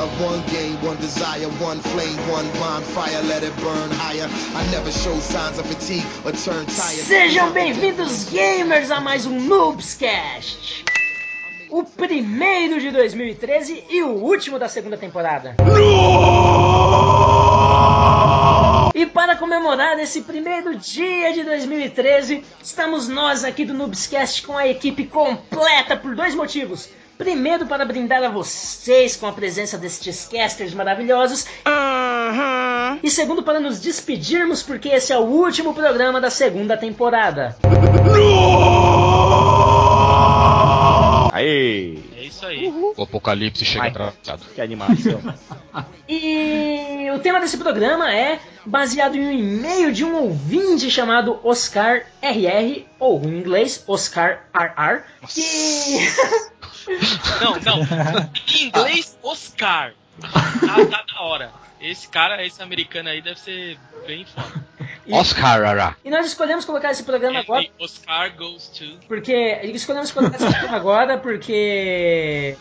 love, one game, one desire, one flame, one bonfire, let it burn higher. I never show signs of fatigue or turn tired. Sejam bem-vindos, gamers, a mais um Noobscast. O primeiro de 2013 e o último da segunda temporada. E para comemorar esse primeiro dia de 2013, estamos nós aqui do Noobscast com a equipe completa por dois motivos. Primeiro, para brindar a vocês com a presença destes casters maravilhosos. E segundo, para nos despedirmos, porque esse é o último programa da segunda temporada. Aê! É isso aí. O apocalipse chega Ai. atrasado. Que animação. E o tema desse programa é baseado em um e-mail de um ouvinte chamado Oscar RR, ou em inglês, Oscar RR, que... Não, não. Em inglês, Oscar. Tá, tá da hora. Esse cara, esse americano aí deve ser bem foda. Oscar, ará. E nós escolhemos colocar esse programa agora Ele- Oscar goes to. porque... Escolhemos colocar esse programa agora porque...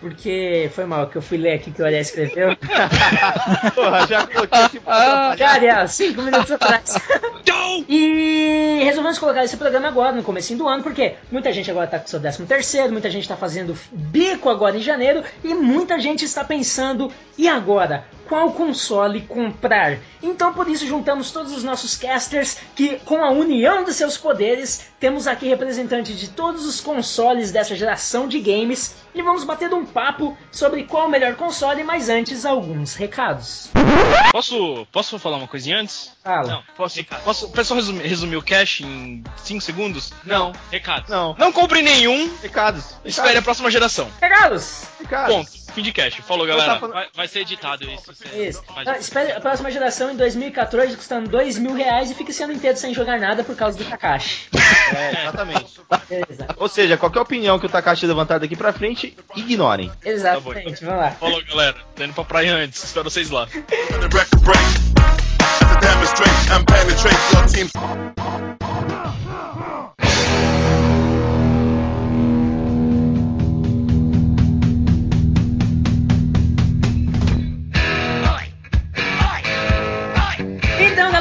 Porque foi mal que eu fui ler aqui que o Ariel escreveu. Porra, já coloquei esse programa. Já, Ariel, cinco minutos atrás. E resolvemos colocar esse programa agora, no começo do ano, porque muita gente agora tá com seu 13 terceiro, muita gente tá fazendo bico agora em janeiro, e muita gente está pensando, e agora? Qual console comprar? Então por isso juntamos todos os nossos casters, que com a união de seus poderes, temos aqui representantes de todos os consoles dessa geração de games, e vamos bater um papo sobre qual o melhor console, mas antes alguns recados. Posso, posso falar uma coisinha antes? Fala. Não, Posso, recado. posso, posso resumir, resumir o cash em 5 segundos? Não, recado. Não. Não compre nenhum, Recados. espere a próxima geração. Recados! Recados. Ponto. Fim de cash. Falou, galera. Vai, vai ser editado isso. Isso. Ah, espere a próxima geração em 2014 custando 2 mil reais e fique esse ano inteiro sem jogar nada por causa do Kakashi. É, exatamente. Beleza. Ou seja, qualquer opinião que o Takashi levantar daqui pra frente, ignorem. Exatamente, vamos lá. Falou, galera. Tô indo pra praia antes. Espero vocês lá.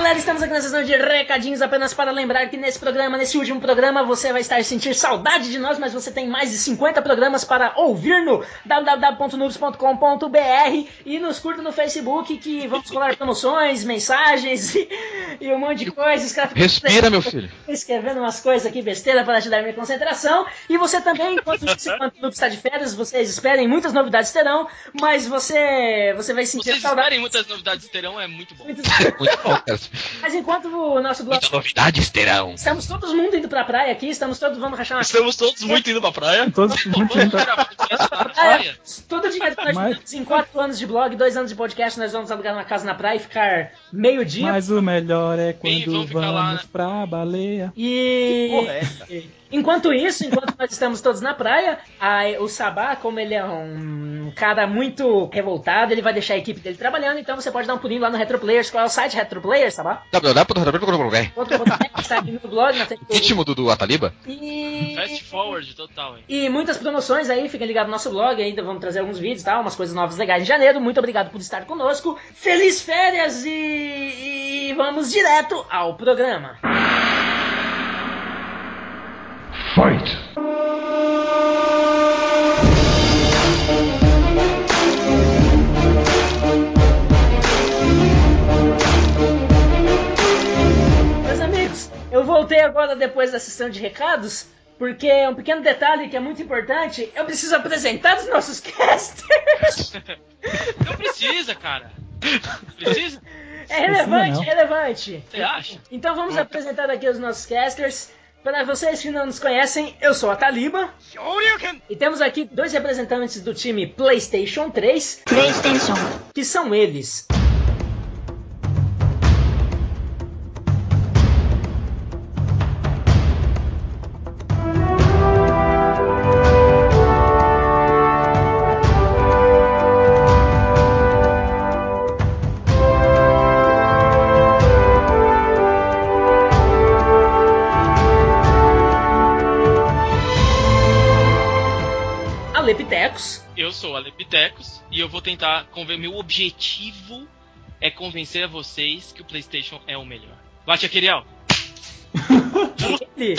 Galera, estamos aqui na sessão de recadinhos apenas para lembrar que nesse programa, nesse último programa, você vai estar sentir saudade de nós, mas você tem mais de 50 programas para ouvir no www.noobs.com.br e nos curta no Facebook que vamos colar promoções, mensagens e, e um monte de coisas. Cara, Respira, meu filho. escrevendo umas coisas aqui besteira para ajudar a minha concentração. E você também, enquanto o Noob está de férias, vocês esperem, muitas novidades terão, mas você você vai sentir Vocês saudade. esperem muitas novidades terão, é muito bom. Muitas- Muito bom, cara. Mas enquanto o nosso blog. Muitas novidades terão. Estamos todo mundo indo pra praia aqui, estamos todos, vamos rachar uma Estamos todos muito indo pra praia. Todos muito indo pra- praia. Todo dia que nós Mas- em 4 anos de blog, 2 anos de podcast, nós vamos alugar uma casa na praia e ficar meio-dia. Mas o melhor é quando vamos vamos lá, né? pra baleia. E. Porra, é essa? Enquanto isso, enquanto nós estamos todos na praia, a- o Sabá, como ele é um cara muito revoltado, ele vai deixar a equipe dele trabalhando, então você pode dar um pulinho lá no Retroplayers. Qual é o site Retroplayers, Sabá? que está aqui no blog, na frente do- Ritmo do, do Ataliba? E... Fast forward total, hein? E muitas promoções aí, fiquem ligados no nosso blog, ainda vamos trazer alguns vídeos, tá? Umas coisas novas legais em janeiro. Muito obrigado por estar conosco. Feliz férias e, e vamos direto ao programa. Meus amigos, eu voltei agora depois da sessão de recados, porque um pequeno detalhe que é muito importante, eu preciso apresentar os nossos casters. Não precisa, cara. Precisa? É relevante, não. é relevante. Você acha? Então vamos apresentar aqui os nossos casters. Para vocês que não nos conhecem, eu sou a Taliba. E temos aqui dois representantes do time PlayStation 3. PlayStation. Que são eles. Eu sou o Alepitecos. e eu vou tentar convencer. Meu objetivo é convencer a vocês que o PlayStation é o melhor. Bate, Akiriel. Ele.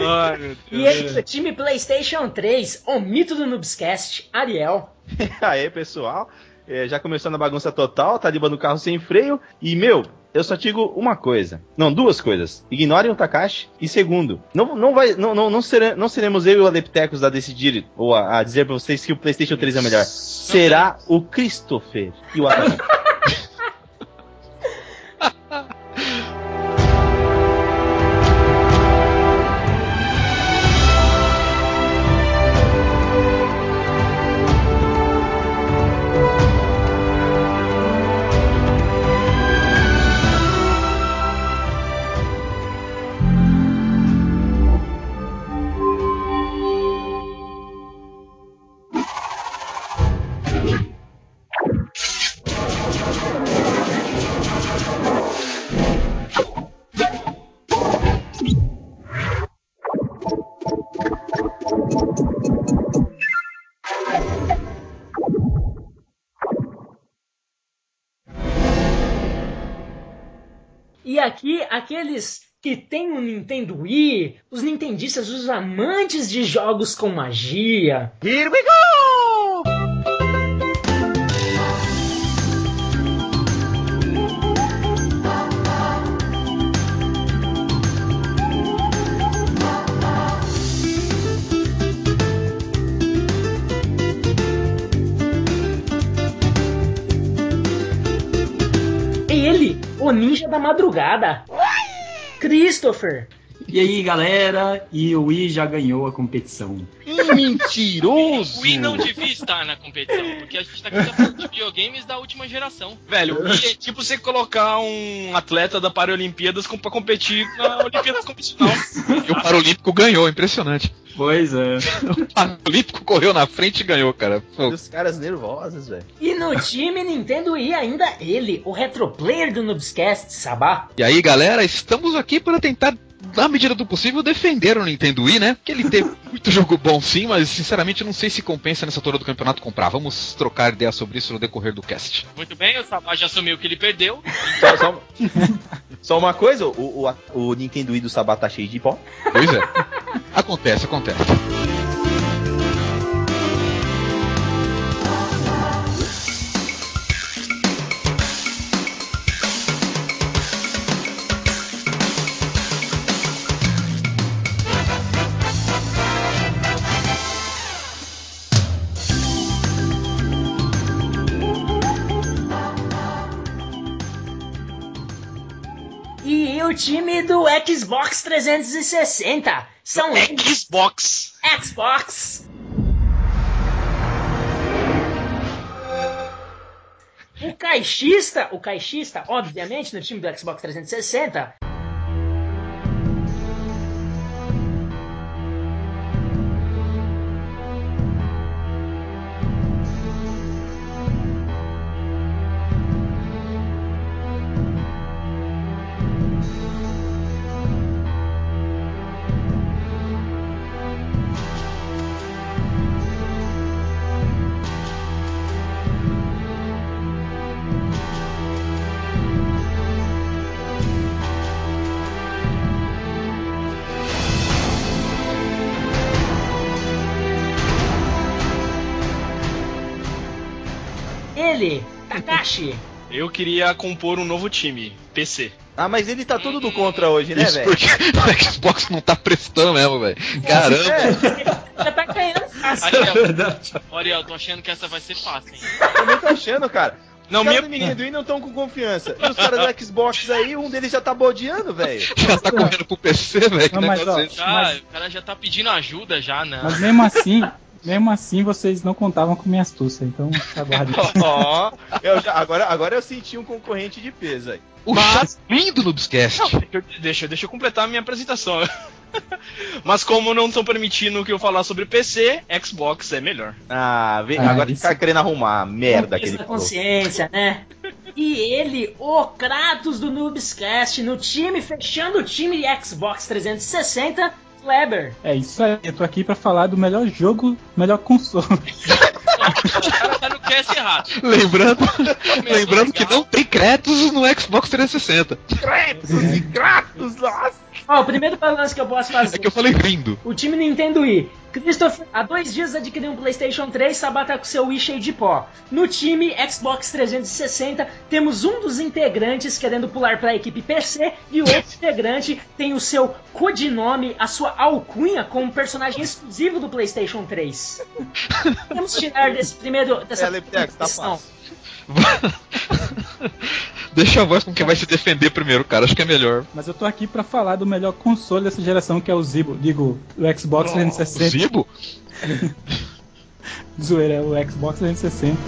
Ai, meu E ele do time PlayStation 3, o mito do Noobscast, Ariel. Aê, pessoal. É, já começou na bagunça total, tá libando o carro sem freio. E, meu, eu só digo uma coisa. Não, duas coisas. Ignorem o Takashi. E segundo, não, não, vai, não, não, não, sere- não seremos eu e o Adeptecos a decidir, ou a, a dizer pra vocês que o PlayStation 3 é melhor. Será o Christopher e o Atari. aqueles que têm um Nintendo Wii, os nintendistas, os amantes de jogos com magia. Here we go! Ele, o ninja da madrugada. Christopher. E aí, galera? E o Wii já ganhou a competição. Mentiroso! O Wii não devia estar na competição, porque a gente tá falando de videogames da última geração. Velho, o Wii é tipo você colocar um atleta da Paralimpíadas pra competir na Olimpíadas convencional. E o Paralímpico ganhou, impressionante. Pois é. O Paralímpico correu na frente e ganhou, cara. Pô, Os caras nervosos, velho. E no time Nintendo Wii ainda ele, o retroplayer do Noobscast, Sabá. E aí, galera, estamos aqui para tentar, na medida do possível, defender o Nintendo Wii, né? Porque ele teve muito jogo bom sim, mas sinceramente não sei se compensa nessa altura do campeonato comprar. Vamos trocar ideia sobre isso no decorrer do cast. Muito bem, o Sabá já assumiu que ele perdeu. Só- só uma coisa, o, o, o Nintendo Wii do Sabá tá cheio de pó. Pois é. Acontece, acontece. Time do Xbox 360. São Xbox. Xbox. O caixista, o caixista, obviamente, no time do Xbox 360. Eu queria compor um novo time, PC. Ah, mas ele tá todo do contra hoje, né, velho? porque o Xbox não tá prestando mesmo, velho. Caramba. É, Já tá ganhando fácil. Ariel. Ariel, tô achando que essa vai ser fácil, hein? também tô achando, cara. Não, Os caras minha- do Nintendo não estão com confiança. E os caras do Xbox aí, um deles já tá bodeando, velho. Já tá correndo pro PC, velho. Mas, ó, é Mas- o cara já tá pedindo ajuda já, né? Mas mesmo assim, mesmo assim vocês não contavam com minha astúcia, então aguardem. Ó, eu já- agora, agora eu senti um concorrente de peso aí. O chat lindo no Biscast. Não, deixa, eu- deixa, eu completar a minha apresentação. Mas como não estão permitindo que eu falar sobre PC, Xbox é melhor. Ah, vê, Ah, agora isso- tá querendo arrumar a merda que Peso ele da falou. consciência, né? E ele, o Kratos do Noobscast, no time, fechando o time Xbox 360, Kleber. É isso aí, eu tô aqui pra falar do melhor jogo, melhor console. O cara tá no cast errado. Lembrando, Começou lembrando que não tem Kratos no Xbox 360. Kratos, nossa! Ó, o primeiro balanço que eu posso fazer. É que eu falei rindo. O time Nintendo Wii. Christopher, há dois dias adquiriu um PlayStation 3, Sabata com seu Wii cheio de pó. No time Xbox 360, temos um dos integrantes querendo pular para a equipe PC e o outro integrante tem o seu codinome, a sua alcunha como personagem exclusivo do PlayStation 3. Vamos tirar desse primeiro dessa É, Leptex, tá questão. fácil. Deixa a voz com quem vai se defender primeiro, cara. Acho que é melhor. Mas eu tô aqui pra falar do melhor console dessa geração, que é o Zibo. Digo, o Xbox 360. Zibo? Zoeira, é o Xbox 360.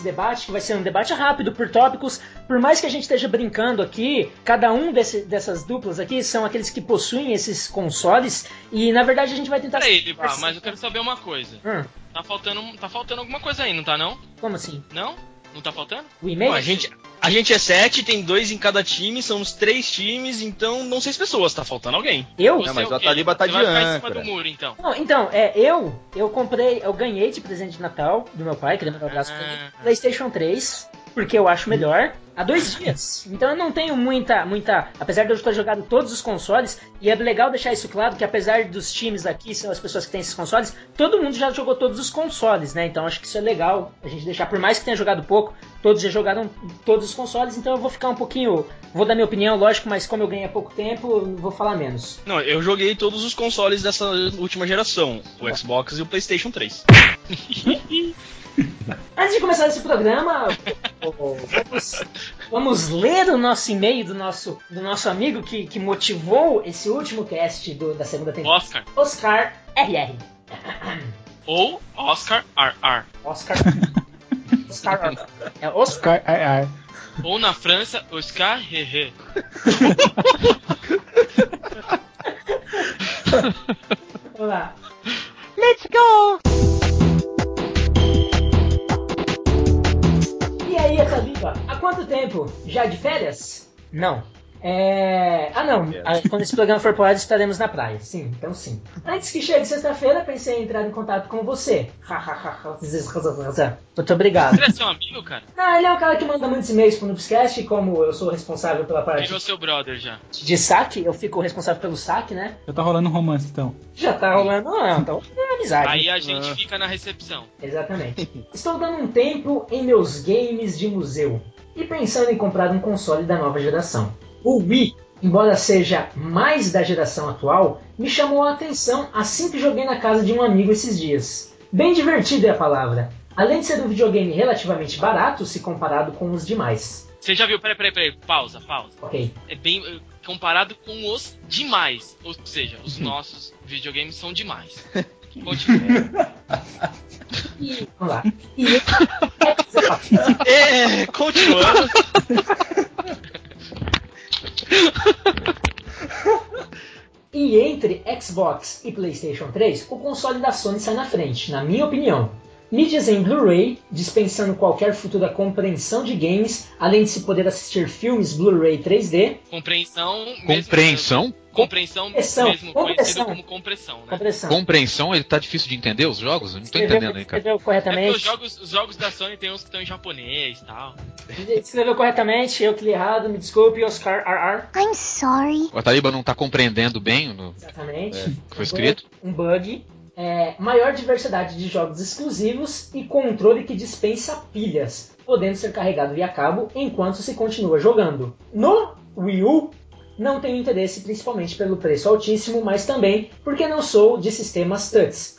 Esse debate, que vai ser um debate rápido por tópicos, por mais que a gente esteja brincando aqui, cada um desse- dessas duplas aqui são aqueles que possuem esses consoles e na verdade a gente vai tentar. Peraí, mas eu quero saber uma coisa. Hum, Tá faltando, tá faltando alguma coisa aí, não tá não? como assim? Não? Não tá faltando? O e-mail? Bom, a, gente, a gente é sete, tem dois em cada time, somos três times, então não seis pessoas, tá faltando alguém. Eu? Não, mas Você o? Ataliba tá de vai ficar em cima âncora. do muro, então. Não, então, é, eu, eu comprei, eu ganhei de presente de Natal do meu pai, querendo um abraço pra ele, Ah. PlayStation 3, porque eu acho melhor, há dois dias. Então eu não tenho muita, muita, apesar de eu ter jogado todos os consoles, e é legal deixar isso claro que apesar dos times aqui, são as pessoas que têm esses consoles, todo mundo já jogou todos os consoles, né? Então acho que isso é legal a gente deixar, por mais que tenha jogado pouco, todos já jogaram todos os consoles, então eu vou ficar um pouquinho, vou dar minha opinião, lógico, mas como eu ganhei há pouco tempo, vou falar menos. Não, eu joguei todos os consoles dessa última geração, o Xbox e o PlayStation 3. Antes de começar esse programa, vamos, vamos ler o nosso e-mail do nosso, do nosso amigo que, que motivou esse último cast do- da segunda temporada. Oscar. Oscar RR. Ou Oscar RR. Oscar. Oscar. É Oscar. Ai. Ou na França, Oscar Hehe. Vamos lá. Let's go! E aí, Taliba, há quanto tempo? Já de férias? Não. É... Ah, não. Ah, Quando esse programa for pro ar, estaremos na praia. Sim, então sim. Antes que chegue sexta-feira, pensei em entrar em contato com você. Muito obrigado. Você é seu amigo, cara? Não, ele é um cara que manda muitos e-mails pro Noobscast, e como eu sou responsável pela parte Virou seu brother já. de saque, eu fico responsável pelo saque, né? Já tá rolando um romance então. Já tá rolando, não, então é amizade. Aí a gente fica na recepção. Exatamente. Estou dando um tempo em meus games de museu e pensando em comprar um console da nova geração. O Wii, embora seja mais da geração atual, me chamou a atenção assim que joguei na casa de um amigo esses dias. Bem divertido é a palavra. Além de ser um videogame relativamente barato se comparado com os demais. Você já viu? Peraí, peraí, peraí. Pausa, pausa. Ok. É bem eh, comparado com os demais. Ou seja, os nossos videogames são demais. Continua. E, vamos lá. E, É, continuando. E entre Xbox e PlayStation 3, o console da Sony sai na frente, na minha opinião. Mídias em Blu-ray, dispensando qualquer futura compreensão de games, além de se poder assistir filmes Blu-ray 3D. Compreensão. mesmo- Compreensão? Compreensão Compressão, mesmo compressão. conhecido como compressão, né? Compressão. Compreensão, ele tá difícil de entender os jogos? Eu não tô Escreveu- entendendo aí, cara. Escreveu É corretamente. os jogos, os jogos da Sony tem uns que estão em japonês e tal. Escreveu corretamente, eu que li errado, me desculpe, Oscar RR. I'm sorry. O Ataliba não tá compreendendo bem o Exatamente. que foi escrito. Um bug. É, maior diversidade de jogos exclusivos e controle que dispensa pilhas, podendo ser carregado via cabo enquanto se continua jogando. No Wii U, não tenho interesse principalmente pelo preço altíssimo, mas também porque não sou de sistemas touch.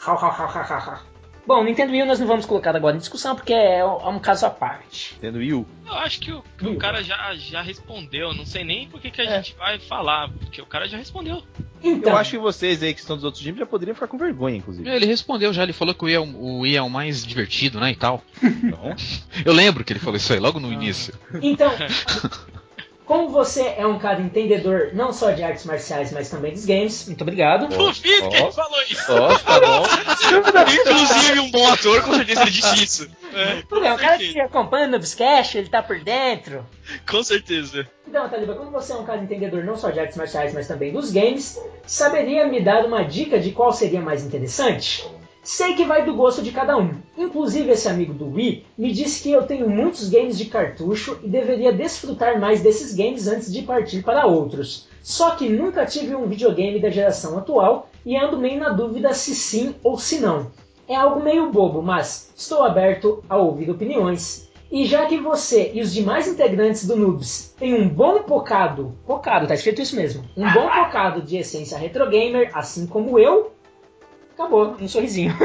Bom, Nintendo Wii nós não vamos colocar agora em discussão porque é, é um caso à parte. Tendo Wii U. Eu acho que o, que o cara já, já respondeu. Não sei nem por que, que a gente vai falar, porque o cara já respondeu. Então, Eu acho que vocês aí que estão dos outros times já poderiam ficar com vergonha, inclusive. Ele respondeu já, ele falou que o Wii é o, o Wii é o mais divertido, né, e tal. Então, Eu lembro que ele falou isso aí logo no início. Então, como você é um cara entendedor não só de artes marciais, mas também dos games, muito obrigado. Duvido que ele falou isso. ó, tá bom. Inclusive, um bom ator com certeza ele disse isso. É, bem, o cara que acompanha o Noobscast, ele tá por dentro. com certeza. Então, Taliba, como você é um cara entendedor não só de artes marciais, mas também dos games, saberia me dar uma dica de qual seria mais interessante? Sei que vai do gosto de cada um. Inclusive, esse amigo do Wii me disse que eu tenho muitos games de cartucho e deveria desfrutar mais desses games antes de partir para outros. Só que nunca tive um videogame da geração atual e ando meio na dúvida se sim ou se não. É algo meio bobo, mas estou aberto a ouvir opiniões. E já que você e os demais integrantes do Noobs têm um bom pocado, pocado, tá escrito isso mesmo, um bom pocado de essência retro gamer, assim como eu, acabou, um sorrisinho.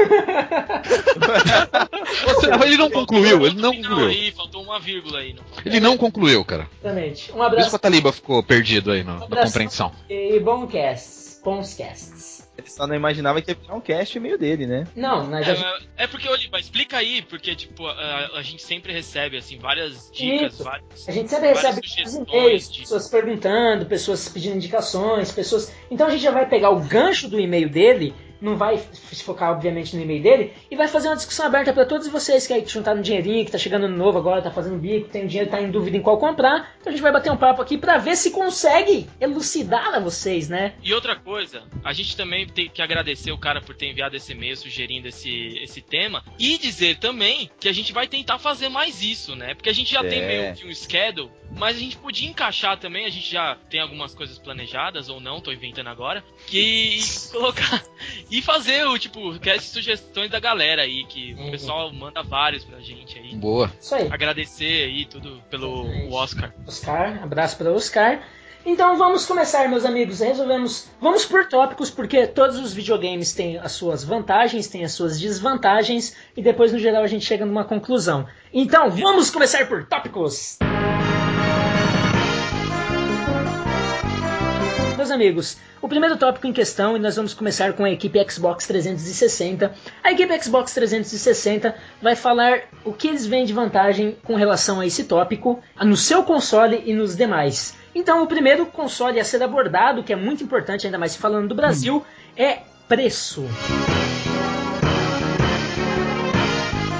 Ele não concluiu, ele não concluiu. aí, faltou uma vírgula aí. Não. Ele não concluiu, cara. Exatamente. Um Por isso abraço que o Ataliba ficou perdido aí no- na Abração. compreensão. e bom casts, bons casts. Ele só não imaginava que ia virar um cast meio dele, né? Não, nós É, já... mas- é porque, Oliva, explica aí, porque, tipo, a, a gente sempre recebe, assim, várias dicas, Isso. várias... A gente sempre recebe e-mails, de- pessoas perguntando, pessoas pedindo indicações, pessoas. Então a gente já vai pegar o gancho do e-mail dele, não vai se focar obviamente no e-mail dele, e vai fazer uma discussão aberta para todos vocês que aí que juntaram um dinheirinho, que tá chegando no novo agora, tá fazendo bico, tem dinheiro, tá em dúvida em qual comprar. Então a gente vai bater um papo aqui para ver se consegue elucidar a vocês, né? E outra coisa, a gente também tem que agradecer o cara por ter enviado esse e-mail sugerindo esse, esse tema e dizer também que a gente vai tentar fazer mais isso, né? Porque a gente já tem É. meio que um schedule, mas a gente podia encaixar também, a gente já tem algumas coisas planejadas ou não, tô inventando agora, que colocar e fazer o tipo, essas sugestões da galera aí, que Uhum. o pessoal manda vários pra gente aí. Boa. Isso aí. Agradecer aí tudo pelo o Oscar. Oscar, abraço para Oscar. Então vamos começar, meus amigos. Resolvemos. Vamos por tópicos, porque todos os videogames têm as suas vantagens, têm as suas desvantagens, e depois, no geral, a gente chega numa conclusão. Então vamos começar por tópicos! Meus amigos, o primeiro tópico em questão, e nós vamos começar com a equipe Xbox 360. A equipe Xbox 360 vai falar o que eles veem de vantagem com relação a esse tópico, no seu console e nos demais. Então, o primeiro console a ser abordado, que é muito importante, ainda mais falando do Brasil, é preço.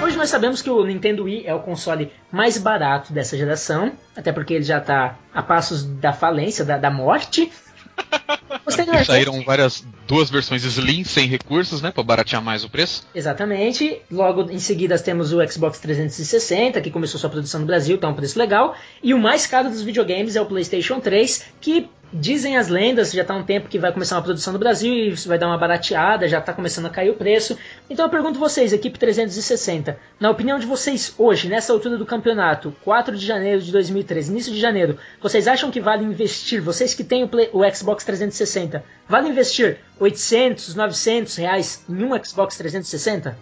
Hoje nós sabemos que o Nintendo Wii é o console mais barato dessa geração, até porque ele já está a passos da falência, da, da morte. Saíram várias duas versões Slim sem recursos, né, Pra baratear mais o preço. Exatamente. Logo em seguida temos o Xbox 360, que começou sua produção no Brasil, tá um preço legal. E o mais caro dos videogames é o PlayStation 3, que dizem as lendas, já tá um tempo que vai começar uma produção no Brasil e isso vai dar uma barateada, já tá começando a cair o preço. Então eu pergunto vocês, equipe 360, na opinião de vocês hoje, nessa altura do campeonato, 4 de janeiro de 2013, início de janeiro, vocês acham que vale investir, vocês que têm o, Play- o Xbox 360, vale investir 800, 900 reais em um Xbox 360?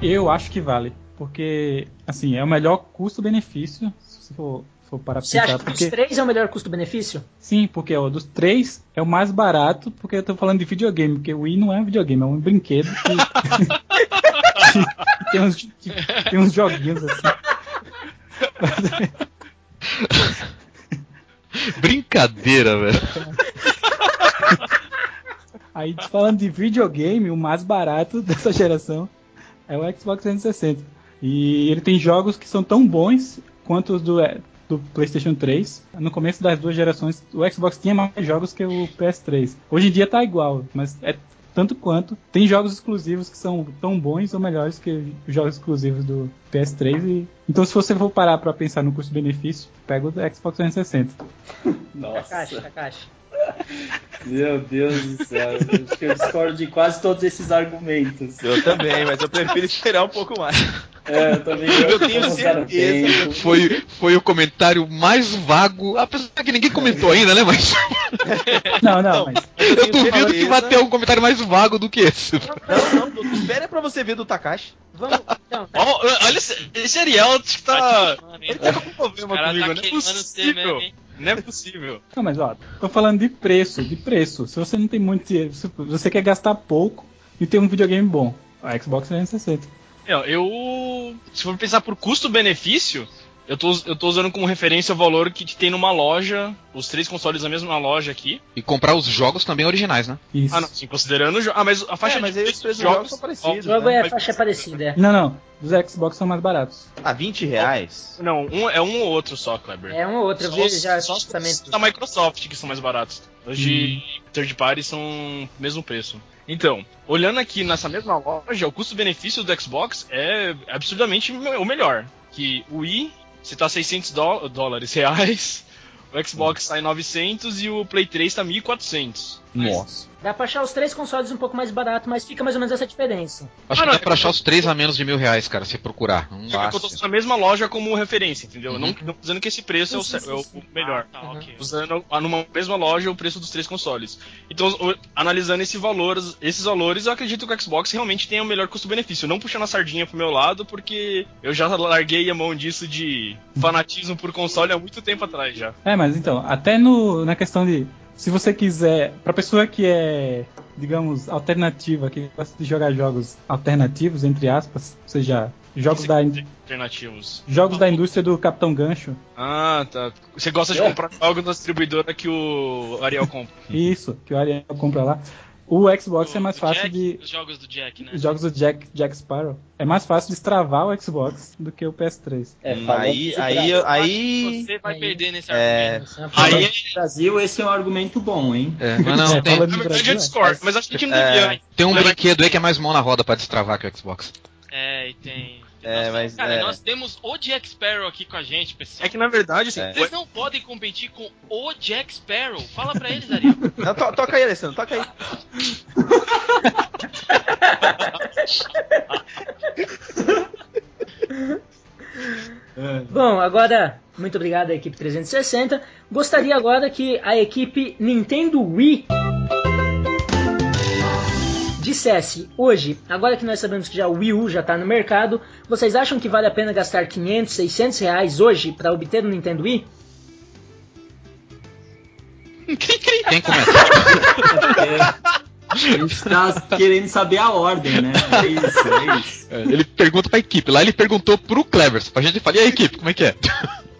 Eu acho que vale. Porque, assim, é o melhor custo-benefício, se você for, for para Você acha pensar. que Porque, dos três é o melhor custo-benefício? sim, porque ó, dos três é o mais barato, porque eu tô falando de videogame, porque o Wii não é um videogame, é um brinquedo que, que tem, uns, que tem uns joguinhos assim. Brincadeira, velho. Aí, falando de videogame, o mais barato dessa geração é o Xbox 360. E ele tem jogos que são tão bons quanto os do, é, do PlayStation 3. No começo das duas gerações, o Xbox tinha mais jogos que o PS3. Hoje em dia tá igual, mas é tanto quanto. Tem jogos exclusivos que são tão bons ou melhores que os jogos exclusivos do PS3. E... Então, se você for parar para pensar no custo-benefício, pega o do Xbox 360. Nossa. Takashi, Takashi. Meu Deus do céu. Acho que eu discordo de quase todos esses argumentos. Eu também, mas eu prefiro esperar um pouco mais. É, eu também. Eu tenho vou usar o certeza. Foi, foi o comentário mais vago, apesar que ninguém comentou ainda, né? Mas Não, não, mas eu tenho duvido que certeza- vai ter um comentário mais vago do que esse. Não, não, espera pra você ver do Takashi. Vamos. Não, tá. Olha esse, esse Ariel acho que tá. Mano, Ele tá com problema comigo, tá não é mesmo, possível. hein? Não é possível. Não, mas ó, tô falando de preço, de preço. Se você não tem muito dinheiro, se você quer gastar pouco e ter um videogame bom, a Xbox 360. É, eu. Se for pensar por custo-benefício, eu tô, eu tô usando como referência o valor que tem numa loja, os três consoles na mesma loja aqui. E comprar os jogos também originais, né? Isso. Ah, não, sim, considerando Ah, mas a faixa É, mas de os preços jogos são O parecidos. jogo né? é Mas- faixa parecida. é. Não, não. Dos Xbox são mais baratos. A 20 reais. Não, um, é um ou outro só, Kleber. É um ou outro, eu vi os- já só os da Microsoft que são mais baratos. Os de third party são mesmo preço. Então, olhando aqui nessa mesma loja, o custo-benefício do Xbox é absurdamente me- o melhor. Que o Wii, você tá 600 dó- dólares reais, o Xbox tá em 900 e o Play 3 tá 1400. Nossa. Dá pra achar os três consoles um pouco mais barato, mas fica mais ou menos essa diferença. Acho Ah, que dá pra achar os três a menos de mil reais, cara, se procurar. Não Só que eu tô usando a mesma loja como referência, entendeu? Uhum. Não, não dizendo que esse preço é o, Sim, cer- sim, é o- melhor. Ah, tá, ok. usando a- numa mesma loja o preço dos três consoles. Então, o- analisando esse valores, esses valores, eu acredito que o Xbox realmente tem o melhor custo-benefício. Não puxando a sardinha pro meu lado, porque eu já larguei a mão disso de fanatismo por console há muito tempo atrás já. É, mas então, até no, na questão de. Se você quiser. Pra pessoa que é, digamos, alternativa, que gosta de jogar jogos alternativos, entre aspas, ou seja, jogos da, in- Alternativos. jogos da indústria do Capitão Gancho. Ah, tá. Você gosta de comprar algo na distribuidora que o Ariel compra. Isso, que o Ariel compra lá. O Xbox é mais Do fácil Jack, de. Os jogos do Jack, né? Os jogos do Jack, Jack Sparrow. É mais fácil destravar o Xbox do que o PS3. É, Hum, aí, aí, aí. Você vai Aí- perder nesse É, argumento. É Aí, de Brasil, esse é um argumento bom, hein? É, mas não, É, tem, na de verdade, eu discordo, mas acho que a gente não É. devia. tem um brinquedo aí que é mais mão na roda pra destravar que o Xbox. É, e tem. É, Nós- mas, cara, é. nós temos o Jack Sparrow aqui com a gente, pessoal. É que na verdade, assim, É. Vocês não podem competir com o Jack Sparrow. Fala pra eles, Ariel. Não, to- toca aí, Alessandro, toca aí. Bom, agora, muito obrigado à equipe 360. Gostaria agora que a equipe Nintendo Wii dissesse hoje, agora que nós sabemos que já o Wii U já está no mercado, vocês acham que vale a pena gastar 500, 600 reais hoje para obter o Nintendo Wii? Quem começa? A gente tá querendo saber a ordem, né? É isso, é isso. É, ele pergunta pra equipe. Lá ele perguntou pro Clevers. Pra gente falar, e a equipe, como é que é?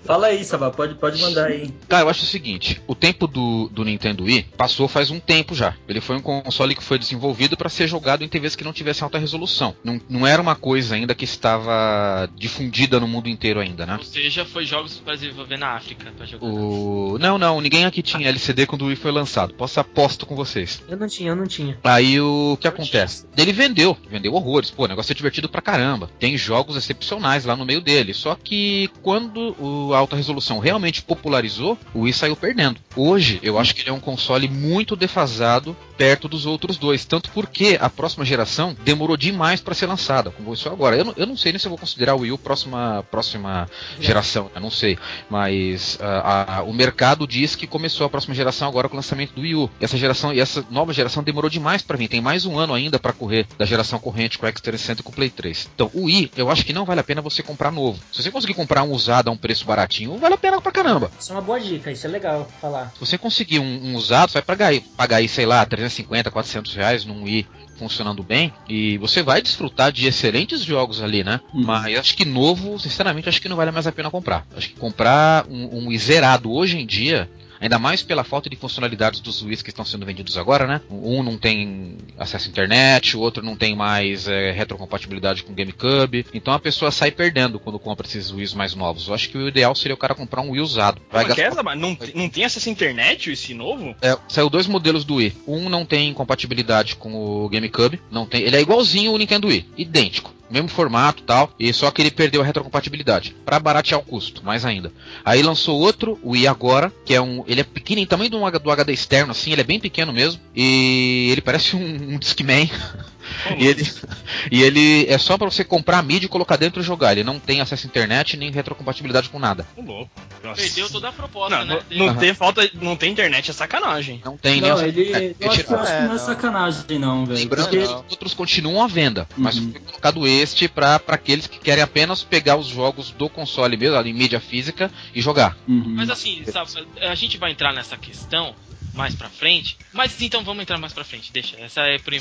Fala aí, Sabá, pode, pode mandar aí. Cara, eu acho o seguinte: o tempo do, do Nintendo Wii passou faz um tempo já. Ele foi um console que foi desenvolvido para ser jogado em TVs que não tivessem alta resolução. Não, não era uma coisa ainda que estava difundida no mundo inteiro ainda, né? Ou seja, foi jogos para desenvolver na África pra jogar. O... Não, não, ninguém aqui tinha LCD quando o Wii foi lançado. Posso aposto com vocês. Eu não tinha, eu não tinha. Aí o que acontece? Ele vendeu, vendeu horrores. Pô, o negócio é divertido pra caramba. Tem jogos excepcionais lá no meio dele. Só que quando o- alta resolução realmente popularizou, o Wii saiu perdendo. Hoje, eu acho que ele é um console muito defasado perto dos outros dois. Tanto porque a próxima geração demorou demais pra ser lançada, como isso agora. Eu não, eu não sei nem se eu vou considerar o Wii U próxima, próxima geração, eu não sei. Mas ah, a- o mercado diz que começou a próxima geração agora com o lançamento do Wii U. E essa geração e essa nova geração demorou demais pra vir. Tem mais um ano ainda pra correr da geração corrente com o X360 e com o Play 3. Então, o Wii, eu acho que não vale a pena você comprar novo. Se você conseguir comprar um usado a um preço baratinho, vale a pena pra caramba. Isso é uma boa dica, isso é legal falar. Se você conseguir um, um usado, você vai pagar, aí- pagar aí, sei lá, 350, 400 reais num Wii funcionando bem e você vai desfrutar de excelentes jogos ali, né? Uhum. Mas acho que novo, sinceramente, acho que não vale mais a pena comprar. Acho que comprar um, um zerado hoje em dia, Ainda mais pela falta de funcionalidades dos Wii's que estão sendo vendidos agora, né? Um não tem acesso à internet, o outro não tem mais é, retrocompatibilidade com GameCube. Então a pessoa sai perdendo quando compra esses Wii's mais novos. Eu acho que o ideal seria o cara comprar um Wii usado. Vai é, gastar- Zaba? não, não tem acesso à internet esse novo? É, saiu dois modelos do Wii. Um não tem compatibilidade com o GameCube, não tem. Ele é igualzinho o Nintendo Wii, idêntico, mesmo formato, tal, e só que ele perdeu a retrocompatibilidade Pra baratear o custo, mais ainda. Aí lançou outro, o Wii agora, que é um, ele é pequeno em tamanho do, do HD externo assim, ele é bem pequeno mesmo, e ele parece um, um Discman. E ele, e ele é só pra você comprar a mídia e colocar dentro e jogar. Ele não tem acesso à internet nem retrocompatibilidade com nada. Ô, louco. Nossa. Perdeu toda a proposta, Não, né? não, não ter falta, não tem internet é sacanagem. Não tem nem Não, acesso à ele. internet. Eu acho, que- eu acho que É, não é sacanagem, não, velho. Lembrando que os outros continuam à venda, mas Uhum. foi colocado este para aqueles que querem apenas pegar os jogos do console mesmo, ali, em mídia física, e jogar. Uhum. Mas assim, sabe, a gente vai entrar nessa questão mais pra frente. Mas então vamos entrar mais pra frente, deixa. Essa é por É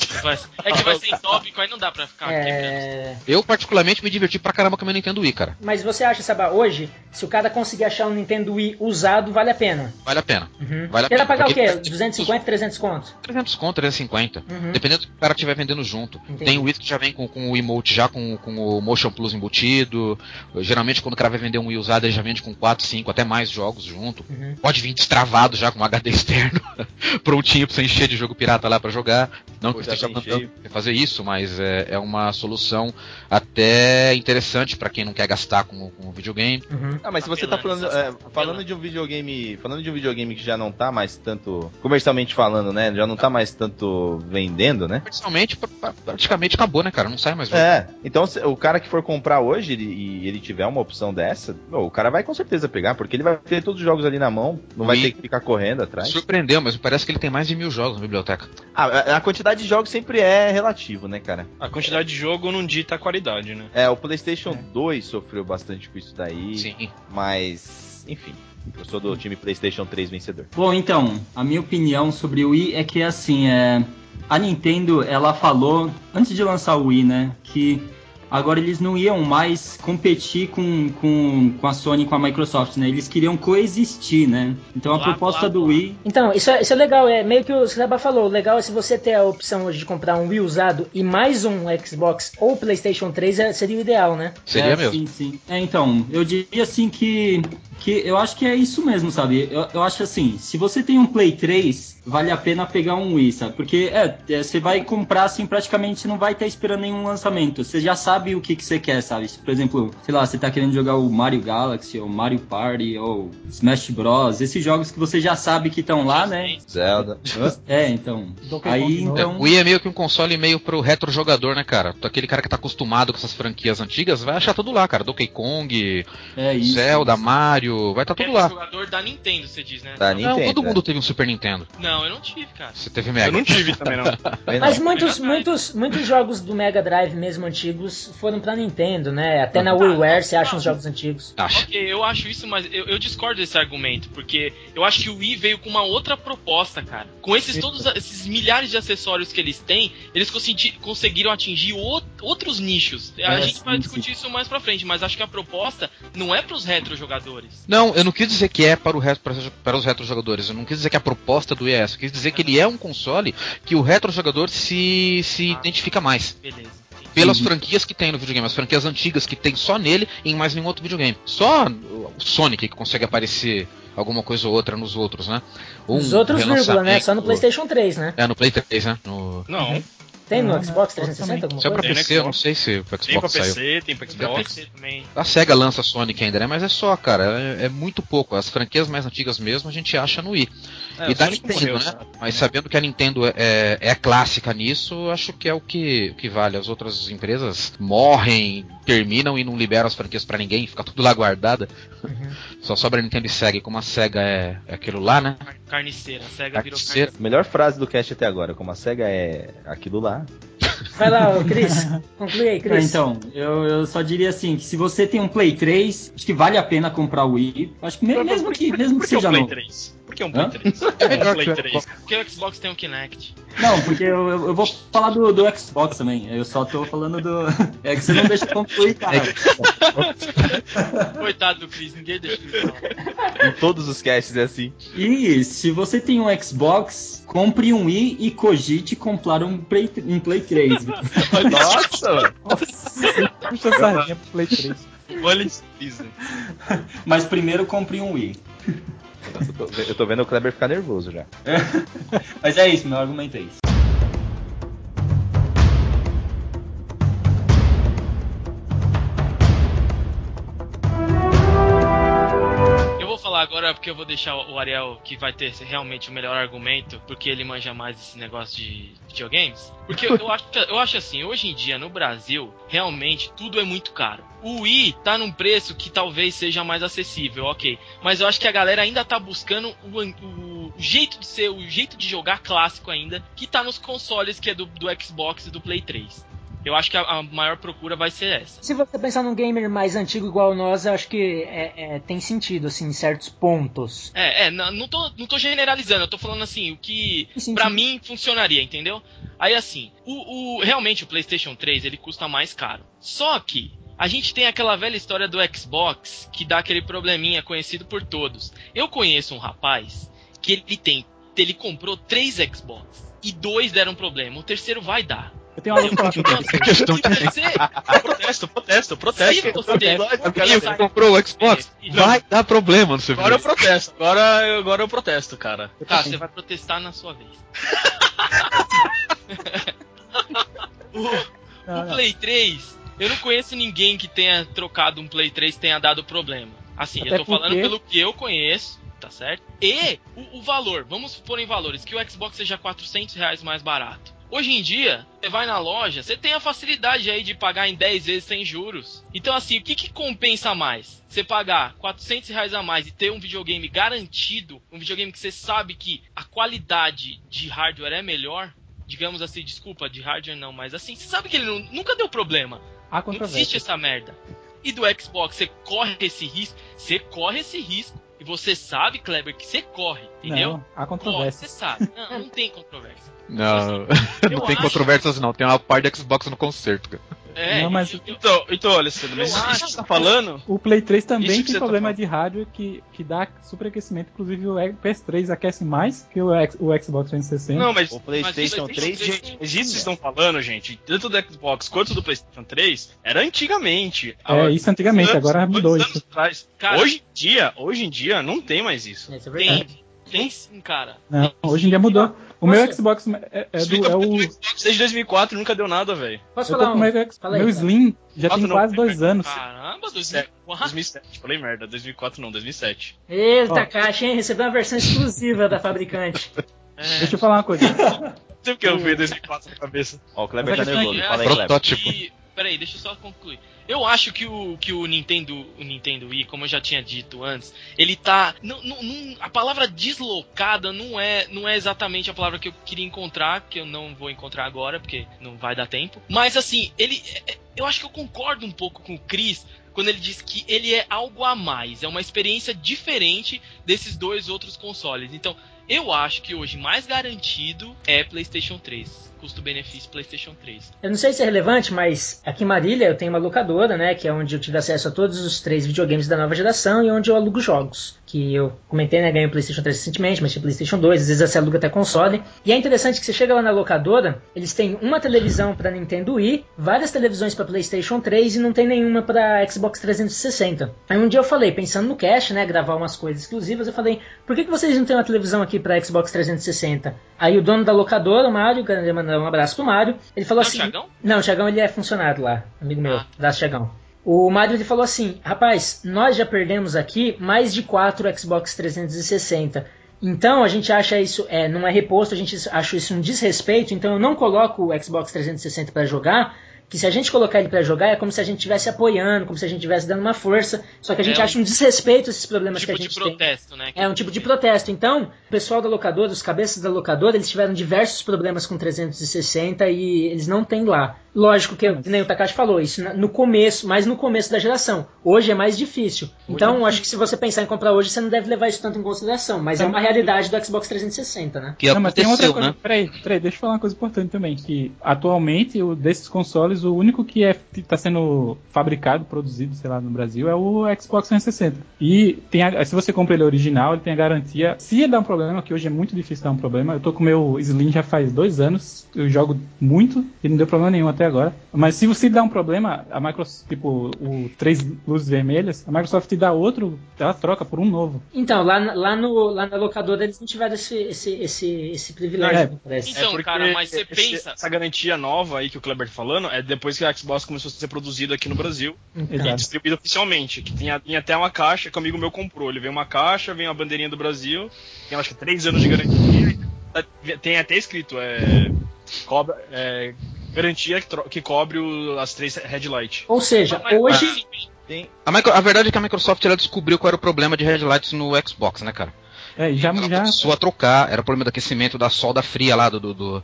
que vai ser em tópico, aí não dá pra ficar. É... Eu, particularmente, me diverti pra caramba com o meu Nintendo Wii, cara. Mas você acha, Sabá, hoje, se o cara conseguir achar um Nintendo Wii usado, vale a pena? Vale a pena. Uhum. Vale a Ele vai pena, pagar o porque quê? ele- 250, 300 contos? 300 conto, 350. Uhum. Dependendo do que o cara estiver vendendo junto. Entendi. Tem o Wii que já vem com, com o emote já, com, com o Motion Plus embutido. Geralmente, quando o cara vai vender um Wii usado, ele já vende com 4, 5, até mais jogos junto. Uhum. Pode vir destravado já com um HD externo, prontinho pra você encher de jogo pirata lá pra jogar. Não que esteja mandando fazer isso, mas é, é uma solução até interessante pra quem não quer gastar com, com videogame. Uhum. Ah, mas se você tá falando, é, falando de um videogame, falando de um videogame que já não tá mais tanto comercialmente falando, né? Já não tá mais tanto vendendo, né? Comercialmente, pra- pra- praticamente acabou, né, cara? Não sai mais jogo. É, então se- o cara que for comprar hoje ele- e ele tiver uma opção dessa, o cara vai com certeza pegar, porque ele vai ter todos os jogos ali na mão, não vai E- ter que ficar correndo atrás. Surpreendeu, mas parece que ele tem mais de mil jogos na biblioteca. Ah, a, quantidade de jogos sempre é relativo, né, cara? A quantidade de jogo não dita a qualidade, né? É, o PlayStation 2 sofreu bastante com isso daí, Sim. mas, enfim, eu sou do time PlayStation 3 vencedor. Bom, então, a minha opinião sobre o Wii é que assim, é, a Nintendo, ela falou antes de lançar o Wii, né, que agora eles não iam mais competir com, com, com a Sony e com a Microsoft, né? Eles queriam coexistir, né? Então a Blá, proposta blá, do. Wii Então, isso é, isso é legal, é meio que o Seba falou, o legal é se você ter a opção hoje de comprar um Wii usado e mais um Xbox ou PlayStation 3, é- seria o ideal, né? Seria é, mesmo. Sim, sim. É, então, eu diria assim que, que eu acho que é isso mesmo, sabe? Eu, eu acho assim, se você tem um Play 3, vale a pena pegar um Wii, sabe? Porque é, é, você vai comprar assim, praticamente não vai estar esperando nenhum lançamento. Você já sabe o que, que você quer, sabe? Se, Por exemplo, sei lá, você tá querendo jogar o Mario Galaxy, ou Mario Party, ou Smash Bros. Esses jogos que você já sabe que estão lá, né? Zelda. É, então. Aí de novo. É, então. o Wii é meio que um console meio pro retro jogador, né, cara? Aquele cara que tá acostumado com essas franquias antigas vai achar tudo lá, cara. Donkey Kong, É isso. Zelda, isso. Mario, vai tá tudo É lá. jogador da Nintendo, você diz, né? Da Não, Nintendo. todo né? mundo teve um Super Nintendo. Não, eu não tive, cara. Você teve Eu Mega. não tive também, não. Mas não. muitos, muitos, muitos jogos do Mega Drive mesmo antigos foram pra Nintendo, né? Até na Ah, WiiWare você acha uns jogos antigos. Acha. Ok, eu acho isso, mas eu, eu discordo desse argumento, porque eu acho que o Wii veio com uma outra proposta, cara. Com esses todos esses milhares de acessórios que eles têm, eles consegui- conseguiram atingir o- outros nichos. A É, gente vai sim, discutir isso mais pra frente, mas acho que a proposta não é pros retro jogadores. Não, eu não quis dizer que é para, o retro, para, os retro jogadores. Eu não quis dizer que a proposta do Wii Eu quis dizer que ele é um console que o retro jogador se, se Ah. identifica mais. Beleza. Pelas franquias que tem no videogame, as franquias antigas que tem só nele e em mais nenhum outro videogame. Só o Sonic que consegue aparecer alguma coisa ou outra nos outros, né? Um outros, vírgula, né? Só no PlayStation 3, né? É, no Play 3, né? No... Não. Tem no Xbox né? 360 alguma Se é pra coisa? Tem no PC, eu não Xbox. sei se o Tem pra Xbox saiu. PC, tem pra Pra Xbox. PC também. A SEGA lança Sonic ainda, né? Mas é só, cara. É, é muito pouco. As franquias mais antigas mesmo a gente acha no Wii. É, e da Sonic Nintendo, morreu, né? Mas sabendo que a Nintendo é, é, é clássica nisso, acho que é o que, o que vale. As outras empresas morrem, terminam e não liberam as franquias pra ninguém, fica tudo lá guardada. Uhum. Só sobra a Nintendo e SEGA. E como a SEGA é, é aquilo lá, né? Car- Carniceira. A SEGA virou Carniceira. Melhor frase do cast até agora, como a SEGA é aquilo lá. Vai lá, Cris. Conclui aí, É, Cris. então, eu, eu só diria assim, que se você tem um Play 3, acho que vale a pena comprar o Wii. Acho que me- mesmo que, mesmo que seja Play novo. 3? Por que é um Play Hã? 3? É um Play 3. Porque o Xbox tem um Kinect. Não, porque eu, eu- eu vou falar do, do Xbox também. Eu só tô falando do. É que você não deixa concluir, cara. Coitado do Chris, ninguém deixa. Em todos os casts é assim. E se você tem um Xbox, compre um Wii e cogite comprar um Play, um Play 3. Nossa, mano. Puxa a sardinha pro Play 3. Olha isso, Disney. Mas primeiro compre um Wii. Eu tô, vendo o Kleber ficar nervoso já. Mas é isso, meu argumento é isso. Falar agora porque eu vou deixar o Ariel, que vai ter realmente o melhor argumento, porque ele manja mais desse negócio de videogames. Porque eu, acho, eu acho assim, hoje em dia no Brasil, realmente tudo é muito caro. O Wii tá num preço que talvez seja mais acessível, ok. Mas eu acho que a galera ainda tá buscando o, an- o jeito de ser, o jeito de jogar clássico ainda, que tá nos consoles que é do, do Xbox e do Play 3. Eu acho que a, a maior procura vai ser essa. Se você pensar num gamer mais antigo igual nós, eu acho que é- é, tem sentido, assim, em certos pontos. É, é, não, não, tô, não tô generalizando, eu tô falando assim, o que sim. mim funcionaria, entendeu? Aí assim, o, o- realmente o PlayStation 3 ele custa mais caro. Só que a gente tem aquela velha história do Xbox que dá aquele probleminha conhecido por todos. Eu conheço um rapaz que ele tem, ele comprou três Xbox e dois deram problema, o terceiro vai dar. Eu tenho pra Então, sobre isso. É questão de você, Protesto, protesto, protesto. você você comprou o Xbox? Vai dar problema no seu Agora eu protesto, agora, agora eu protesto, cara. Tá, você vai protestar na sua vez. o, Não, o não. Play 3, eu não conheço ninguém que tenha trocado um Play 3 e tenha dado problema. Assim, Até eu tô falando porque- pelo que eu conheço, tá certo? E o, o valor, vamos pôr em valores, que o Xbox seja 400 reais mais barato. Hoje em dia, você vai na loja, você tem a facilidade aí de pagar em 10 vezes sem juros. Então, assim, o que, que compensa mais? Você pagar 400 reais a mais e ter um videogame garantido, um videogame que você sabe que a qualidade de hardware é melhor, digamos assim, desculpa, de hardware não, mas assim, você sabe que ele nu- nunca deu problema. Não existe essa merda. E do Xbox, você corre esse risco, você corre esse risco. Você sabe, Kleber, que você corre, entendeu? Não, há Corre, controvérsia. você sabe. Não, não tem controvérsia. Não, não tem acho- controvérsias não. Tem uma parte de Xbox no concerto, cara. É, Não, mas- Então, então olha, Cedro, mas isso que você tá falando. O Play 3 também tem tá problema falando. de hardware que, que dá superaquecimento. Inclusive o PS3 aquece mais que o, X- o Xbox 360. Não, mas O PlayStation Mas o 3, PlayStation gente. Mas isso que vocês estão falando, gente, tanto do Xbox quanto do PlayStation 3, era antigamente. É, isso antigamente, Dois agora anos- mudou dois isso. anos atrás. Cara- hoje em dia, hoje em dia, não tem mais isso. Isso é verdade. tem sim, cara. Não, hoje em dia mudou. O meu Xbox é, é do, é o. o Xbox desde 2004 nunca deu nada, velho. Posso Eu falar um? o meu, Fala aí, meu. Slim já tem não, quase dois anos. Caramba, 2007. 2004. 2007, falei merda, 2004 não, 2007. Eita, Ó. caixa, hein? Recebeu uma versão exclusiva da fabricante. É. Deixa eu falar uma coisa. Não sei porque eu vi 2004 na cabeça. Ó, o Kleber tá nervoso. é Fala aí, assim, Kleber. Peraí, deixa eu só concluir. Eu acho que o, que o Nintendo o Nintendo Wii, como eu já tinha dito antes, ele tá. a palavra deslocada não é, não é exatamente a palavra que eu queria encontrar, que eu não vou encontrar agora, porque não vai dar tempo. Mas assim, ele. é- Eu acho que eu concordo um pouco com o Chris quando ele diz que ele é algo a mais, é uma experiência diferente desses dois outros consoles. Então, eu acho que hoje mais garantido é PlayStation 3. Custo-benefício PlayStation 3. Eu não sei se é relevante, mas aqui em Marília eu tenho uma locadora, né? Que é onde eu tive acesso a todos os três videogames da nova geração e onde eu alugo jogos. Que eu comentei, né? Ganhei o PlayStation 3 recentemente, mas tinha PlayStation 2, às vezes você aluga até console. E é interessante que você chega lá na locadora, eles têm uma televisão para Nintendo Wii, várias televisões para PlayStation 3 e não tem nenhuma para Xbox 360. Aí um dia eu falei, pensando no cash, né? Gravar umas coisas exclusivas, eu falei, por que, que vocês não têm uma televisão aqui para Xbox 360? Aí o dono da locadora, o Mário, quero mandar um abraço pro Mário, ele falou Não, assim. Thiagão? Não, o Thiagão ele é funcionário lá, amigo meu, Ah. da Thiagão. O Mário ele falou assim: rapaz, nós já perdemos aqui mais de 4 Xbox 360. Então a gente acha isso, é, não é reposto, a gente acha isso um desrespeito, então eu não coloco o Xbox 360 para jogar, que se a gente colocar ele para jogar é como se a gente estivesse apoiando, como se a gente estivesse dando uma força, só que a gente É um- acha um desrespeito esses problemas tipo que a de gente tem. protesto, né? É um tipo de protesto. Então, o pessoal da locadora, os cabeças da locadora, eles tiveram diversos problemas com 360 e eles não têm lá. Lógico que, que nem o Takashi falou, isso na- no começo, mas no começo da geração. Hoje é mais difícil. Então, acho que se você pensar em comprar hoje, você não deve levar isso tanto em consideração. Mas é uma realidade do Xbox 360, né? Que Não, mas tem outra coisa. né? Peraí, peraí, deixa eu falar uma coisa importante também. Que atualmente, o, desses consoles, o único que é, está sendo fabricado, produzido, sei lá, no Brasil, é o Xbox 360. E tem a- se você compra ele original, ele tem a garantia. Se dar um problema, que hoje é muito difícil dar um problema, eu tô com o meu Slim já faz dois anos, eu jogo muito e não deu problema nenhum até agora. Mas se você dar um problema, a Microsoft, tipo, o três luzes vermelhas, a Microsoft dá outro, ela troca por um novo. Então, lá, na- lá, no, lá na locadora eles não tiveram esse, esse, esse, esse privilégio, É. me parece. Então, porque cara, mas você pensa- Essa garantia nova aí que o Kleber tá falando é depois que a Xbox começou a ser produzida aqui no Brasil e Exato. distribuída oficialmente. Que tinha, tinha até uma caixa que um amigo meu comprou. Ele veio uma caixa, vem uma bandeirinha do Brasil, tem acho que três anos de garantia. Tem até escrito, é. Cobra, é garantia que, que cobre o- as três headlights. Ou seja, Mas- hoje. mas, A, micro- a verdade é que a Microsoft ela descobriu qual era o problema de headlights no Xbox, né, cara? É, já, Ela já começou a trocar, era o problema do aquecimento da solda fria lá do, do, do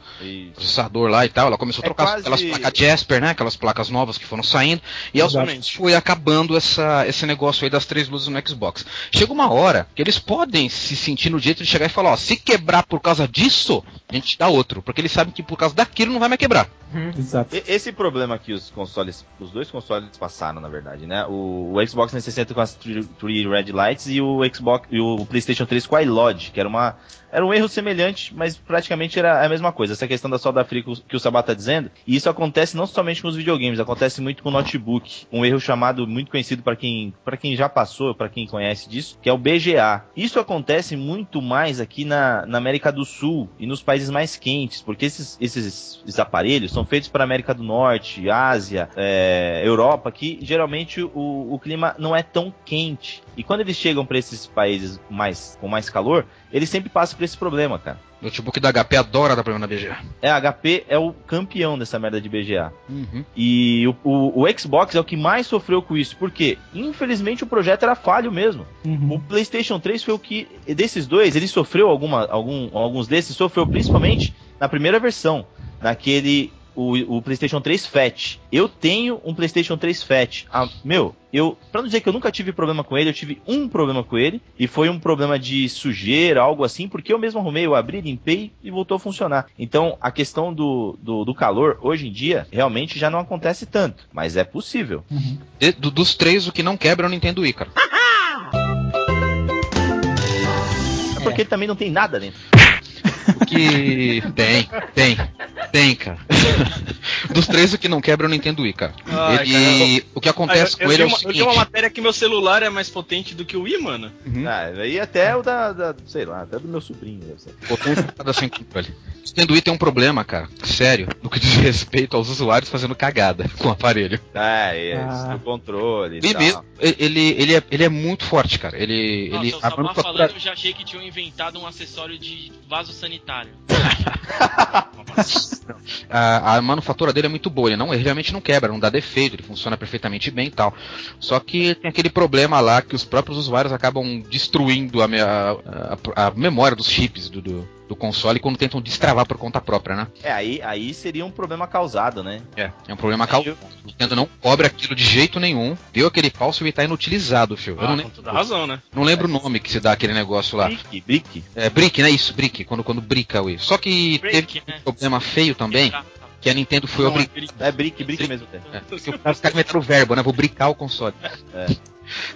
processador lá e tal. Ela começou a É trocar quase- aquelas placas Jasper, né? Aquelas placas novas que foram saindo. E aos poucos foi acabando essa, esse negócio aí das três luzes no Xbox. Chega uma hora que eles podem se sentir no direito de chegar e falar, ó, se quebrar por causa disso, a gente dá outro. Porque eles sabem que por causa daquilo não vai mais quebrar. Exato. E- Esse problema que os consoles, os dois consoles passaram, na verdade, né? O, o Xbox 360 com as 3 Red Lights e o Xbox e o PlayStation 3 com a iLod, que era uma era um erro semelhante, mas praticamente era a mesma coisa. Essa questão da solda fria que o, Sabá tá dizendo, e isso acontece não somente com os videogames, acontece muito com o notebook. Um erro chamado muito conhecido para quem para quem já passou, para quem conhece disso, que é o BGA. Isso acontece muito mais aqui na, na América do Sul e nos países mais quentes, porque esses, esses, esses aparelhos são feitos para América do Norte, Ásia, é, Europa, que geralmente o, o clima não é tão quente. E quando eles chegam para esses países mais com mais calor, eles sempre passam por esse problema, cara. O notebook da HP adora dar problema na BGA. É, a HP é o campeão dessa merda de BGA. Uhum. E o, o- o Xbox é o que mais sofreu com isso, porque infelizmente o projeto era falho mesmo. Uhum. O PlayStation 3 foi o que desses dois, ele sofreu alguma, algum, alguns desses sofreu principalmente na primeira versão, naquele o, o PlayStation 3 Fat. Eu tenho um PlayStation 3 Fat. Ah, meu, eu para não dizer que eu nunca tive problema com ele, eu tive um problema com ele e foi um problema de sujeira, algo assim, porque eu mesmo arrumei, eu abri, limpei e voltou a funcionar. Então, a questão do, do, do calor hoje em dia realmente já não acontece tanto, mas é possível. Uhum. De- do- dos três, o que não quebra é o Nintendo Wii, cara. É porque ele também não tem nada dentro. O que tem, tem, tem, cara. Dos três, o que não quebra é o Nintendo Wii, cara. Ai, ele, o que acontece Ah, eu, com eu ele é o uma, eu li seguinte. uma matéria que meu celular é mais potente do que o Wii, mano. Uhum. Ah, aí até o da, da- sei lá, até do meu sobrinho. Potência cada sem controle. O Nintendo Wii tem um problema, cara, sério, no que diz respeito aos usuários fazendo cagada com o aparelho. Ah, isso, Ah. do controle e Ele tal. ele, ele, é, ele é muito forte, cara. Ele, Nossa, ele o a falando, eu já achei que tinham inventado um acessório de vaso sanitário. a, a manufatura dele é muito boa, ele, não, ele realmente não quebra, não dá defeito, ele funciona perfeitamente bem e tal. Só que tem aquele problema lá que os próprios usuários acabam destruindo a- a- a memória dos chips do, do, do console quando tentam destravar por conta própria, né? É, aí, aí seria um problema causado, né? É, é um problema causado. O Nintendo não cobre aquilo de jeito nenhum, deu aquele falso e tá inutilizado, filho. Eu Ah, não com lembro, toda razão, né? não lembro o nome que se dá aquele negócio lá. Brick, brick. É, brick, né? Isso, brick, quando, quando brica o Só que Break, teve né? um problema feio também, que a Nintendo foi Não, é obrigada. brick. É brick, brick mesmo. É, porque os caras inventaram o verbo, né? Vou brincar o console. É.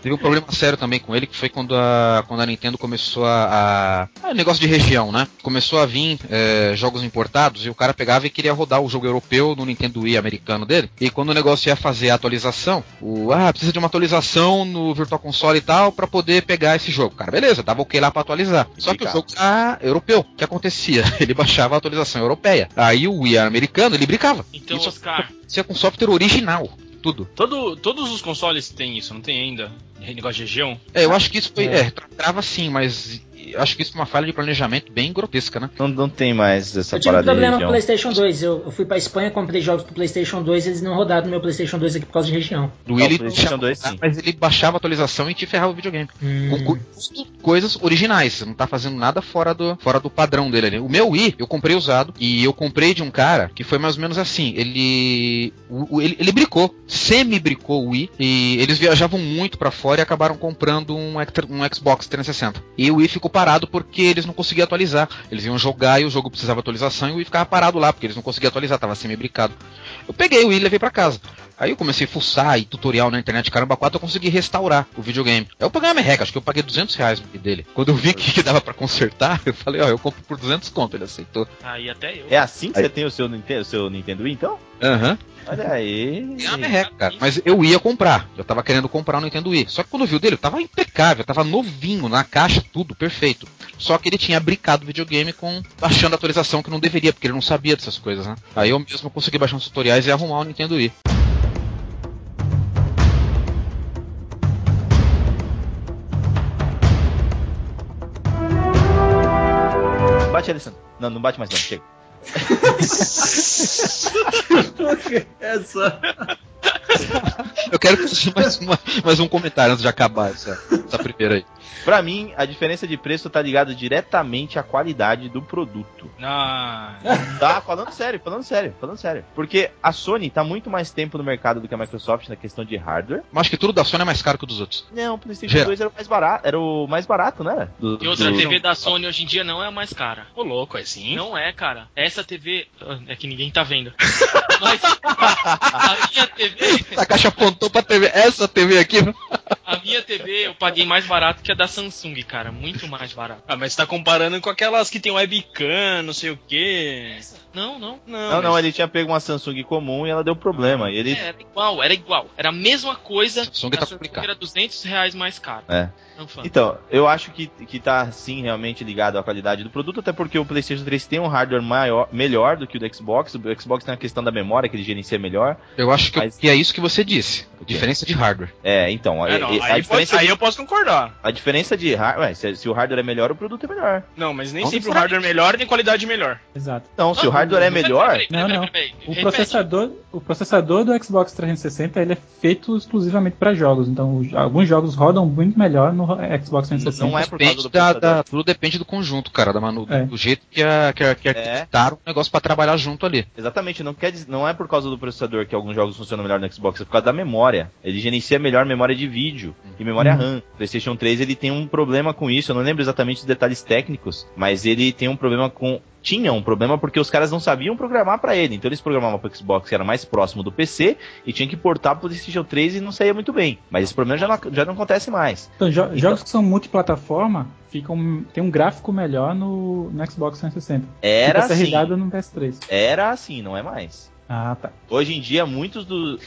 Teve um problema sério também com ele, que foi quando a, quando a Nintendo começou a, a- a negócio de região, né? Começou a vir é, jogos importados e o cara pegava e queria rodar o jogo europeu no Nintendo Wii americano dele. E quando o negócio ia fazer a atualização, o ah, precisa de uma atualização no Virtual Console e tal pra poder pegar esse jogo. Cara, beleza, dava ok lá pra atualizar. Só que o jogo era europeu. O que acontecia? Ele baixava a atualização europeia. Aí o Wii americano, ele brincava. Então, Isso Oscar, acontecia com software original. Tudo. Todo, todos os consoles têm isso, não tem ainda? Negócio de região? É, eu acho que isso foi. É, tra- trava sim, mas acho que isso é uma falha de planejamento bem grotesca, né? Não, não tem mais essa Eu tive um parada problema com o PlayStation 2. Eu, eu fui pra Espanha, comprei jogos pro PlayStation 2 eles não rodaram no meu PlayStation 2 aqui por causa de região. Do Não, ele o PlayStation 2 sim. mas ele baixava a atualização e te ferrava o videogame. Com, com coisas originais, você não tá fazendo nada fora do, fora do padrão dele ali. O meu Wii, eu comprei usado e eu comprei de um cara que foi mais ou menos assim. Ele. o- ele, ele bricou, semi-bricou o Wii e eles viajavam muito pra fora e acabaram comprando um, um Xbox 360. E o Wii ficou parado porque eles não conseguiam atualizar. Eles iam jogar e o jogo precisava atualização e o Wii ficava parado lá porque eles não conseguiam atualizar, tava semi-bricado. Eu peguei o Wii e levei pra casa. Aí eu comecei a fuçar e tutorial na internet, caramba, 4 eu consegui restaurar o videogame. Aí eu paguei uma merreca, acho que eu paguei 200 reais dele. Quando eu vi que dava pra consertar, eu falei, ó, eu compro por 200 conto, ele aceitou. Aí até eu. É assim que você tem o seu Nintendo, o seu Nintendo Wii, então? Aham. Olha aí. É uma merreca, cara. Mas eu ia comprar. Eu tava querendo comprar o Nintendo Wii. Só que quando eu vi o dele, tava impecável, tava novinho, na caixa, tudo, perfeito. Só que ele tinha brincado o videogame com baixando a atualização que não deveria, porque ele não sabia dessas coisas, né? Aí eu mesmo consegui baixar uns tutoriais e arrumar o Nintendo Wii. Bate, Alessandro. Não, não bate mais não, chega. Essa. Eu quero fazer mais, uma- mais um comentário antes de acabar essa, essa primeira aí. Pra mim, a diferença de preço tá ligada diretamente à qualidade do produto. Ah, Tá, falando sério, falando sério, falando sério. Porque a Sony tá muito mais tempo no mercado do que a Microsoft na questão de hardware. Mas acho que tudo da Sony é mais caro que o dos outros. Não, o PlayStation Geral. 2 era o mais barato, era o mais barato, né? era? Do- E outra do- TV da Sony hoje em dia não é a mais cara. ô louco, é sim? Não é, cara. Essa TV. ah, É que ninguém tá vendo. Mas a minha TV. A caixa apontou pra TV. Essa TV aqui. A minha TV eu paguei mais barato que a da Samsung, cara. Muito mais barato. Ah, mas você tá comparando com aquelas que tem webcam, não sei o quê. Não, não. Não, Não, não, mas- ele tinha pego uma Samsung comum e ela deu problema. E ele. É, era igual, era igual. Era a mesma coisa. Samsung a tá Samsung complicado. era 200 reais mais caro. É. Não. Então, eu acho que, que tá sim realmente ligado à qualidade do produto, até porque o PlayStation 3 tem um hardware maior, melhor do que o do Xbox. O Xbox tem a questão da memória, que ele gerencia melhor. Eu acho que, Mas- que é isso que você disse. Diferença de hardware. É, então, É, a, não, a- aí, a pode- diferença aí de, eu posso concordar. a diferença de hardware, se, se o hardware é melhor, o produto é melhor. Não, mas nem Não sempre o hardware melhor tem qualidade melhor. Exato. Não, se o hardware é melhor, Não, não. O processador, o processador do Xbox 360 ele é feito exclusivamente para jogos. Então, alguns jogos rodam muito melhor no não Xbox 360. é por causa do da, processador. da- tudo depende do conjunto, cara, da manu, É. do jeito que, a, que, a, que É. o negócio pra trabalhar junto ali. Exatamente, não quer dizer, não é por causa do processador que alguns jogos funcionam melhor no Xbox, é por causa da memória. Ele gerencia melhor memória de vídeo e memória Uhum. RAM. O PlayStation 3 ele tem um problema com isso, eu não lembro exatamente os detalhes técnicos, mas ele tem um problema com tinha um problema porque os caras não sabiam programar pra ele. Então eles programavam pro Xbox que era mais próximo do PC e tinha que portar pro PlayStation 3 e não saía muito bem. Mas esse problema já não, já não acontece mais. Então, jo- jogos que são multiplataforma ficam tem um gráfico melhor no, no Xbox 360. Era Fica assim. no PS3. Era assim, não é mais. Ah, tá. Hoje em dia, muitos dos.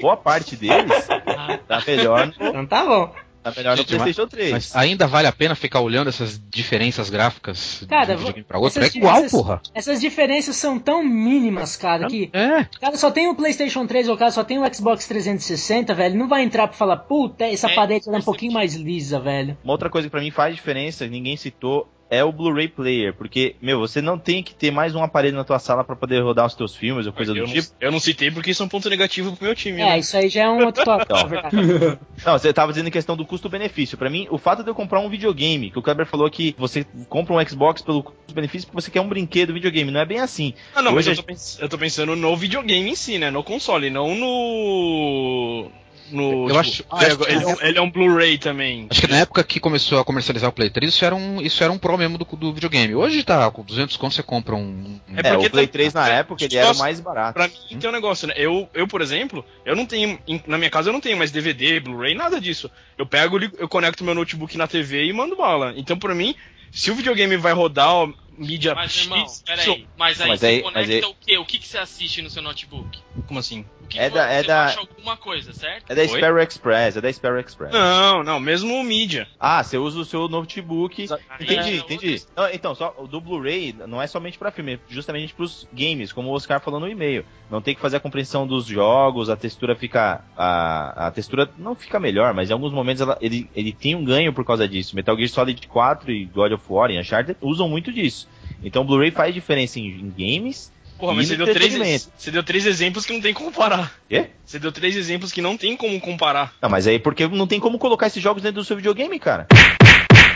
Boa parte deles tá melhor no, Então tá bom. Tá melhor no PlayStation 3. Mas ainda vale a pena ficar olhando essas diferenças gráficas Cara, de um videogame pra outro? essas É igual, diferenças- porra. Essas diferenças são tão mínimas, cara, que É. o cara só tem o PlayStation 3 ou o cara só tem o Xbox 360, velho. Não vai entrar pra falar, puta, essa É, parede é um pouquinho mais lisa, velho. Uma outra coisa que pra mim faz diferença, ninguém citou, é o Blu-ray Player. Porque, meu, você não tem que ter mais um aparelho na tua sala pra poder rodar os teus filmes ou coisa eu, do não, tipo. eu não citei porque isso é um ponto negativo pro meu time. É, né? isso aí já é um outro tópico, Então. na verdade. Não, você tava dizendo em questão do custo-benefício. Pra mim, o fato de eu comprar um videogame, que o Kleber falou que você compra um Xbox pelo custo-benefício porque você quer um brinquedo videogame. Não é bem assim. Ah, não, mas Hoje eu tô, eu tô pensando no videogame em si, né? No console, não no. No. Eu acho- ah, acho que- ele, é um, ele é um Blu-ray também. Acho que na época que começou a comercializar o Play 3, isso era um, isso era um pro mesmo do, do videogame. Hoje tá, com 200 conto você compra um. um- É É, porque o Play tá- 3 na é, época ele era o mais barato. Pra mim tem um negócio, né? Eu, eu, por exemplo, eu não tenho. Na minha casa eu não tenho mais DVD, Blu-ray, nada disso. Eu pego, eu conecto meu notebook na TV e mando bala. Então, pra mim, se o videogame vai rodar ó, mídia Mas, irmão, X, peraí. Mas aí Mas você aí- conecta mas aí- o quê? O que, que você assiste no seu notebook? Como assim? O que É da- é da- baixa alguma coisa, certo? É da Oi? Sparrow Express, é da Sparrow Express. Não, não, mesmo mídia. Ah, você usa o seu notebook. Entendi, É, entendi. Não, então, só o do Blu-ray não é somente pra filme, é justamente pros games, como o Oscar falou no e-mail. Não tem que fazer a compreensão dos jogos, a textura fica. A, a textura não fica melhor, mas em alguns momentos ela- ele, ele tem um ganho por causa disso. Metal Gear Solid 4 e God of War e Uncharted usam muito disso. Então o Blu-ray faz diferença em, em games. Porra, mas você deu, três, você deu três exemplos que não tem como comparar. Quê? Você deu três exemplos que não tem como comparar. Não, mas aí porque não tem como colocar esses jogos dentro do seu videogame, cara.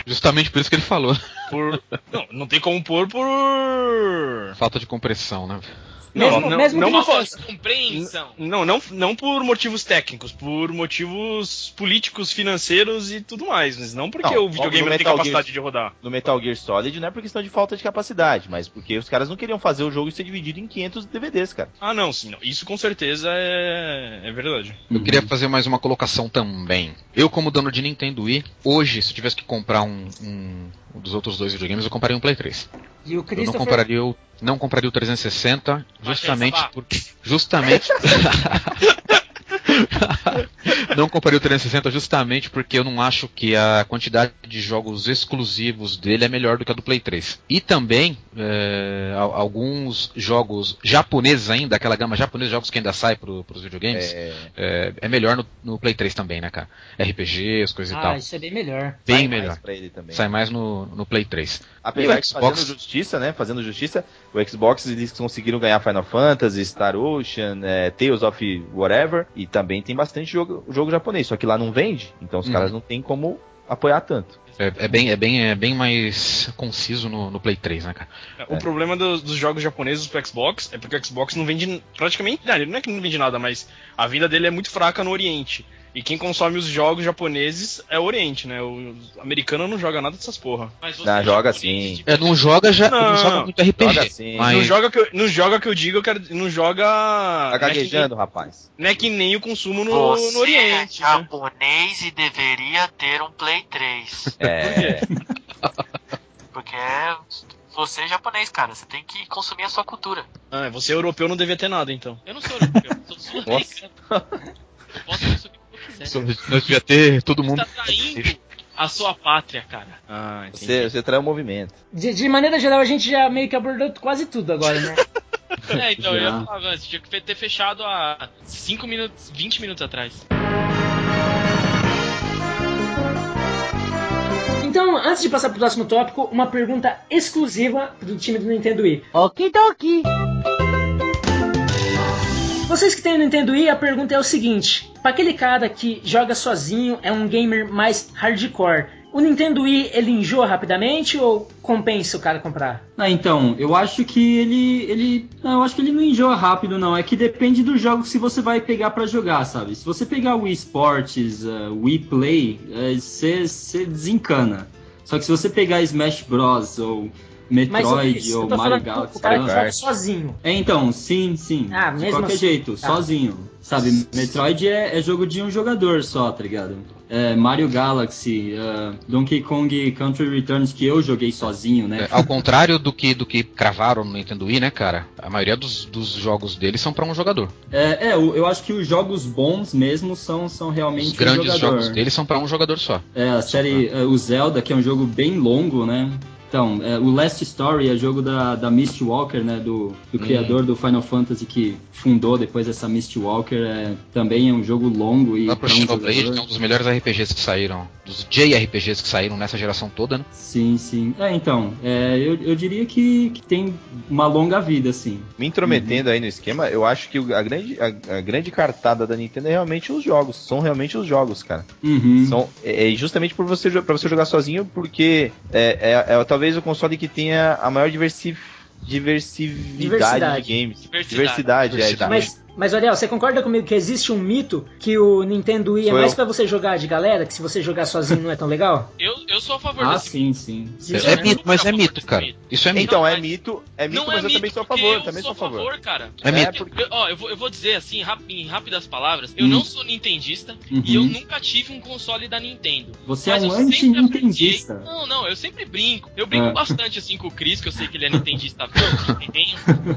Justamente por isso que ele falou. Por... não, não tem como pôr por. Falta de compressão, né? Mesmo, não, mesmo não que por Compreensão. Não, não, não por motivos técnicos, por motivos políticos, financeiros e tudo mais. Mas não porque Não, o videogame não tem capacidade Gear- de rodar. No Metal Gear Solid não é por questão de falta de capacidade, mas porque os caras não queriam fazer o jogo ser dividido em 500 DVDs, cara. Ah, não, sim. não. Isso com certeza é, é verdade. Eu queria fazer mais uma colocação também. Eu, como dono de Nintendo Wii, hoje, se eu tivesse que comprar um, um- um dos outros dois videogames, eu compraria um Play 3. E o Eu não Christopher... compraria o, não compraria o 360, justamente essa por, justamente não compraria o 360 justamente porque eu não acho que a quantidade de jogos exclusivos dele é melhor do que a do Play 3. E também é, al- alguns jogos japoneses ainda, aquela gama japonesa de jogos que ainda sai para os videogames, É, é, é melhor no, no Play 3 também, né, cara? RPGs, coisas e Ah, tal. isso é bem melhor. Bem sai melhor. mais pra ele também. Sai mais no, no Play 3. Apesar E o de Xbox? fazendo justiça, né? Fazendo justiça, o Xbox eles conseguiram ganhar Final Fantasy, Star Ocean, é, Tales of Whatever, e também tem bastante jogo, jogo japonês, só que lá não vende, então os Uhum. caras não tem como apoiar tanto. É, é bem, é, bem, é bem mais conciso no, no Play 3, né, cara? O problema dos, dos jogos japoneses pro Xbox é porque o Xbox não vende praticamente nada. Não é que não vende nada, mas a venda dele é muito fraca no Oriente. E quem consome os jogos japoneses é o Oriente, né? O americano não joga nada dessas porra. Mas Ah, joga sim. tipo, É, não joga já, não, Não, joga muito RPG. joga sim. mas Não joga que eu, não joga que eu digo, eu quero, não joga. Tá não é que nem- gaguejando, rapaz. Não é que nem o consumo no, Você no Oriente. é né? japonês e deveria ter um Play 3. É, Porque você é japonês, cara. Você tem que consumir a sua cultura. Ah, você europeu não devia ter nada, então. Eu não sou europeu, eu sou sul-americano. Posso consumir eu Nós devia ter todo Você mundo. tá traindo a sua pátria, cara. Ah, entendi. você, você trai o movimento. De, de maneira geral, a gente já meio que abordou quase tudo agora, né? É, então eu Já. ia falar antes, tinha que ter fechado há 5 minutos, 20 minutos atrás. Então, antes de passar pro próximo tópico, uma pergunta exclusiva do time do Nintendo Wii. Okidoki. Vocês que têm o Nintendo Wii, a pergunta é o seguinte: para aquele cara que joga sozinho, é um gamer mais hardcore, o Nintendo Wii ele enjoa rapidamente ou compensa o cara comprar? Ah, então, eu acho que ele. ele não, eu acho que ele não enjoa rápido, não. É que depende do jogo que você vai pegar pra jogar, sabe? Se você pegar o Wii Sports, uh, Wii Play, você desencana. Só que se você pegar Smash Bros. ou Metroid Mas, eu ou Mario Galaxy. o cara que joga sozinho. É, então, sim, sim. Ah, de qualquer assim. jeito, Tá. sozinho. Sabe, Metroid é, é jogo de um jogador só, tá ligado? É, Mario Galaxy, uh, Donkey Kong Country Returns, que eu joguei sozinho, né? É, ao contrário do que, do que cravaram no Nintendo Wii, né, cara? A maioria dos, dos jogos deles são pra um jogador. É, é, eu, eu acho que os jogos bons mesmo são, são realmente Os grandes um jogador. jogos deles são pra um jogador só. É, a série, é, o Zelda, que é um jogo bem longo, né? Então, é, o Last Story é jogo da, da Mist Walker, né? Do, do criador do Final Fantasy que fundou depois essa Mist Walker. É, também é um jogo longo e Lá pro Xenoblade, é um dos melhores RPGs que saíram, dos JRPGs que saíram nessa geração toda, né? Sim, sim. É, então, é, eu, eu diria que, que tem uma longa vida, assim. Me intrometendo aí no esquema, eu acho que a grande, a, a grande cartada da Nintendo é realmente os jogos. São realmente os jogos, cara. Uhum. São, é, é justamente por você, pra você jogar sozinho, porque é, é- é talvez o console que tenha a maior diversi, diversividade Diversidade. de games. Diversidade. Diversidade, é, Diversidade. Mas, mas Ariel, você concorda comigo que existe um mito que o Nintendo Wii é Sou mais eu. pra você jogar de galera, que se você jogar sozinho não é tão legal? Eu, eu sou a favor Ah, desse sim, sim. Isso É, é mito, mas é mito, cara. mito. Isso é mito. Então, é mas- mito, é mito, não mas é eu também sou a favor, eu também sou a favor. cara. É mito. porque- eu- ó, eu vou, eu vou dizer assim, rap- em rápidas palavras, eu Hum. não sou nintendista Uhum. e eu nunca tive um console da Nintendo. Você Mas é eu um sempre anti-nintendista. apreciei- Não, não, eu sempre brinco. Eu brinco Ah. bastante assim com o Chris, que eu sei que ele é nintendista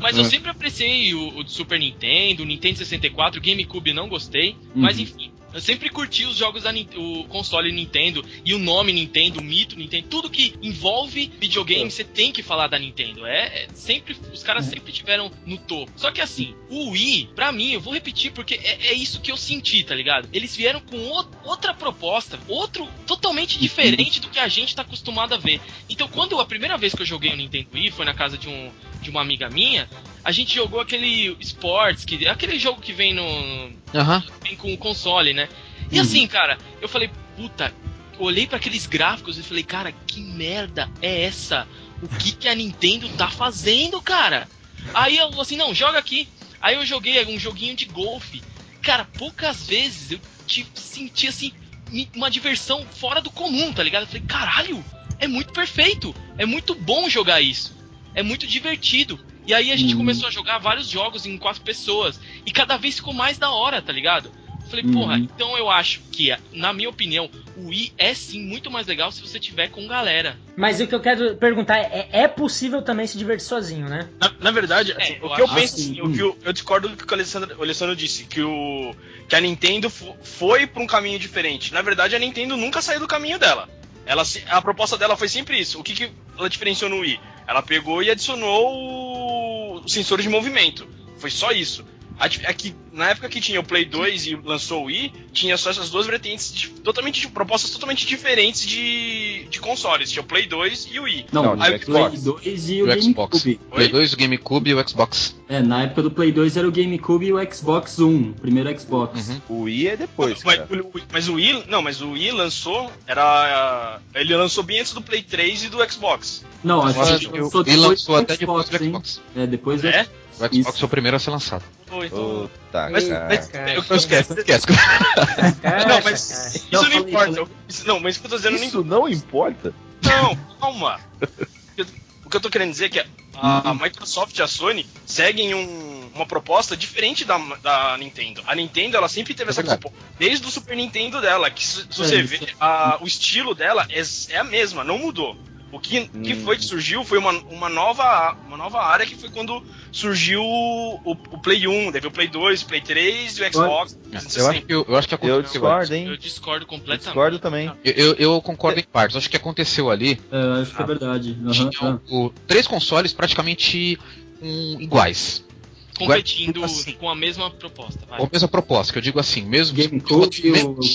Mas eu Ah. sempre apreciei o, o Super Nintendo, o Nintendo 64, o GameCube não gostei. Mas Uhum. enfim. Eu sempre curti os jogos da o console Nintendo e o nome Nintendo, o mito Nintendo, tudo que envolve videogame, você tem que falar da Nintendo. É, é sempre os caras sempre tiveram no topo. Só que assim, o Wii, pra mim, eu vou repetir porque é, é isso que eu senti, tá ligado? Eles vieram com o- outra proposta, outro totalmente diferente do que a gente tá acostumado a ver. Então, quando a primeira vez que eu joguei o Nintendo Wii foi na casa de um de uma amiga minha, a gente jogou aquele Sports, que aquele jogo que vem no Aham. vem com o console, né? E Uhum. assim, cara, eu falei, puta, olhei pra aqueles gráficos e falei, cara, que merda é essa? O que que a Nintendo tá fazendo, cara? Aí eu assim, não, joga aqui. Aí eu joguei um joguinho de golfe. Cara, poucas vezes eu te senti assim uma diversão fora do comum, tá ligado? Eu falei, caralho, é muito perfeito, é muito bom jogar isso. É muito divertido. E aí a gente Uhum. começou a jogar vários jogos em quatro pessoas. E cada vez ficou mais da hora, tá ligado? Eu falei, Uhum. porra, então eu acho que, na minha opinião, o Wii é sim muito mais legal se você tiver com galera. Mas o que eu quero perguntar é: é possível também se divertir sozinho, né? Na, na verdade, É, assim, eu o que eu penso assim, o que eu, eu discordo do que o Alessandro, o Alessandro disse, que, o, que a Nintendo fo- foi pra um caminho diferente. Na verdade, a Nintendo nunca saiu do caminho dela. Ela, a proposta dela foi sempre isso. O que, que ela diferenciou no Wii? Ela pegou e adicionou sensores de movimento. Foi só isso. A dif- É na época que tinha o Play 2 e lançou o Wii, tinha só essas duas vertentes de- totalmente de- propostas totalmente diferentes de, de consoles. Tinha o Play 2 e o Wii. Não, o Play Xbox. 2 e O o Xbox. GameCube. Play Oi? 2, o GameCube e o Xbox. É, na época do Play 2 era o GameCube e o Xbox One, primeiro Xbox. Uhum. O Wii é depois, mas, cara. o- mas o Wii, não, mas o Wii lançou, era ele lançou bem antes do Play 3 e do Xbox. Não, acho que ele lançou até depois Xbox, do hein? Xbox. É, depois do É? O Xbox Isso. foi o primeiro a ser lançado. Pô, então- Puta, Mas, cara. mas eu, Não esquece, não esquece. não, mas isso Não, não, falei, importa. falei. eu- isso- não, mas o que eu tô dizendo não Isso não importa? Não, calma. O que eu tô querendo dizer é que a, a Microsoft e a Sony seguem um- uma proposta diferente da, da Nintendo. A Nintendo, ela sempre teve É essa proposta, desde o Super Nintendo dela, que se, se É, você isso vê, a- o estilo dela é, é a mesma, não mudou. O que, que Hum. foi que surgiu foi uma, uma, nova, uma nova área que foi quando surgiu o, o Play 1, daí veio o Play 2, o Play 3 e o Xbox. Eu acho 360. que, eu acho que Eu aconteceu. discordo, Eu hein? discordo Eu completamente. discordo também. Eu, eu- eu concordo em partes. Acho que aconteceu ali. É, acho que é verdade. Aham, Tinham o- três consoles praticamente hum, iguais. Competindo Assim. com a mesma proposta. vai. Com a mesma proposta, que eu digo assim, mesmo GameCube,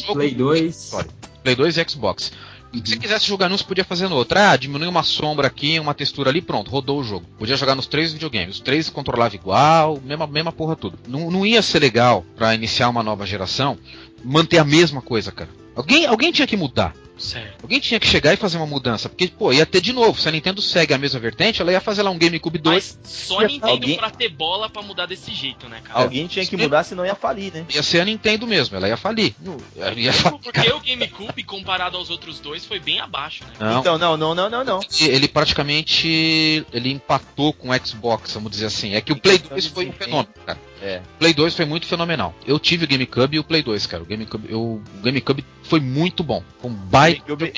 o Play 2. história. Play 2 e Xbox. Uhum. Se você quisesse jogar num, você podia fazer no outro. Ah, diminui uma sombra aqui, uma textura ali, pronto, rodou o jogo. Podia jogar nos três videogames. Os três controlavam igual, mesma, mesma porra tudo. Não, não ia ser legal pra iniciar uma nova geração manter a mesma coisa, cara. Alguém, alguém tinha que mudar. Certo. Alguém tinha que chegar e fazer uma mudança. Porque, pô, ia ter de novo. Se a Nintendo segue a mesma vertente, ela ia fazer lá um GameCube 2. Mas só a Nintendo Alguém- pra ter bola pra mudar desse jeito, né, cara? Alguém tinha que mudar, senão ia falir, né? Ia ser a Nintendo mesmo, ela ia falir. Ela ia falir. Porque o GameCube, comparado aos outros dois, foi bem abaixo, né? Não. Então, não, não, não, não, não. ele praticamente ele empatou com o Xbox, vamos dizer assim. É que o Play 2 foi um fenômeno, cara. É. O Play 2 foi muito fenomenal. Eu tive o GameCube e o Play 2, cara. O GameCube, eu, o GameCube foi muito bom. Com um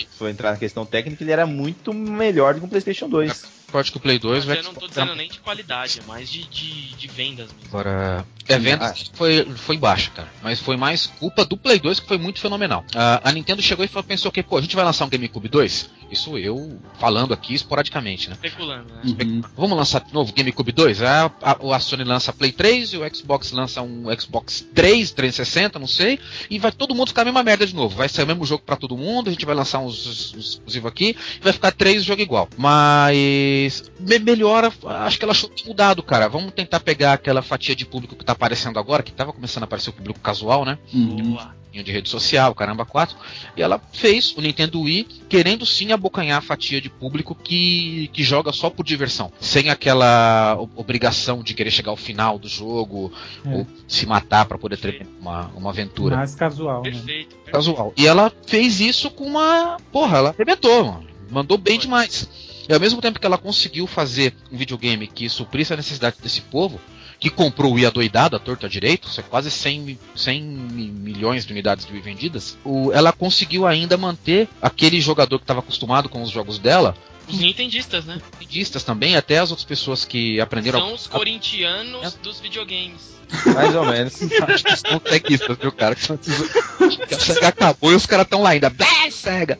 se for entrar na questão técnica, ele era muito melhor do que o PlayStation 2. Forte que o Play 2. Mas o eu não tô dizendo nem de qualidade, é mais de, de, de vendas mesmo. Agora, é, vendas foi, foi baixa, cara. Mas foi mais culpa do Play 2 que foi muito fenomenal. Ah, a Nintendo chegou e falou- pensou que, pô, a gente vai lançar um GameCube 2? Isso eu falando aqui esporadicamente, né? Especulando, né? Uhum. Vamos lançar de novo GameCube 2? A, a, a Sony lança Play 3 e o Xbox lança um Xbox 3, 360, não sei. E vai todo mundo ficar a mesma merda de novo. Vai sair o mesmo jogo pra todo mundo, a gente vai lançar uns, uns exclusivos aqui e vai ficar três jogo igual. Mas Mas me- melhora, acho que ela achou que tinha mudado, cara. Vamos tentar pegar aquela fatia de público que tá aparecendo agora, que tava começando a aparecer o público casual, né? Uhum. De rede social, caramba, 4. E ela fez o Nintendo Wii querendo sim abocanhar a fatia de público que, que joga só por diversão, sem aquela obrigação de querer chegar ao final do jogo É. ou se matar pra poder ter uma, uma aventura Mais casual, né? Perfeito. perfeito. casual. E ela fez isso com uma. Porra, ela arrebentou, mano. Mandou bem Foi. demais. E ao mesmo tempo que ela conseguiu fazer um videogame que suprisse a necessidade desse povo, que comprou o Wii adoidado, a torta direito, isso é quase 100, mi- 100 mi- milhões de unidades vendidas, o- ela conseguiu ainda manter aquele jogador que estava acostumado com os jogos dela, Os nintendistas, né? nintendistas também, até as outras pessoas que aprenderam São os corintianos dos videogames. Mais ou menos. Acho que são tequistas, viu, cara? A SEGA acabou e os caras estão lá ainda. SEGA!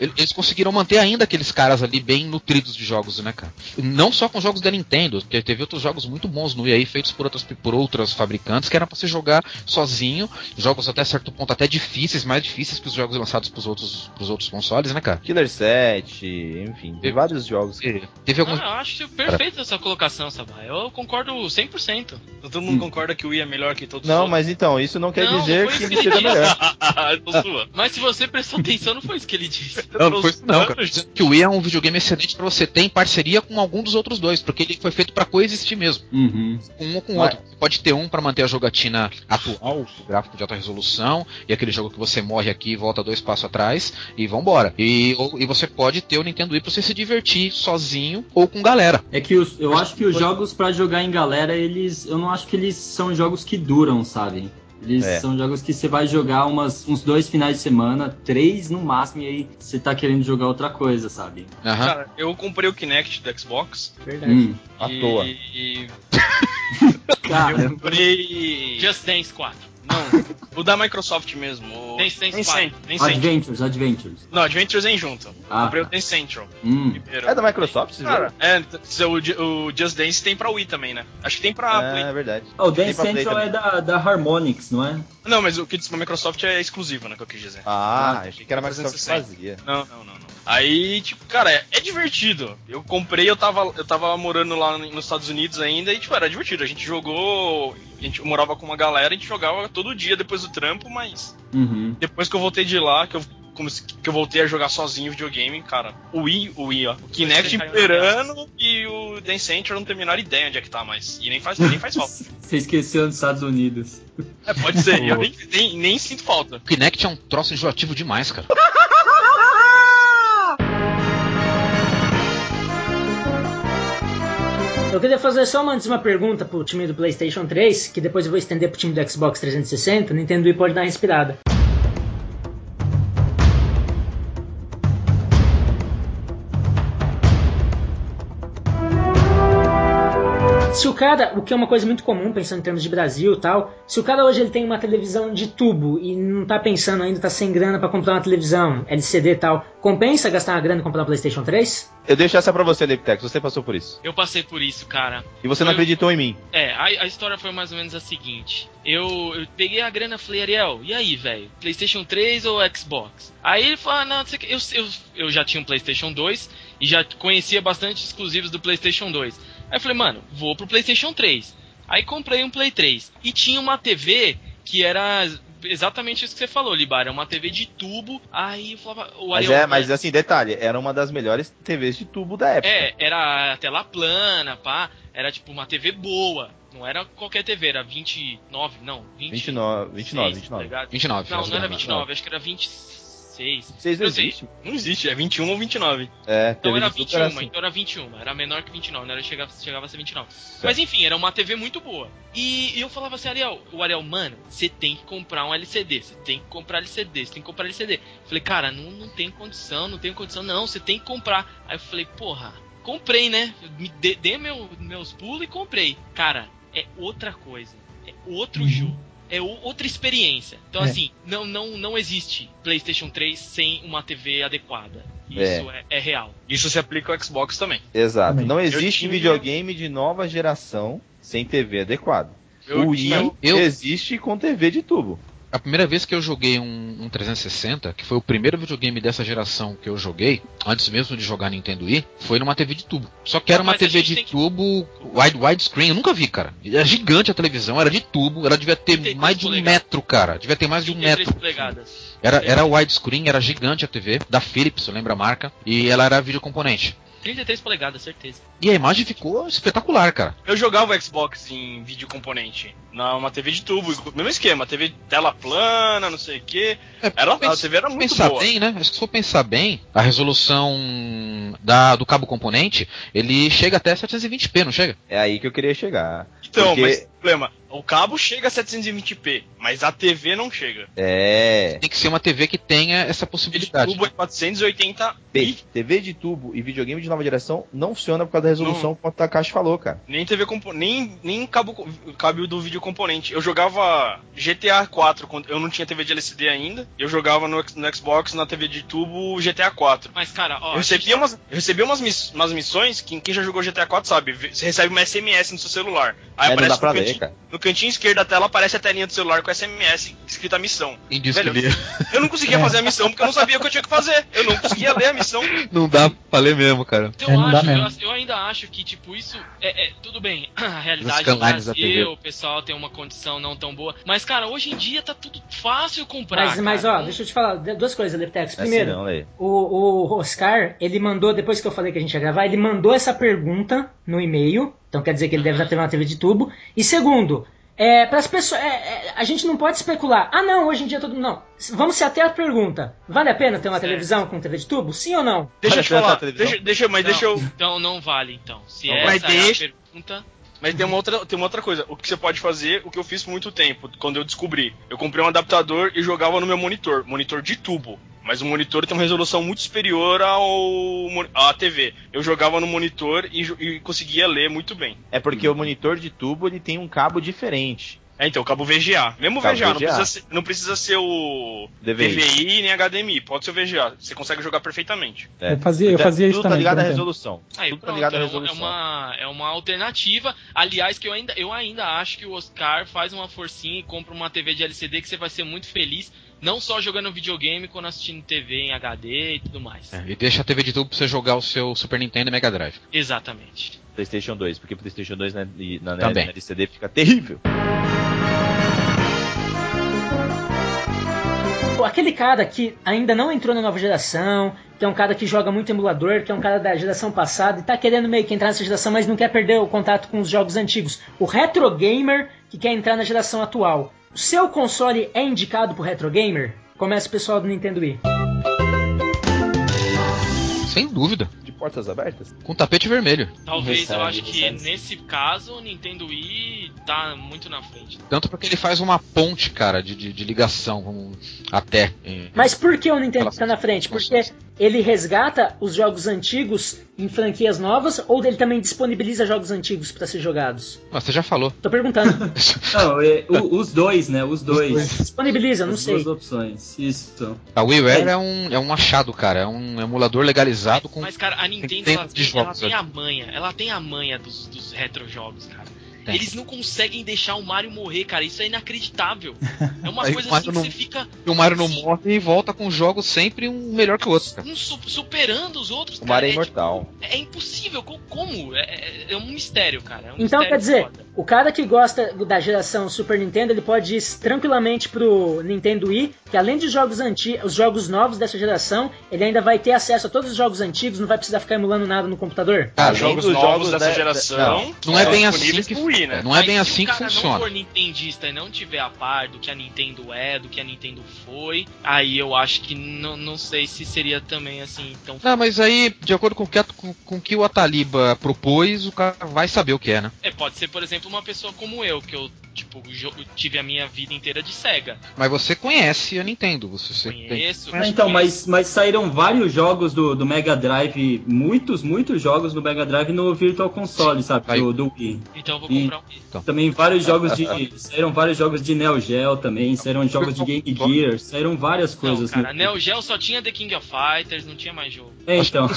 Ele- Eles conseguiram manter ainda aqueles caras ali bem nutridos de jogos, né, cara? Não só com jogos da Nintendo, porque teve outros jogos muito bons no aí, feitos por outras, por outras fabricantes, que eram pra você jogar sozinho, jogos até certo ponto até difíceis, mais difíceis que os jogos lançados pros outros, pros outros consoles, né, cara? Killer 7, enfim, tem vários jogos. Teve alguns. Ah, eu acho perfeita essa colocação, Sabá. Eu concordo 100%. Então todo mundo concorda que o Wii é melhor que todos Não, os mas então, isso não quer Não, dizer não que ele seja melhor. zoando. Mas se você prestou atenção, não foi isso que ele disse. Não, não foi isso não, cara. Dizendo Que o Wii é um videogame excelente pra você ter em parceria com algum dos outros dois, porque ele foi feito pra coexistir mesmo. Uhum. com um ou com o Mas- outro. Você pode ter um pra manter a jogatina atual, o gráfico de alta resolução, e aquele jogo que você morre aqui e volta dois passos atrás, e vambora. E, ou- e você pode ter o Nintendo Wii pra você se divertir sozinho ou com galera. É que os- eu acho que os jogos pra jogar em galera, eles. Eu não acho que eles são jogos que duram, sabe? Eles É. são jogos que você vai jogar umas, uns dois finais de semana, três no máximo, e aí você tá querendo jogar outra coisa, sabe? Cara, eu comprei o Kinect do Xbox. Verdade. Hum. À e, toa. E Cara, eu comprei. Just Dance 4. Não, o da Microsoft mesmo. O... Dance Dance Dance 4. Cent- Dance Central. Adventures, Adventures. Não, Adventures vem junto. Ah, comprei o tá. Dance Central. Hum. primeiro. É da Microsoft, esse Cara, jogo? é, o, o Just Dance tem pra Wii também, né? Acho que tem pra Play. É verdade. Ah, o Dance Central é da, da Harmonix, não é? Não, mas o que diz pra Microsoft é exclusivo, né? Que eu quis dizer. Ah, achei que era a Microsoft que 360. fazia. Não, não, não, não. Aí, tipo, cara, é, é divertido. Eu comprei, eu tava, eu tava morando lá nos Estados Unidos ainda e, tipo, era divertido. A gente jogou. A gente morava com uma galera, a gente jogava todo dia depois do trampo, mas Uhum. depois que eu voltei de lá, que eu, comecei- que eu voltei a jogar sozinho videogame, cara, o Wii, o Wii, ó, o Kinect imperando e o Dance Central não tem a menor ideia onde é que tá mais. E nem faz, nem faz falta. Você esqueceu dos Estados Unidos. É, pode ser, eu nem, nem, nem sinto falta. O Kinect é um troço enjoativo demais, cara. Eu queria fazer só uma, antes uma pergunta pro time do PlayStation 3, que depois eu vou estender pro time do Xbox 360. O Nintendo Wii pode dar uma respirada. Se o cara, o que é uma coisa muito comum pensando em termos de Brasil e tal, se o cara hoje ele tem uma televisão de tubo e não tá pensando ainda, tá sem grana pra comprar uma televisão, LCD e tal, compensa gastar uma grana e comprar um PlayStation 3? Eu deixo essa pra você, Leptex. Você passou por isso. Eu passei por isso, cara. E você não Eu- acreditou em mim. É, a, a história foi mais ou menos a seguinte. Eu, eu peguei a grana e falei, Ariel, e aí, velho? PlayStation 3 ou Xbox? Aí ele falou, ah, não, não sei o que. Eu, eu, eu já tinha um PlayStation 2 e já conhecia bastante exclusivos do PlayStation 2. Aí eu falei, mano, vou pro PlayStation 3. Aí comprei um Play 3. E tinha uma TV que era exatamente isso que você falou, Libara. Uma TV de tubo. Aí eu falava, o Mas Ariel. é, mas assim, detalhe, era uma das melhores TVs de tubo da época. É, era a tela plana, pá. Era tipo uma TV boa. Não era qualquer TV, era 29, não, 20, 29, 29, 29. Tá ligado? 29. Não, não era gramas. 29, acho que era 26. Vocês não Eu sei. Não existe, é 21 ou 29. É, Então era de tubo 21, era assim. então era 21, era menor que 29, não era chegava, chegava a ser 29. Mas enfim, era uma TV muito boa. E, e eu falava assim, Ariel, o Ariel, mano, você tem que comprar um LCD, você tem que comprar LCD, você tem que comprar LCD. Falei, cara, não, não tem condição, não tem condição, não, você tem que comprar. Aí eu falei, porra, comprei, né? Me dê meu, meus pulos e comprei. Cara, é outra coisa, é outro jogo. É outra experiência. Então, É. assim, não, não, não existe PlayStation 3 sem uma TV adequada. Isso é, é real. Isso se aplica ao Xbox também. Exato. Também. Não existe tinha- videogame de nova geração sem TV adequada. Eu o Wii tinha- existe com TV de tubo. A primeira vez que eu joguei um, um 360, que foi o primeiro videogame dessa geração que eu joguei, antes mesmo de jogar Nintendo Wii, foi numa TV de tubo. Só que era uma Mas TV de tem que- tubo wide, widescreen, eu nunca vi, cara. Era gigante a televisão, era de tubo, ela devia ter 33 mais de um polegadas. metro, cara. Devia ter mais de um 33 metro. polegadas. Era, era widescreen, era gigante a TV, da Philips, eu lembro a marca, e ela era videocomponente. 33 polegadas, certeza. E a imagem ficou espetacular, cara. Eu jogava o Xbox em vídeo componente. Na uma TV de tubo, mesmo esquema, TV tela plana, não sei o que. É, Era, a pens- TV era muito pensar boa. bem, né? Se for pensar bem, a resolução da, do cabo componente, ele chega até 720p, não chega? É aí que eu queria chegar. Então, Porque- mas problema, o cabo chega a 720p, mas a TV não chega. É. Tem que ser uma TV que tenha essa De possibilidade. tubo é 480 P- e TV de tubo e videogame de nova geração não funciona por causa da resolução que o Takashi falou, cara. nem TV compo nem nem cabo cabo do vídeo componente. Eu jogava GTA 4 quando eu não tinha TV de LCD ainda. Eu jogava no, no Xbox na TV de tubo GTA 4. Mas, cara, ó. eu recebia umas, eu recebia umas, miss- umas missões que quem já jogou GTA 4 sabe. Você recebe uma SMS no seu celular. Aí É, não aparece dá pra no, ler, cantinho, cara. no cantinho esquerdo da tela aparece a telinha do celular com SMS escrita missão. Quem disse que Velho, lia? Eu não conseguia fazer a missão porque eu não sabia o que eu tinha que fazer. Eu não conseguia ler a missão. Não dá pra ler mesmo, cara. Eu, É, não dá acho, eu, mesmo. eu ainda acho que, tipo, isso é, é- tudo bem. A realidade Nos do Brasil, o pessoal tem uma condição não tão boa. Mas, cara, hoje em dia tá tudo fácil comprar. Mas, mas ó, deixa eu te falar duas coisas, Leptex. É assim Primeiro, não, o, o Oscar, ele mandou, depois que eu falei que a gente ia gravar, ele mandou essa pergunta no e-mail. Então quer dizer que ele deve já ter uma TV de tubo. E segundo, é, para as pessoas, é, é, a gente não pode especular. Ah, não, hoje em dia todo mundo. Não. Vamos se até a pergunta. Vale a pena ter uma Certo. televisão com TV de tubo? Sim ou não? Deixa eu te falar. Deixa, deixa, mas Não, deixa eu. Então não vale, então. Se Não essa é Mas deixa- a pergunta. Mas tem uma, outra, tem uma outra coisa. O que você pode fazer, o que eu fiz por muito tempo, quando eu descobri. Eu comprei um adaptador e jogava no meu monitor. Monitor de tubo. Mas o monitor tem uma resolução muito superior ao à TV. Eu jogava no monitor e, e conseguia ler muito bem. É porque o monitor de tubo ele tem um cabo diferente. É, então, cabo VGA. Mesmo Cabo VGA, Não, VGA. precisa ser, não precisa ser o DVI. DVI nem HDMI. Pode ser o VGA. Você consegue jogar perfeitamente. É. Eu fazia, eu fazia isso Tudo tá também. ligado por à resolução. Aí, Tudo tá pronto, ligado à é, uma, é, resolução. uma, é uma alternativa. Aliás, que eu ainda, eu ainda acho que o Oscar faz uma forcinha e compra uma TV de LCD que você vai ser muito feliz. Não só jogando videogame, quando assistindo TV em HD e tudo mais. É, e deixa a TV de tubo pra você jogar o seu Super Nintendo e Mega Drive. Exatamente. PlayStation 2, porque PlayStation 2 na, na, na, Também. na LCD fica terrível. Aquele cara que ainda não entrou na nova geração, que é um cara que joga muito emulador, que é um cara da geração passada e tá querendo meio que entrar nessa geração, mas não quer perder o contato com os jogos antigos. O retro gamer que quer entrar na geração atual. Seu console é indicado pro retro gamer? Começa o pessoal do Nintendo Wii. Sem dúvida. De portas abertas? Com tapete vermelho. Talvez Recebe, eu acho que recebe. nesse caso o Nintendo Wii tá muito na frente. Tanto porque ele faz uma ponte, cara, de, de, de ligação vamos, até. eh, Mas por que o Nintendo Relação- tá na frente? Porque ele resgata os jogos antigos em franquias novas ou ele também disponibiliza jogos antigos para ser jogados? Ah, você já falou. Tô perguntando. Não, é, o- os dois, né? Os dois. Disponibiliza, não As sei. duas opções. Isso. A WiiWare é um, é um achado, cara. É um emulador legalizado com. Mas, cara, a Nintendo, Nintendo ela, de tem, ela jogos, tem né? a manha. Ela tem a manha dos, dos retro jogos, cara. Tem. Eles não conseguem deixar o Mario morrer, cara. Isso é inacreditável. É uma coisa o assim que não- você fica E o Mario não Sim. morre e volta com jogos sempre um melhor que o outro, cara. um su- superando os outros, O cara. Mario é é, imortal. tipo, é impossível. Co- Como? É, é- é um mistério, cara. É um Então mistério quer dizer, foda. O cara que gosta da geração Super Nintendo, ele pode ir tranquilamente pro Nintendo Wii, que além de jogos antigos, os jogos novos dessa geração, ele ainda vai ter acesso a todos os jogos antigos, não vai precisar ficar emulando nada no computador. Cara, jogos dos novos jogos dessa da- geração. Não é bem assim disponíveis que pro Wii, né? Não é Mas bem se assim o que cara não funciona. for nintendista e não tiver a par do que a Nintendo é, do que a Nintendo foi, aí eu acho que não, não sei se seria também assim tão Não, mas aí, de acordo com o que, com, com o que o Ataliba propôs, o cara vai saber o que é, né? É, pode ser, por exemplo, uma pessoa como eu, que eu, tipo, tive a minha vida inteira de SEGA. Mas você conhece a Nintendo, você, você tem. Conheço. Ah, então, mas, mas saíram vários jogos do, do Mega Drive, muitos, muitos jogos do Mega Drive no Virtual Console, sabe? Do, do Wii. Então eu vou E- comprar um Wii. Também vários jogos de. saíram vários jogos de Neo Geo também, saíram jogos de Game Gear, saíram várias Não, coisas. cara, no- Neo Geo só tinha The King of Fighters, não tinha mais jogo. É, então.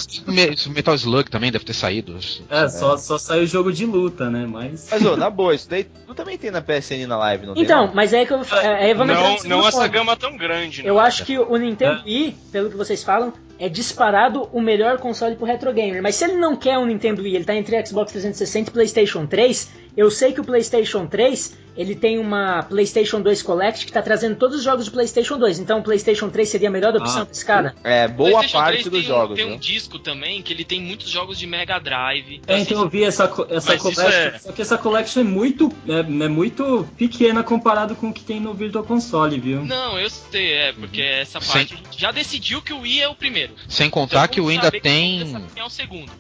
Metal Slug também deve ter saído. É, só, só saiu jogo de luta, né? Mas. Mas, ô, na boa, isso daí tu também tem na PSN na live, não tem? Então, não? mas é que eu. É, é, vamos entrar Não, não essa ponto. gama tão grande, né? Eu acho que o Nintendo Wii, pelo que vocês falam, é disparado o melhor console pro retro gamer. Mas se ele não quer um Nintendo Wii, ele tá entre Xbox 360 e PlayStation 3. Eu sei que o PlayStation 3 ele tem uma PlayStation 2 Collect que tá trazendo todos os jogos de PlayStation 2. Então o PlayStation 3 seria a melhor opção Ah. pra esse cara. É, boa parte 3 dos tem um, jogos, Tem um né? disco também que ele tem muitos jogos de Mega Drive. É, então eu vi essa, essa collection. é- Só que essa collection é muito, é, é muito pequena comparado com o que tem no Virtual Console, viu? Não, eu sei, é, porque essa Sim. parte gente já decidiu que o Wii é o primeiro. Sem contar que o ainda tem. É o.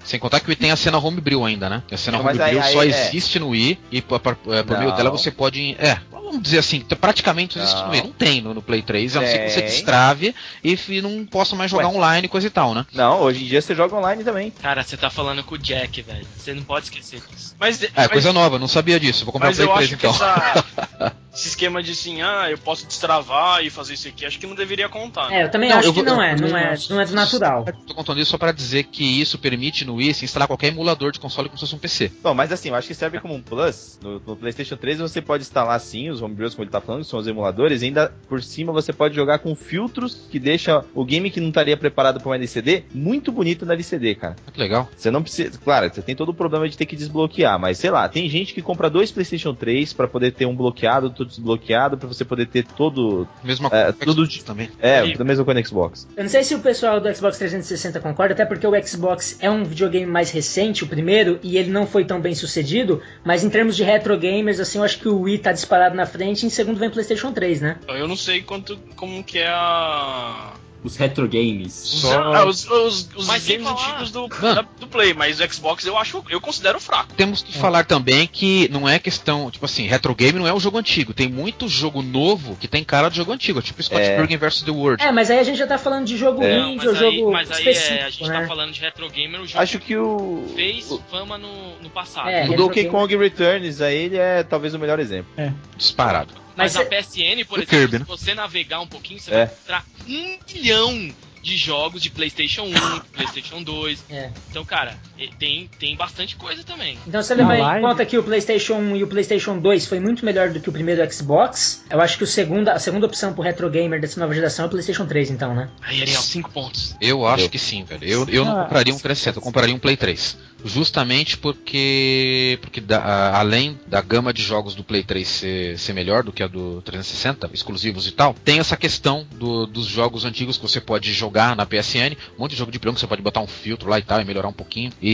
Sem contar que o Wii tem a cena homebrew ainda, né? A cena Não, homebrew aí- só aí é. existe no Wii e por, por- é, por meio dela você pode. É, vamos dizer assim, praticamente não existe Não. no Wii. Não tem no, no Play 3, a não ser que você destrave e f- não possa mais jogar Ué. online e coisa e tal, né? Não, hoje em dia você joga online também. Cara, você tá falando com o Jack, velho. Você não pode esquecer disso. Mas, É, mas- coisa nova, não sabia disso. Vou comprar o mas Play eu 3 acho que então. essa, esse esquema de assim, ah, eu posso destravar e fazer isso aqui, acho que não deveria contar. né? É, eu também Não, acho eu que vou- não é, eu não é, não é do natural. Tô contando isso só pra dizer que isso permite no Wii se instalar qualquer emulador de console como se fosse um PC. Bom, mas assim, eu acho que serve como um plus. No, no PlayStation 3 você pode instalar sim os homebrews, como ele tá falando, que são os emuladores, e ainda por cima você pode jogar com filtros que deixa o game que não estaria preparado para um LCD muito bonito na LCD, cara. Que legal. Você não precisa. Claro, você tem todo o problema de ter que desbloquear, mas sei lá, tem gente que compra dois PlayStation 3 pra poder ter um bloqueado, outro desbloqueado, pra você poder ter todo. Mesma É, coisa tudo Xbox também. É, E- da mesma coisa no Xbox. Eu não sei se o pessoal do Xbox 360 concorda, até porque o Xbox é um videogame mais recente, o primeiro, e ele não foi tão bem sucedido, mas em termos de retro gamers, assim, eu acho que o Wii tá disparado na frente e em segundo vem o PlayStation 3, né? Eu não sei quanto, como que é a... Os retro games. Só- Ah, os, os, os Mas games falar- antigos do, da- do Play, mas o Xbox eu acho, eu considero fraco. Temos que falar também que não é questão, tipo assim, retro game não é um jogo antigo. Tem muito jogo novo que tem cara de jogo antigo, tipo Scott É. Pilgrim vs The World. É, mas aí a gente já tá falando de jogo É. Não, indie mas ou aí, jogo mas aí específico, é, a gente né? tá falando de retro gamer, o jogo Acho que o. fez o- fama no, no passado. É, O Donkey game. Kong Returns, aí ele é talvez o melhor exemplo. Disparado. Mas, Mas a é- PSN, por Do exemplo, Kirby, né? se você navegar um pouquinho, você É. vai encontrar um milhão de jogos de PlayStation 1, PlayStation 2. É. Então, cara, tem, tem bastante coisa também. Então você leva em conta que o PlayStation 1 e o PlayStation 2 foi muito melhor do que o primeiro Xbox. Eu acho que o segunda, a segunda opção pro retro gamer dessa nova geração é o PlayStation 3, então, né? Aí, Ariel, 5 pontos. Eu acho Entendeu? que sim, velho. Eu, eu não Ah, compraria um 360, eu compraria um Play 3. Justamente porque, porque da- a- além da gama de jogos do Play 3 ser, ser melhor do que a do 360, exclusivos e tal, tem essa questão do- dos jogos antigos que você pode jogar na PSN. Um monte de jogo de branco, você pode botar um filtro lá e tal e melhorar um pouquinho. E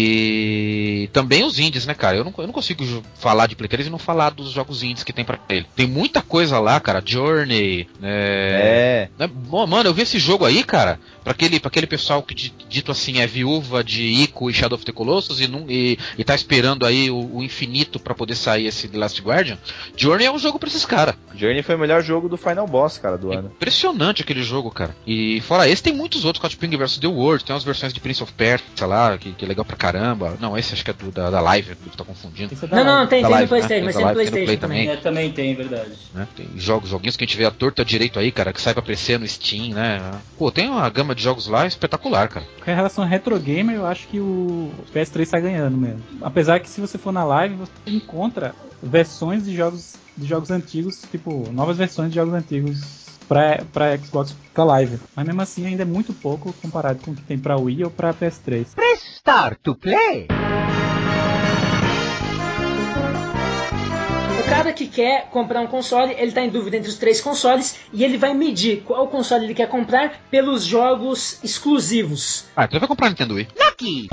também os indies, né, cara? Eu não, eu não consigo falar de Play 3 e não falar dos jogos indies que tem pra ele. Tem muita coisa lá, cara. Journey, é, É. né? Bom, Mano, eu vi esse jogo aí, cara, pra aquele, pra aquele pessoal que di- dito assim é viúva de Ico e Shadow of the Colossus e, não, e, e tá esperando aí o, o infinito pra poder sair esse The Last Guardian. Journey é um jogo pra esses caras. Journey foi o melhor jogo do Final Boss, cara, do ano. Impressionante aquele jogo, cara. E fora esse, tem muitos outros, Scott Pilgrim vs The World, tem umas versões de Prince of Persia lá, que, que é legal pra caramba. Não, esse acho que é do, da, da Live, do tá confundindo. Esse é da Não, não, tem, tem no live, né? PlayStation, mas Da tem no no PlayStation Play também. também. É, também tem, verdade. né? Tem jogos, joguinhos que a gente vê a torta direito aí, cara, que sai pra PC no Steam, né? Pô, tem uma gama de jogos lá espetacular, cara. Com relação a retro gamer, eu acho que o PS3 tá ganhando mesmo. Apesar que se você for na live, você encontra versões de jogos de jogos antigos, tipo, novas versões de jogos antigos pra, pra Xbox pra live. Mas mesmo assim ainda é muito pouco comparado com o que tem pra Wii ou pra PS3. Start to play. Cara que quer comprar um console, ele tá em dúvida entre os três consoles e ele vai medir qual console ele quer comprar pelos jogos exclusivos. Ah, então vai comprar Nintendo Wii. Lucky.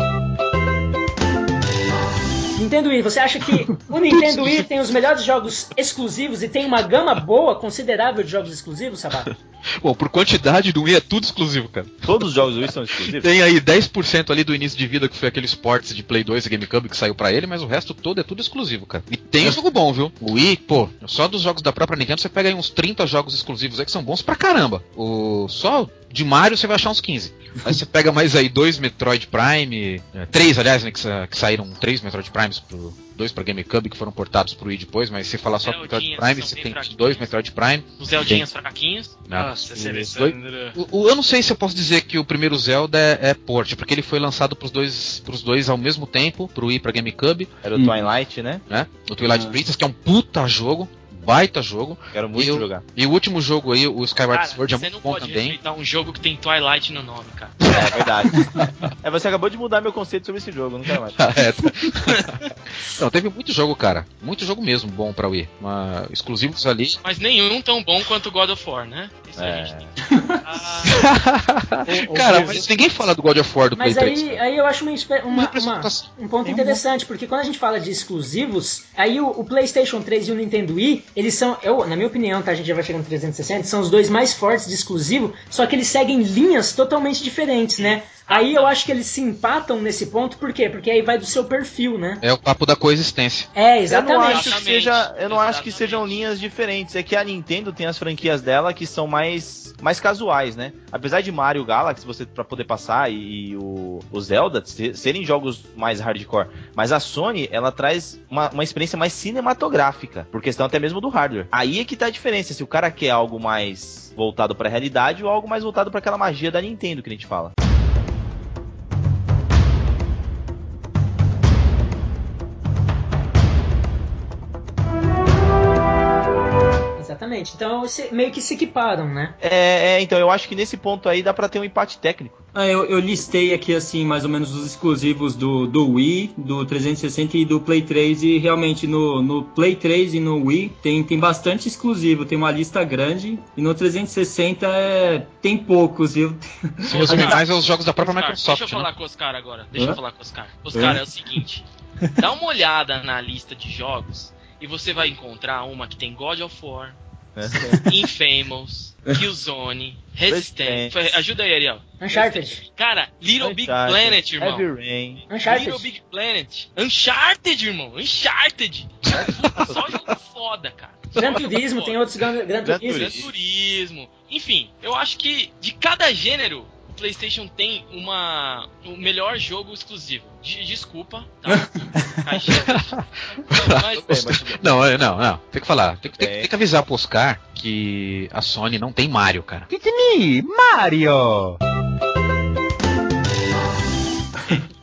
Nintendo Wii, você acha que o Nintendo Wii tem os melhores jogos exclusivos e tem uma gama boa, considerável de jogos exclusivos, Sabato? Bom, por quantidade do Wii é tudo exclusivo, cara. Todos os jogos do Wii são exclusivos. Tem aí 10% ali do início de vida que foi aquele Sports de Play 2 e GameCube que saiu pra ele, mas o resto todo é tudo exclusivo, cara. E tem jogo bom, viu? O Wii, pô, só dos jogos da própria Nintendo você pega aí uns 30 jogos exclusivos aí que são bons pra caramba. O só de Mario você vai achar uns 15. Aí você pega mais aí dois Metroid Prime, é, três, aliás, né, que, sa- que saíram três Metroid Primes pro dois pra GameCube que foram portados pro Wii depois, mas se falar só do Metroid Prime, você tem fraquinhos. dois Metroid Prime. Os Zeldinhas fraquinhos. né? Nossa, Alessandro. o- o- eu não sei se eu posso dizer que o primeiro Zelda é, é port, porque ele foi lançado pros dois, pros dois ao mesmo tempo, pro Wii e pra GameCube, Era o Twilight, né? né? O Twilight Ah. Princess, que é um puta jogo, baita jogo. Quero muito e o- jogar. E o último jogo aí, o Skyward Cara, Sword, é você muito não bom pode também. respeitar um jogo que tem Twilight no nome, cara. É verdade. é, você acabou de mudar meu conceito sobre esse jogo, não quero mais. É. Não, teve muito jogo, cara. Muito jogo mesmo bom pra Wii. Uma, exclusivos ali. Mas nenhum tão bom quanto God of War, né? Isso a É. gente tem que... Ah, cara, mas ninguém fala do God of War do Mas Play 3. aí, aí eu acho uma, uma- uma- um ponto Tem um interessante, porque quando a gente fala de exclusivos, aí o, o PlayStation 3 e o Nintendo Wii, eles são, eu, na minha opinião, tá? A gente já vai chegar no 360, são os dois mais fortes de exclusivo, só que eles seguem linhas totalmente diferentes, né? Aí eu acho que eles se empatam nesse ponto, por quê? Porque aí vai do seu perfil, né? É o papo da coexistência. É, Eu não exatamente. acho que Exatamente. seja, eu não acho que Exatamente. sejam linhas diferentes. É que a Nintendo tem as franquias dela que são mais, mais casuais, né? Apesar de Mario Galaxy você para poder passar e, e o, o Zelda se- serem jogos mais hardcore, mas a Sony ela traz uma, uma experiência mais cinematográfica, por questão até mesmo do hardware. Aí é que tá a diferença, se o cara quer algo mais voltado pra realidade ou algo mais voltado pra aquela magia da Nintendo que a gente fala. Exatamente. Então se- meio que se equiparam, né? É, é, então eu acho que nesse ponto aí dá pra ter um empate técnico. Ah, eu, eu listei aqui, assim, mais ou menos os exclusivos do, do Wii, do 360 e do Play 3. E realmente no, no Play 3 e no Wii tem, tem bastante exclusivo, tem uma lista grande. E no 360 é, tem poucos, viu? Se resumir mais aos jogos da própria Oscar, Microsoft. Deixa eu né? falar com o Oscar agora. Deixa Hã? eu falar com o Oscar. Oscar, Hã? é o seguinte. Dá uma olhada na lista de jogos e você vai encontrar uma que tem God of War, Infamous, Killzone, Resistance. Resistance. Ajuda aí, Ariel. Uncharted. Cara, Little Big Uncharted, Planet, irmão. Heavy Rain. Uncharted. Little Big Planet. Uncharted, irmão. Uncharted. Só jogo foda, cara. Gran Turismo, tem outros Gran, Gran Gran Turismo. Gran Turismo. Enfim, eu acho que de cada gênero, PlayStation tem uma o melhor jogo exclusivo. De- desculpa, tá? Caixinha. Mas, mas. Não, é- não, não. Tem que falar. Tem que, tem, Tem. tem que avisar pro Oscar que a Sony não tem Mario, cara. Pikmi, Mario!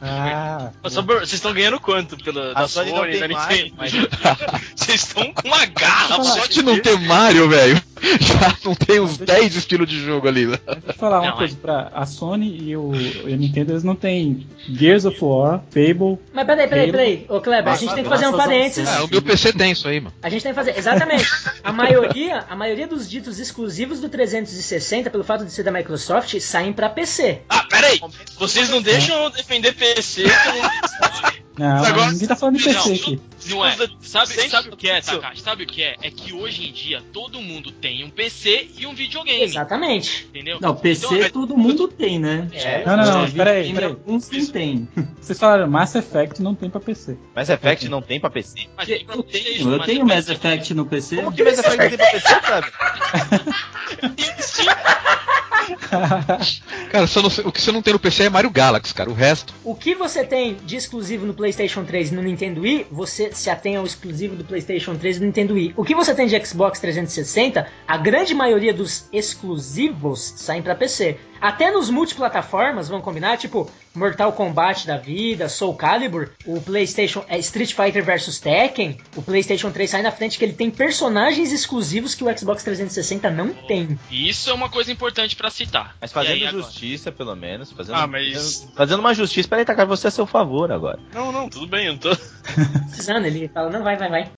Ah, só por- Vocês estão ganhando quanto pela A da Sony Sony, não tem Nintendo? mas Vocês estão com uma garra Só de não ter Mario, velho, já não tem uns 10 estilos de jogo ali. né? deixa eu falar uma Não, coisa pra a Sony e o, e a Nintendo, eles não têm Gears of War, Fable. Mas peraí, peraí, peraí. Ô, Kleber, a gente tem que fazer um parênteses. Ah, o meu PC tem isso aí, mano. A gente tem que fazer, exatamente. A maioria, a maioria dos ditos exclusivos do 360, pelo fato de ser da Microsoft, saem pra PC. Ah, peraí! Vocês não deixam eu defender PC como Não, Agora- ninguém tá falando de PC Não, aqui. Não é. Sabe, Sempre sabe o que é. Takashi? Sabe o que é? É que hoje em dia todo mundo tem um PC e um videogame. Exatamente. Entendeu? Não, PC Então, é- todo mundo tem, né? É. Não, não, não, Videogame, peraí, peraí. Alguns não tem. Vocês falaram Mass Effect não tem pra PC. Mass Effect não tem pra PC. mas Eu tenho, eu mas tenho é Mass Effect no PC. Como que Mass Effect não tem pra PC, sabe? Cara, só não o que você não tem no PC é Mario Galaxy, cara. O resto. O que você tem de exclusivo no PlayStation 3 e no Nintendo Wii, você se atém ao exclusivo do PlayStation 3 e do Nintendo Wii. O que você tem de Xbox 360, a grande maioria dos exclusivos saem pra PC. Até nos multiplataformas, vamos combinar, tipo Mortal Kombat da vida, Soul Calibur, o PlayStation é, Street Fighter vs Tekken, o PlayStation 3 sai na frente que ele tem personagens exclusivos que o Xbox 360 não tem. Isso é uma coisa importante pra citar. Mas fazendo aí, agora? justiça, pelo menos. Fazendo, Ah, mas- Fazendo uma justiça. Peraí, Takar, você é a seu favor agora. Não, não, tudo bem, eu não tô. Precisando, ele fala, não, vai, vai, vai.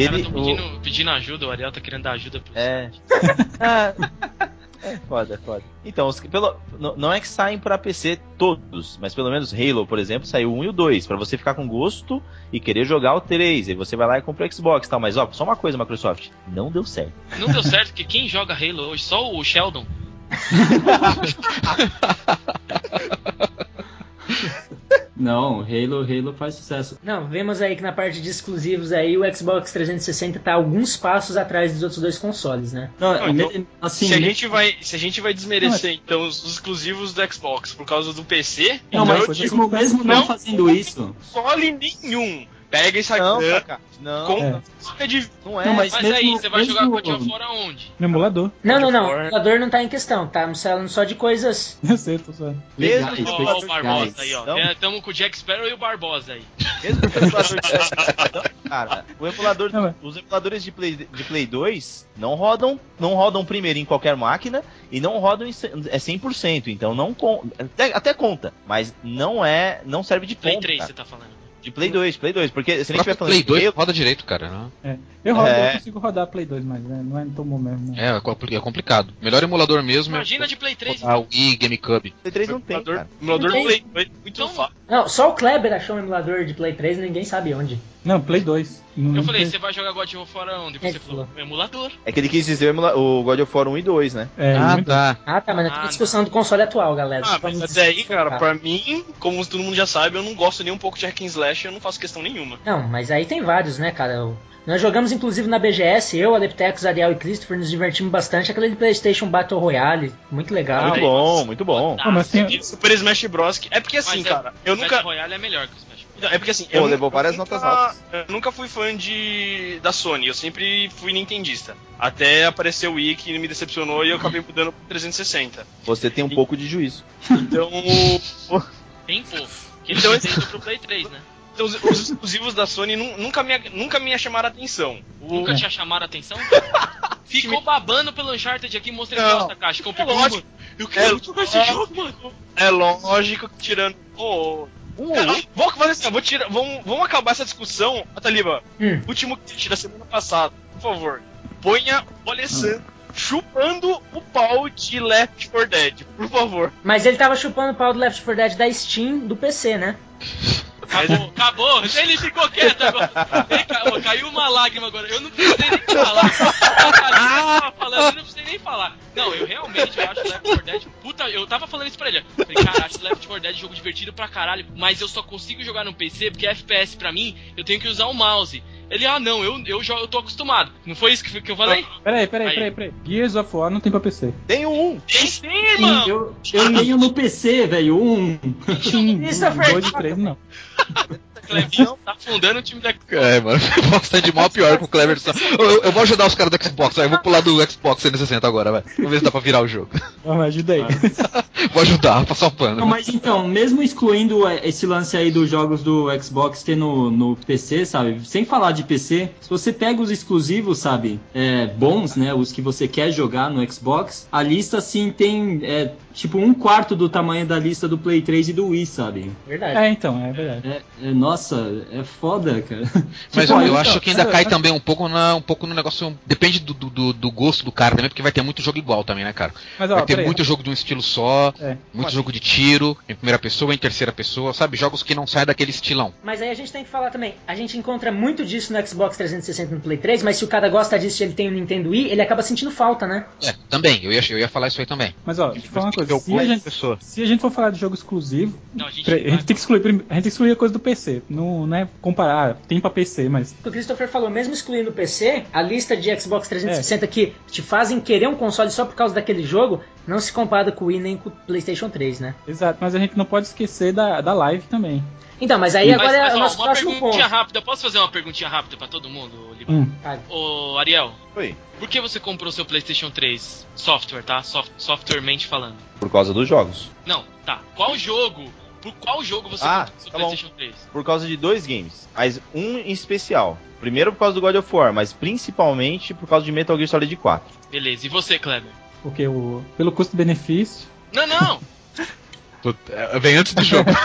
Ele. caras tão o- pedindo, pedindo ajuda, o Ariel tá querendo dar ajuda pro É. É foda, é foda. Então, os, pelo, não, não é que saem pra PC todos, mas pelo menos Halo, por exemplo, saiu o 1 e o 2, pra você ficar com gosto e querer jogar o 3. Aí você vai lá e compra o Xbox e tal. Mas ó, só uma coisa, Microsoft, não deu certo. Não deu certo, porque quem joga Halo hoje? Só o Sheldon. Não, Halo, Halo faz sucesso. Não, vemos aí que na parte de exclusivos aí o Xbox 360 tá alguns passos atrás dos outros dois consoles, né? Não, Não, então, assim, se, a gente vai, se a gente vai desmerecer, então, os, os exclusivos do Xbox por causa do PC, não, então mas eu digo mesmo, mesmo não não. fazendo isso. console nenhum Pega esse Não, aqui. Taka, não, Com... É. É de... não é. Não, mas Mas mesmo- aí, você vai jogar God of War aonde? No emulador. Não, não, não. O emulador não tá em questão. Tá falando só de coisas. Eu sei, tô zoando. Mesmo Legais, que Ó, o. Barbosa aí, ó. É, Tamo com o Jack Sparrow e o Barbosa aí. Mesmo que o emulador de... Cara, o emulador, Não, os emuladores de Play, de Play 2 não rodam, não rodam primeiro em qualquer máquina e não rodam em, é 100%, então não con- até, até conta, mas não é, não serve de Play ponto, 3 cara. você tá falando. De Play 2, Play 2, porque se a O gente vai próprio falando Play de 2 Halo, roda direito, cara. né? É. Eu, rodo, É. eu consigo rodar Play 2, mas né, não é no tomou mesmo. não. É, é é complicado. Melhor emulador mesmo Imagina é de Play 3. rodar o Wii, GameCube. Play 3 não tem, emulador, cara. emulador Não do tem. Play 2 muito Então, fácil. Não, só o Kleber achou um emulador de Play 3 e ninguém sabe onde. Não, Play 2. Não, Eu falei, você vai jogar God of War aonde? É, Você falou, emulador. É que ele quis dizer o, God of War 1 e 2, né? É, ah, muito- tá. Ah, tá, mas não Ah, tem discussão do console atual, galera. Ah, mas até aí, cara, pra mim, como todo mundo já sabe, eu não gosto nem um pouco de hack and slash, eu não faço questão nenhuma. Não, mas aí tem vários, né, cara? Nós jogamos inclusive na BGS, eu, Adeptex, Ariel e Christopher nos divertimos bastante. Aquele de PlayStation Battle Royale, muito legal. muito bom, muito bom. Pô, mas tem- Super Smash Bros. É porque assim, Mas é- cara, eu O nunca. Battle Royale é melhor que o É porque assim, Pô, eu levou várias nunca- notas altas. Eu nunca fui fã de da Sony, eu sempre fui nintendista. Até apareceu o Wii que me decepcionou e eu acabei mudando pro 360. Você tem um pouco de juízo. Então, o- Bem fofo. Que eles Então, então, pro Play 3, né? então os, os exclusivos da Sony nu- nunca me, nunca me chamaram a atenção. O- Nunca tinha chamado a atenção? Ficou babando pelo Uncharted aqui, mostrei Não. gosta, caixa. Comprei É lógico. Eu quero É jogar esse lógico. jogo, mano. É lógico que tirando. Ô, Um Cara, ou outro. vou fazer assim, ó, vou tirar, vamos, vamos acabar essa discussão. Ataliba, Hum. último tweet da semana passada, por favor. Ponha o Alessandro chupando o pau de Left 4 Dead, por favor. Mas ele tava chupando o pau do Left 4 Dead da Steam do PC, né? Acabou, acabou. Ele ficou quieto agora. Ele caiu uma lágrima agora. Eu não precisei nem falar. Thalita tava falando, eu não precisei nem falar. Não, eu realmente eu acho Left 4 Dead. Puta, eu tava falando isso pra ele. Eu Falei, cara, acho Left 4 Dead jogo divertido pra caralho. Mas eu só consigo jogar no PC porque FPS pra mim eu tenho que usar o mouse. Ele, ah não, eu, eu, eu tô acostumado. Não foi isso que, que eu falei? Peraí, peraí, Aí. peraí, peraí. Gears of War não tem pra PC. Tem um. Tem sim, irmão! Eu, eu tenho no PC, velho, um. Christopher, dois e três não. Clebinho tá afundando o time da É, mano, bosta de mal pior com o Clever. só. Eu, eu vou ajudar os caras do Xbox, vai, eu vou pular do Xbox 360 agora, vai. Vamos ver se dá pra virar o jogo. Vamos, ajuda aí. Vou ajudar, vou passar o Não, pano. mas então, mesmo excluindo é, esse lance aí dos jogos do Xbox ter no, no PC, sabe? Sem falar de PC, se você pega os exclusivos, sabe? É, bons, né? Os que você quer jogar no Xbox, a lista assim tem é, tipo um quarto do tamanho da lista do Play 3 e do Wii, sabe? Verdade. É, então, é verdade. É, é- nossa, é foda, cara. Mas Tipo, eu, eu então, acho que ainda mas- cai também um pouco, na, um pouco no negócio. Depende do, do- do, gosto do cara também, porque vai ter muito jogo igual também, né, cara? Mas ó, Vai ter peraí. muito jogo de um estilo só, É. muito jogo de tiro, em primeira pessoa, em terceira pessoa, sabe? Jogos que não saem daquele estilão. Mas aí a gente tem que falar também, a gente encontra muito disso no Xbox 360 e no Play 3, mas se o cara gosta disso e ele tem o Nintendo Wii, ele acaba sentindo falta, né? É, também, eu ia, eu ia falar isso aí também. Mas ó, deixa eu falar uma coisa. Eu Se a, gosto gente, de pessoa. se a gente for falar de jogo exclusivo, Não, a gente, a gente tem que excluir, a gente tem que excluir a coisa do PC. Não, não é comparar, tem pra PC, mas. O Christopher falou, mesmo excluindo o PC, a lista de Xbox 360 que te fazem querer um console só por causa daquele jogo, não se compara com o Wii nem com o PlayStation 3, né? Exato, mas a gente não pode esquecer da, da live também. Então, mas aí Mas, agora mas, é o ó, nosso uma próximo perguntinha ponto. rápida. Posso fazer uma perguntinha rápida pra todo mundo, Liba? Hum. Ô, Ariel, Oi. por que você comprou seu PlayStation 3 software, tá? Soft, softwaremente falando. Por causa dos jogos. Não, tá. Qual jogo? Por qual jogo você Ah, comprou seu tá bom. PlayStation 3? Por causa de dois games. Mas um em especial. Primeiro por causa do God of War, mas principalmente por causa de Metal Gear Solid 4. Beleza, e você, Kleber? Porque o, pelo custo-benefício. Não, não! É, Vem antes do jogo.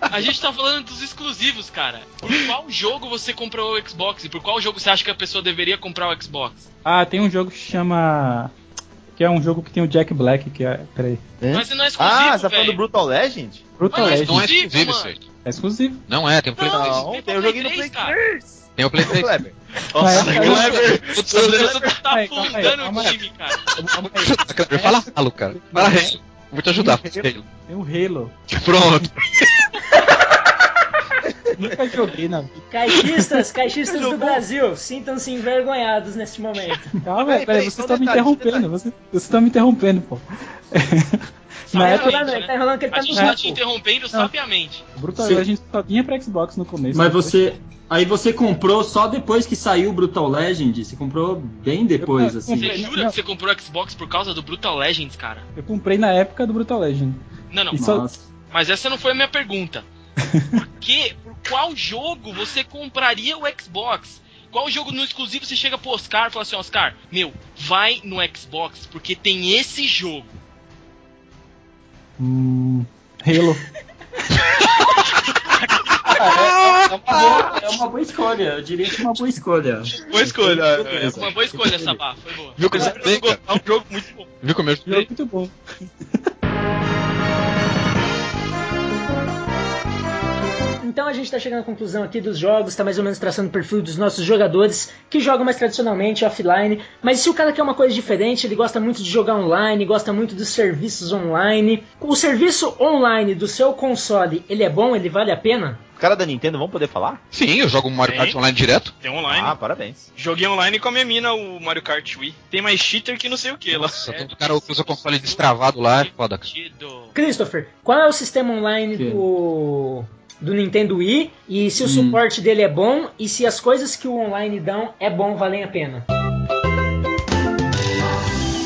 A gente tá falando dos exclusivos, cara. Por qual jogo você comprou o Xbox? E por qual jogo você acha que a pessoa deveria comprar o Xbox? Ah, tem um jogo que chama. Que é um jogo que tem o Jack Black, que é. Peraí. Mas não é exclusivo, Ah, você tá falando do Brutal Legend? Brutal Mas Legend. Não é exclusivo, mano. isso aí. É exclusivo. Não é, tem o Play Não, 3. Não, tem tem o joguinho do Play Play 3, cara. 3. Tem o Play 3. Kleber. Nossa, Kleber. Tá aí, calma aí, afundando o time, cara. Kleber, Fala ralo, cara. Fala resto. Vou te ajudar. Tem o Halo. Pronto. Nunca joguei na vida. Caixistas, caixistas do Brasil, sintam-se envergonhados neste momento. Calma, Peraí, peraí, peraí, vocês um estão me um interrompendo. Vocês vocês estão me interrompendo, pô. Na época, ele tá enrolando que ele A tá gente no tá te interrompendo sabiamente. o Brutal Sim. Legend só vinha pra Xbox no começo. Mas depois- você. Aí você comprou só depois que saiu o Brutal Legend? Você comprou bem depois, Eu- assim. Você Não, jura não. que você comprou o Xbox por causa do Brutal Legends, cara? Eu comprei na época do Brutal Legend. Não, não. Só-. Mas essa não foi a minha pergunta. Por que, por qual jogo você compraria o Xbox? Qual jogo no exclusivo você chega pro Oscar e fala assim, Oscar, meu, vai no Xbox porque tem esse jogo. Hum, Halo. É uma, boa, é uma boa escolha, eu diria que é uma boa escolha. Boa escolha. é, É uma boa escolha, Sabá, foi boa. Viu como eu eu é um jogo muito bom. Viu como eu Jogo ajudei? muito bom. Então a gente tá chegando à conclusão aqui dos jogos, tá mais ou menos traçando o perfil dos nossos jogadores que jogam mais tradicionalmente offline. Mas se o cara quer uma coisa diferente, ele gosta muito de jogar online, gosta muito dos serviços online. O serviço online do seu console, ele é bom? Ele vale a pena? Cara da Nintendo, vamos poder falar? Sim, eu jogo Mario Sim. Kart online direto. Tem online. Ah, parabéns. Joguei online com a minha mina o Mario Kart Wii. Tem mais cheater que não sei o que lá. Nossa, todo cara usa o console destravado lá, é foda. Christopher, qual é o sistema online Que? do, do Nintendo Wii? E se o Hum. suporte dele é bom? E se as coisas que o online dão é bom, valem a pena?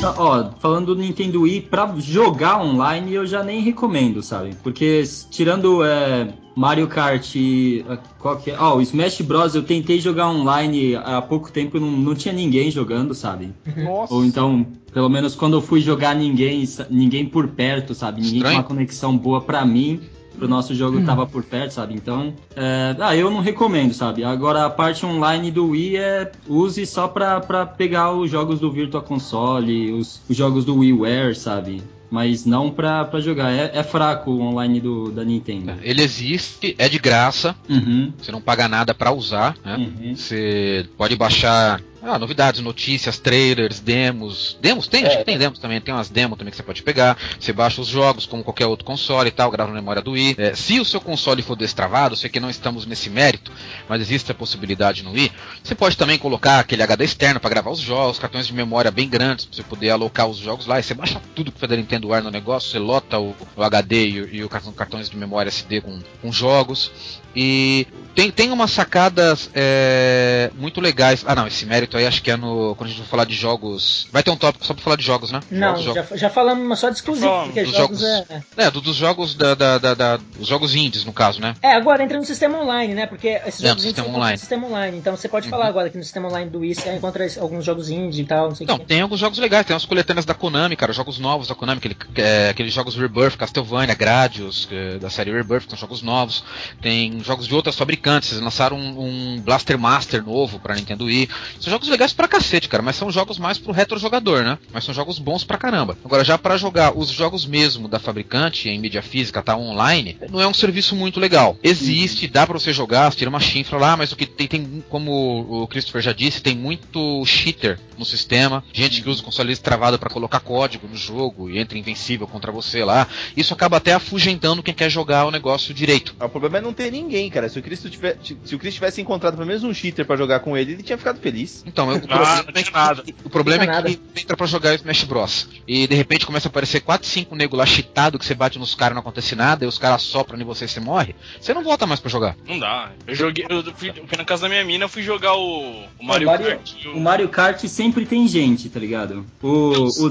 Tá, Ó, falando do Nintendo Wii, pra jogar online eu já nem recomendo, sabe? Porque tirando é, Mario Kart e. ah, Qual que é? Ó, o Smash Bros. eu tentei jogar online há pouco tempo e não, não tinha ninguém jogando, sabe? Nossa. Ou então, pelo menos quando eu fui jogar, ninguém, ninguém por perto, sabe? Ninguém Estranho. com uma conexão boa pra mim. Pro nosso jogo tava por perto, sabe? Então, é, ah, eu não recomendo, sabe? Agora a parte online do Wii é use só pra, pra pegar os jogos do Virtual Console, os, os jogos do WiiWare, sabe? Mas não pra, pra jogar. É, é fraco o online do, da Nintendo. Ele existe, é de graça, Uhum, você não paga nada pra usar, né? uhum. Você pode baixar ah, novidades, notícias, trailers, demos. Demos tem? Acho que tem demos também. Tem umas demos também que você pode pegar. Você baixa os jogos como qualquer outro console e tal, grava na memória do Wii. É, se o seu console for destravado, sei que não estamos nesse mérito, mas existe a possibilidade no Wii. Você pode também colocar aquele HD externo para gravar os jogos, cartões de memória bem grandes para você poder alocar os jogos lá. E você baixa tudo que foi da Nintendo Wire no negócio, você lota o, o HD e, e o cartão, cartões de memória SD com, com jogos. E tem, tem umas sacadas é, muito legais. Ah, não, esse mérito aí acho que é no. Quando a gente for falar de jogos. Vai ter um tópico só pra falar de jogos, né? Não, Jogos, já, já falamos mas só de exclusivo, porque dos jogos jogos. é... É, do- dos jogos da, da, da, da- dos jogos indies, no caso, né? É, agora entra no sistema online, né? Porque esses É, jogos encontra online. no sistema online. Então você pode Uhum. falar agora que no sistema online do Wii você encontra alguns jogos indie e tal, não sei o Então, que. tem alguns jogos legais, tem umas coletâneas da Konami, cara, jogos novos da Konami, aquele, é, aqueles jogos Rebirth, Castlevania, Gradius, é, da série Rebirth, que são jogos novos. Tem jogos de outras fabricantes, eles lançaram um, um Blaster Master novo pra Nintendo Wii. São jogos legais pra cacete, cara, mas são jogos mais pro retro jogador, né? Mas são jogos bons pra caramba. Agora, já pra jogar os jogos mesmo da fabricante em mídia física, tá online, não é um serviço muito legal. Existe, dá pra você jogar, você tira uma chifra lá, mas o que tem, tem, como o Christopher já disse, tem muito cheater no sistema, gente que usa o console travado pra colocar código no jogo e entra invencível contra você lá. Isso acaba até afugentando quem quer jogar o negócio direito. O problema é não ter ninguém, cara. Se o Chris, tiver, se o Chris tivesse encontrado pelo menos um cheater pra jogar com ele, ele tinha ficado feliz. Então, o Ah, problema, não é que, nada. o problema é que entra pra jogar Smash Bros. E de repente começa a aparecer 4, 5 nego lá cheatado que você bate nos caras não acontece nada, e os caras sopram em você e você morre. Você não volta mais pra jogar. Não dá. Eu joguei. Eu fui, na casa da minha mina, fui jogar o, o Mario, Mario- Kart. e O Mario Kart sempre tem gente, tá ligado? O, o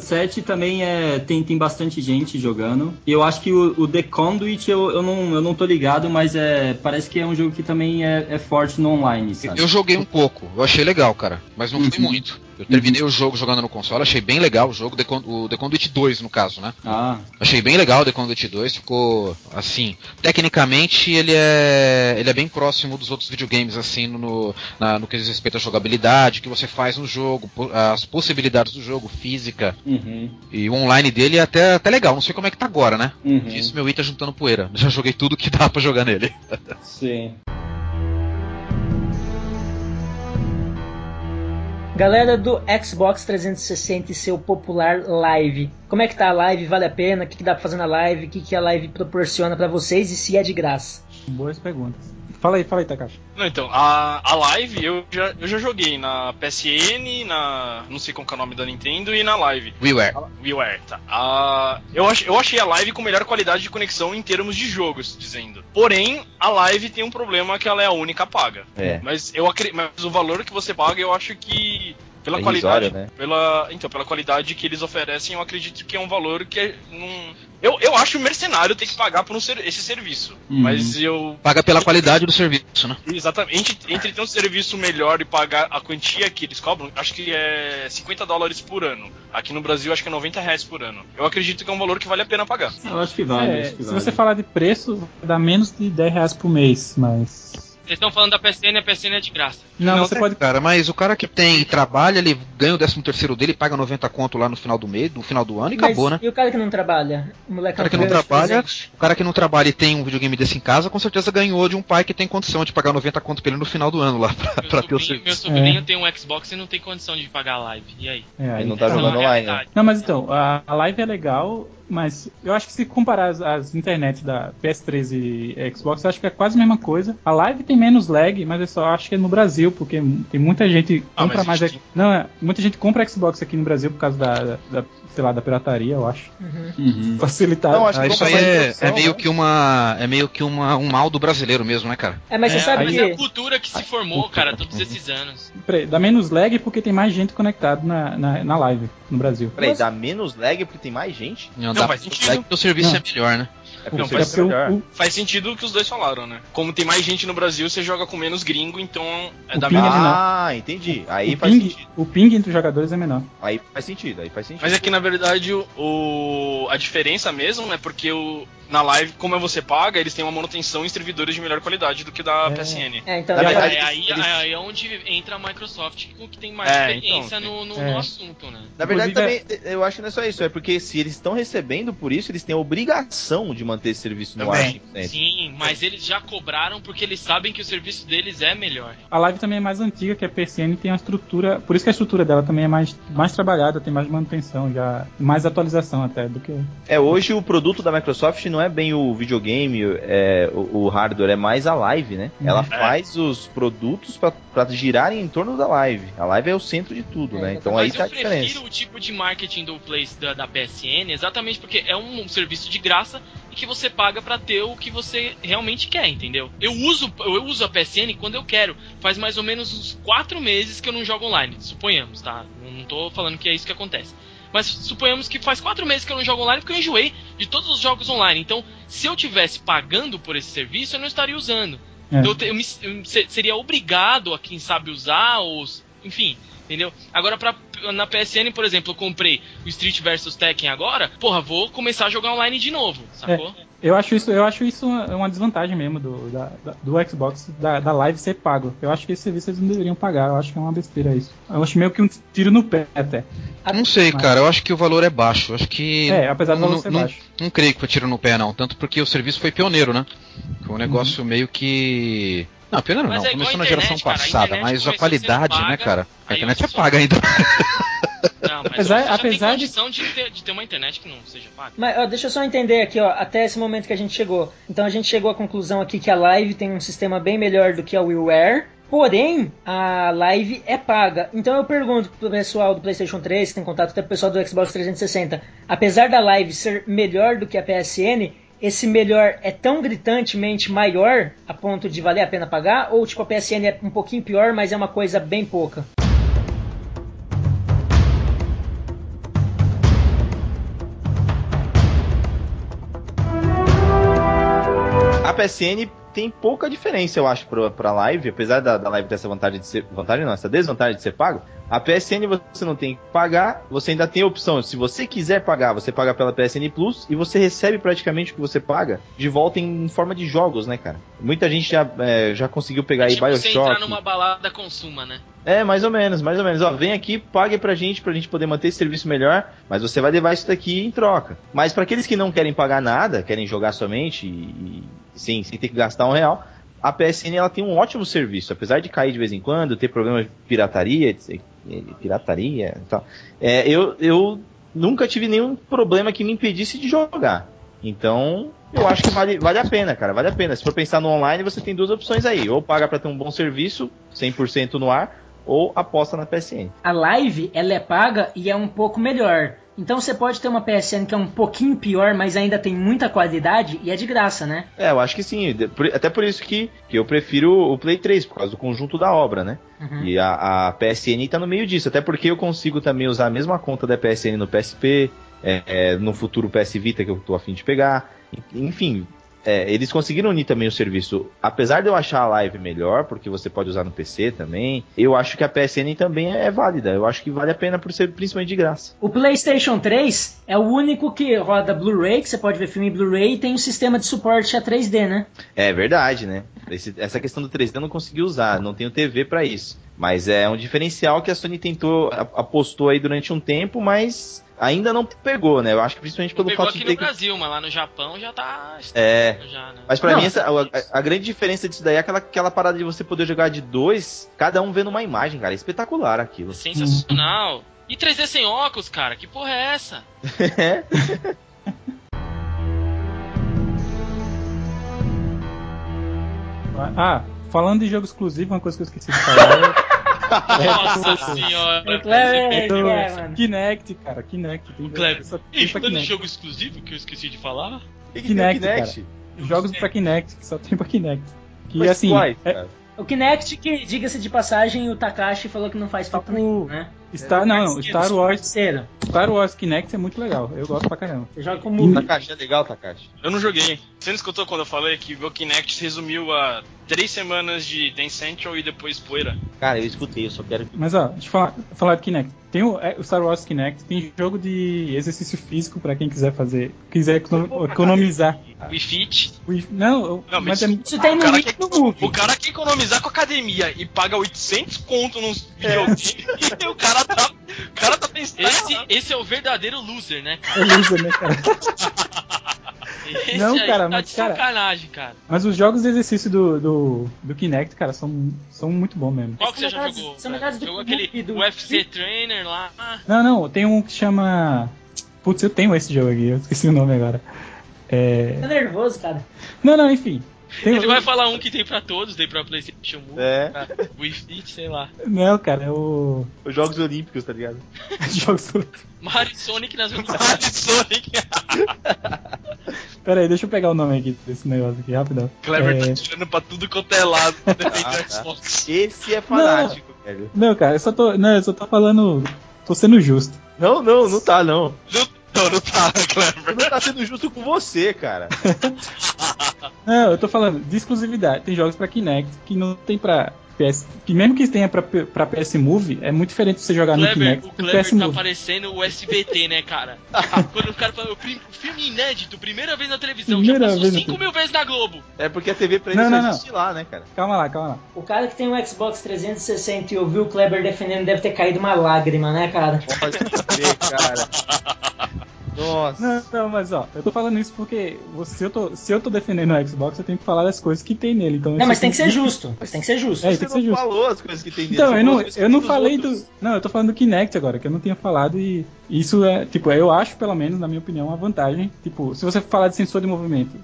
007 também é, tem, tem bastante gente jogando. E eu acho que o, o The Conduit eu, eu, não, eu não tô ligado, mas é, parece que é um jogo que também é, é forte no online, sabe? Eu joguei um pouco, eu achei legal, cara, mas não foi Uhum. muito. Eu terminei o jogo jogando no console, achei bem legal o jogo, o The Conduit 2 no caso, né? Ah, Achei bem legal o The Conduit 2, ficou assim. Tecnicamente ele é ele é bem próximo dos outros videogames, assim, no, na- no que diz respeito à jogabilidade, o que você faz no jogo, as possibilidades do jogo, física. uhum, E o online dele é até, até legal, não sei como é que tá agora, né? uhum, Isso meu tá juntando poeira. Já joguei tudo que dá pra jogar nele. sim. Galera do Xbox 360 e seu popular live. Como é que tá a live? Vale a pena? O que, que dá pra fazer na live? O que, que a live proporciona pra vocês e se é de graça? Boas perguntas. Fala aí, fala aí, Takashi. Não, então, a, a live eu já, eu já joguei na PSN, na. não sei qual que é o nome da Nintendo, e na live. WiiWare. WiiWare, tá. A, eu, ach, eu achei a live com melhor qualidade de conexão em termos de jogos, dizendo. Porém, a live tem um problema que ela é a única paga. É. Mas, eu, mas o valor que você paga, eu acho que. Pela É qualidade. né? Pela, então, pela qualidade que eles oferecem, eu acredito que é um valor que é, não. Eu, eu acho mercenário ter que pagar por um ser- esse serviço. Uhum. Mas eu. Paga pela qualidade do serviço, né? Exatamente. Entre, entre ter um serviço melhor e pagar a quantia que eles cobram, acho que é 50 dólares por ano. Aqui no Brasil, acho que é 90 reais por ano. Eu acredito que é um valor que vale a pena pagar. Eu acho que vale. É, acho que se vale. você falar de preço, dá menos de 10 reais por mês, mas. Vocês estão falando da PSN, a PSN é de graça. Não, você pode. Cara, mas o cara que tem trabalha, ele ganha o 13 terceiro dele, paga 90 conto lá no final do mês, no final do ano e Mas acabou, né? E o cara que não trabalha? O moleque O cara que não trabalha, presente. o cara que não trabalha e tem um videogame desse em casa, com certeza ganhou de um pai que tem condição de pagar 90 conto pra ele no final do ano lá, pra, Meu pra ter o sobrinho, meu serviço. sobrinho tem um Xbox e não tem condição de pagar a live. E aí? É, aí Ele não tá tá. jogando é online, né? Não, mas então, a live é legal, mas eu acho que se comparar as, as internets da PS3 e Xbox, eu acho que é quase a mesma coisa. A live tem menos lag, mas eu só acho que é no Brasil, porque tem muita gente Ah, compra mas mais. Não, é, muita gente compra Xbox aqui no Brasil por causa da, da- sei lá, da pirataria, eu acho. Uhum. Facilitar. Não, acho Ah, que isso aí é, é meio né? que uma. É meio que uma, um mal do brasileiro mesmo, né, cara? É, mas você É, sabe Mas que. é a cultura que se formou, cara, todos esses anos. Peraí, dá menos lag porque tem mais gente conectada na, na, na live no Brasil. Peraí, Mas- dá menos lag porque tem mais gente? Não, Não, faz sentido. é que o serviço Não. é melhor, né? É Não, porque É o faz serviço é porque o- melhor. o- Faz sentido o que os dois falaram, né? Como tem mais gente no Brasil, você joga com menos gringo, então é O da mesma. é menor. Ah, entendi. Aí o, faz ping, sentido. o ping entre os jogadores é menor. Aí faz sentido, aí faz sentido. Mas é que na verdade o, o- a diferença mesmo é porque o, na live, como é você paga, eles têm uma manutenção em servidores de melhor qualidade do que da É. PSN. É, então. Na é- verdade, É, aí, eles- aí é onde entra a Microsoft, com que tem mais É, experiência então, no, no- é. no assunto, né? Na verdade, Inclusive, também, eu acho que não é só isso. É porque se eles estão recebendo por isso, eles têm a obrigação de manter esse serviço no ar. Também. 100%. Sim, mas eles já cobraram porque eles sabem que o serviço deles é melhor. A live também é mais antiga que a PSN tem uma estrutura, por isso que a estrutura dela também é mais, mais trabalhada, tem mais manutenção, já mais atualização até do que. É, hoje o produto da Microsoft não é bem o videogame, é, o, o hardware, é mais a live, né? Uhum. Ela É. faz os produtos pra pra girarem em torno da live. A live é o centro de tudo, É, né? Então aí tá a eu prefiro diferença. o tipo de marketing do Place da, da PSN exatamente porque é um, serviço de graça e que você paga pra ter o que você realmente quer, entendeu? Eu uso, eu uso a PSN quando eu quero. Faz mais ou menos uns 4 meses que eu não jogo online, suponhamos, tá? Não tô falando que é isso que acontece. Mas suponhamos que faz quatro meses que eu não jogo online porque eu enjoei de todos os jogos online. Então, se eu tivesse pagando por esse serviço, eu não estaria usando. É. Então, eu, te- eu me- eu se- seria obrigado a quem sabe usar, ou. Enfim, entendeu? Agora, pra, na PSN, por exemplo, eu comprei o Street vs Tekken agora, porra, vou começar a jogar online de novo, sacou? Eu acho isso, eu acho isso uma, uma desvantagem mesmo do, da, da- do Xbox, da, da live ser pago. Eu acho que esse serviço eles não deveriam pagar, eu acho que é uma besteira isso. Eu acho meio que um tiro no pé até. Não sei, Mas- cara. Eu acho que o valor é baixo. Eu acho que. É, apesar do não, valor ser não, baixo. não creio que foi tiro no pé, não. Tanto porque o serviço foi pioneiro, né? Foi um negócio meio que. Não, pioneiro Mas não. é Começou na geração cara. Passada, mas a qualidade, né, paga, cara? A internet é paga ainda. Não, mas Apesar- já apesar de- condição de... ter, de ter uma internet que não seja paga. Mas ó, deixa eu só entender aqui, ó, até esse momento que a gente chegou. Então a gente chegou à conclusão aqui que a Live tem um sistema bem melhor do que a WiiWare. Porém, a Live é paga. Então eu pergunto pro pessoal do PlayStation 3, que tem contato até pro pessoal do Xbox 360. Apesar da Live ser melhor do que a PSN, esse melhor é tão gritantemente maior a ponto de valer a pena pagar? Ou tipo a PSN é um pouquinho pior, mas é uma coisa bem pouca? PSN tem pouca diferença, eu acho, pra, pra live, apesar da, da live ter essa vantagem de ser. Vantagem não, essa desvantagem de ser pago. A PSN você não tem que pagar, você ainda tem a opção. Se você quiser pagar, você paga pela PSN Plus e você recebe praticamente o que você paga de volta em forma de jogos, né, cara? Muita gente já, é, já conseguiu pegar aí tipo você entrar Bioshock. numa balada consuma, né? É, mais ou menos, mais ou menos. Ó, vem aqui, pague pra gente, pra gente poder manter esse serviço melhor, mas você vai levar isso daqui em troca. Mas pra aqueles que não querem pagar nada, querem jogar somente e sim, sem ter que gastar um real, a PSN ela tem um ótimo serviço, apesar de cair de vez em quando, ter problemas de pirataria, pirataria e tal. É, eu, eu nunca tive nenhum problema que me impedisse de jogar. Então, eu acho que vale, vale a pena, cara, vale a pena. Se for pensar no online, você tem duas opções aí. Ou paga pra ter um bom serviço, 100% no ar, ou aposta na PSN. A live, ela é paga e é um pouco melhor. Então você pode ter uma PSN que é um pouquinho pior, mas ainda tem muita qualidade e é de graça, né? É, eu acho que sim. Até por isso que, que eu prefiro o Play 3, por causa do conjunto da obra, né? Uhum. E a, a PSN tá no meio disso. Até porque eu consigo também usar a mesma conta da PSN no PSP, é, é, no futuro PS Vita que eu tô afim de pegar. Enfim, é, eles conseguiram unir também o serviço. Apesar de eu achar a live melhor, porque você pode usar no PC também, eu acho que a PSN também é válida. Eu acho que vale a pena por ser principalmente de graça. O PlayStation 3 é o único que roda Blu-ray, que você pode ver filme em Blu-ray, e tem um sistema de suporte a 3D, né? É verdade, né? Esse- essa questão do 3D eu não consegui usar, não tenho TV pra isso. Mas é um diferencial que a Sony tentou, apostou aí durante um tempo, mas ainda não pegou, né? Eu acho que principalmente pelo fato aqui de ter no que... Brasil, mas lá no Japão já tá. É. Já, né? Mas pra Não. mim, essa- a, a grande diferença disso daí é aquela, aquela parada de você poder jogar de dois, cada um vendo uma imagem, cara. É espetacular aquilo. Sensacional. E 3D sem óculos, cara? Que porra é essa? Ah, falando de jogo exclusivo, uma coisa que eu esqueci de falar. Nossa senhora. Kleber, é, do é. Kinect, cara, Kinect. Tem, Kleber. só E falando de Kinect. jogo exclusivo que eu esqueci de falar. O Kinect, Kinect. cara. Jogos pra Kinect, que só tem pra Kinect. Que Mas assim, quais, é-? O Kinect, que, diga-se de passagem, o Takashi falou que não faz falta nenhuma, né? Star, não, não, Star Wars. Star Wars Kinect é muito legal. Eu gosto pra caramba. Você joga com movie. Takashi é legal, Takashi. Eu não joguei. Você não escutou quando eu falei que o Kinect resumiu a três semanas de Dance Central e depois poeira? Cara, eu escutei, eu só quero que. Mas ó, deixa eu falar, falar do Kinect. Tem o, é, o Star Wars Kinect, tem jogo de exercício físico pra quem quiser fazer, quiser econo- economizar. Wii Fit. Não, eu- Não, mas mas é, tem no cara Wii que- no Move. O cara quer economizar com academia e paga 800 conto nos videogames e o cara tá, o cara tá pensando. Esse, esse é o verdadeiro loser, né, cara? é loser, né, cara? Esse Não, aí cara, tá mas, de cara- sacanagem, cara. Mas os jogos de exercício do, do, do Kinect, cara, são, são muito bons mesmo. Qual que você São já melhores- jogou? são Jogou que o aquele do- UFC Trainer lá. Não, não, tem um que chama. Putz, eu tenho esse jogo aqui, eu esqueci o nome agora. É... Tá nervoso, cara. Não, não, enfim. Tem Ele um- vai falar um que tem pra todos, tem pra PlayStation Move, É. pra Wii Fit, sei lá. Não, cara, é o. Os Jogos Olímpicos, tá ligado? Jogos Mario e Sonic nas Mario Olimpíadas. Sonic. Pera aí, deixa eu pegar o nome aqui desse negócio aqui, rapidão. Clever É, tá tirando pra tudo quanto é lado pra defender Ah, tá. Xbox. Esse é fanático, velho. Não, cara, eu só tô. Não, eu só tô falando. Tô sendo justo. Não, não, não tá, não. Não, não tá, Você Clever. não tá sendo justo com você, cara. Não, eu tô falando de exclusividade. Tem jogos pra Kinect que não tem pra PS. Que mesmo que tenha pra, pra PS Move, é muito diferente você jogar no Kleber, Kinect o no Kleber PS tá Move. parecendo o SBT, né, cara? Quando o cara fala, o filme inédito, primeira vez na televisão, Primeira já passou vez na 5 mil vezes na Globo. É porque a TV pra ele Não, não, não. existe lá, né, cara? Calma lá, calma lá. O cara que tem um Xbox 360 e ouviu o Kleber defendendo deve ter caído uma lágrima, né, cara? Pode crer, cara. Nossa. Não, não, mas ó, eu tô falando isso porque você- se eu tô, se eu tô defendendo o Xbox, eu tenho que falar das coisas que tem nele. Então Não, mas tem que tenho ser justo. Mas tem que ser justo. É, Você tem que não ser justo. falou as coisas que tem dele. Então, eu não, eu não falei outros. do. Não, eu tô falando do Kinect agora, que eu não tinha falado e isso é, tipo, eu acho, pelo menos, na minha opinião, uma vantagem. Tipo, se você falar de sensor de movimento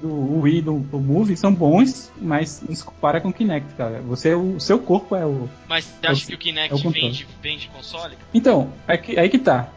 do Wii e do, do Move, são bons, mas não se compara com o Kinect, cara. Você, o seu corpo é o. Mas você acha Eu- que o é o Kinect vende, vende console? Então, é que, aí que tá.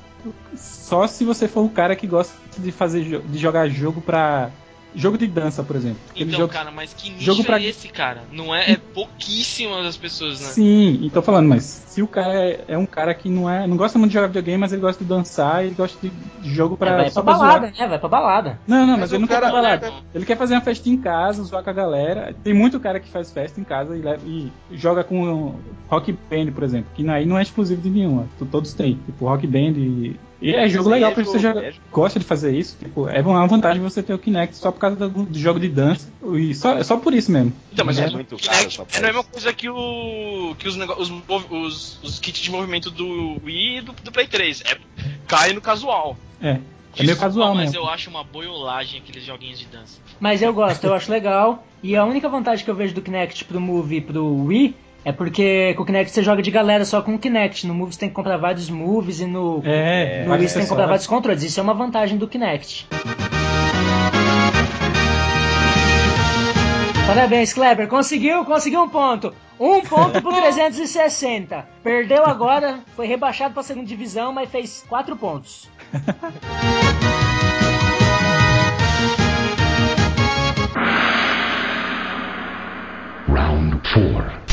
Só se você for o cara que gosta de fazer de jogar jogo pra. Jogo de dança, por exemplo. Aquele Então, jogo- cara, mas que nicho jogo pra- é esse, cara? Não é, é pouquíssimas as pessoas, né? Sim, e tô falando, mas se o cara é, é um cara que não é. não gosta muito de jogar videogame, mas ele gosta de dançar, ele gosta de jogo pra. É, vai só pra pra balada, zoar. né? Vai pra balada. Não, não, Mas mas, ele não cara- quer pra balada. Ele quer fazer uma festa em casa, zoar com a galera. Tem muito cara que faz festa em casa e, leva- e joga com rock band, por exemplo, que aí não é exclusivo de nenhuma. Todos têm, tipo rock band e. E é jogo legal é pra você jogar. é. Gosta de fazer isso, tipo, é uma vantagem você ter o Kinect só por causa do, do jogo de dança. E só, só por isso mesmo. Então, mas É o muito caro Kinect essa é a mesma coisa que, o, que os, os, os, os kits de movimento do Wii e do, do Play 3. É, cai no casual. É. É meio casual mas mesmo. eu acho uma boiolagem aqueles joguinhos de dança. Mas eu gosto, eu acho legal. E a única vantagem que eu vejo do Kinect pro Move e pro Wii é porque com o Kinect você joga de galera só com o Kinect. No Move você tem que comprar vários moves e no, É, no Wii você tem que comprar vários controles. Isso é uma vantagem do Kinect. Parabéns, Kleber. Conseguiu, conseguiu um ponto. Um ponto pro 360. Perdeu agora, foi rebaixado pra segunda divisão, mas fez quatro pontos. Round 4.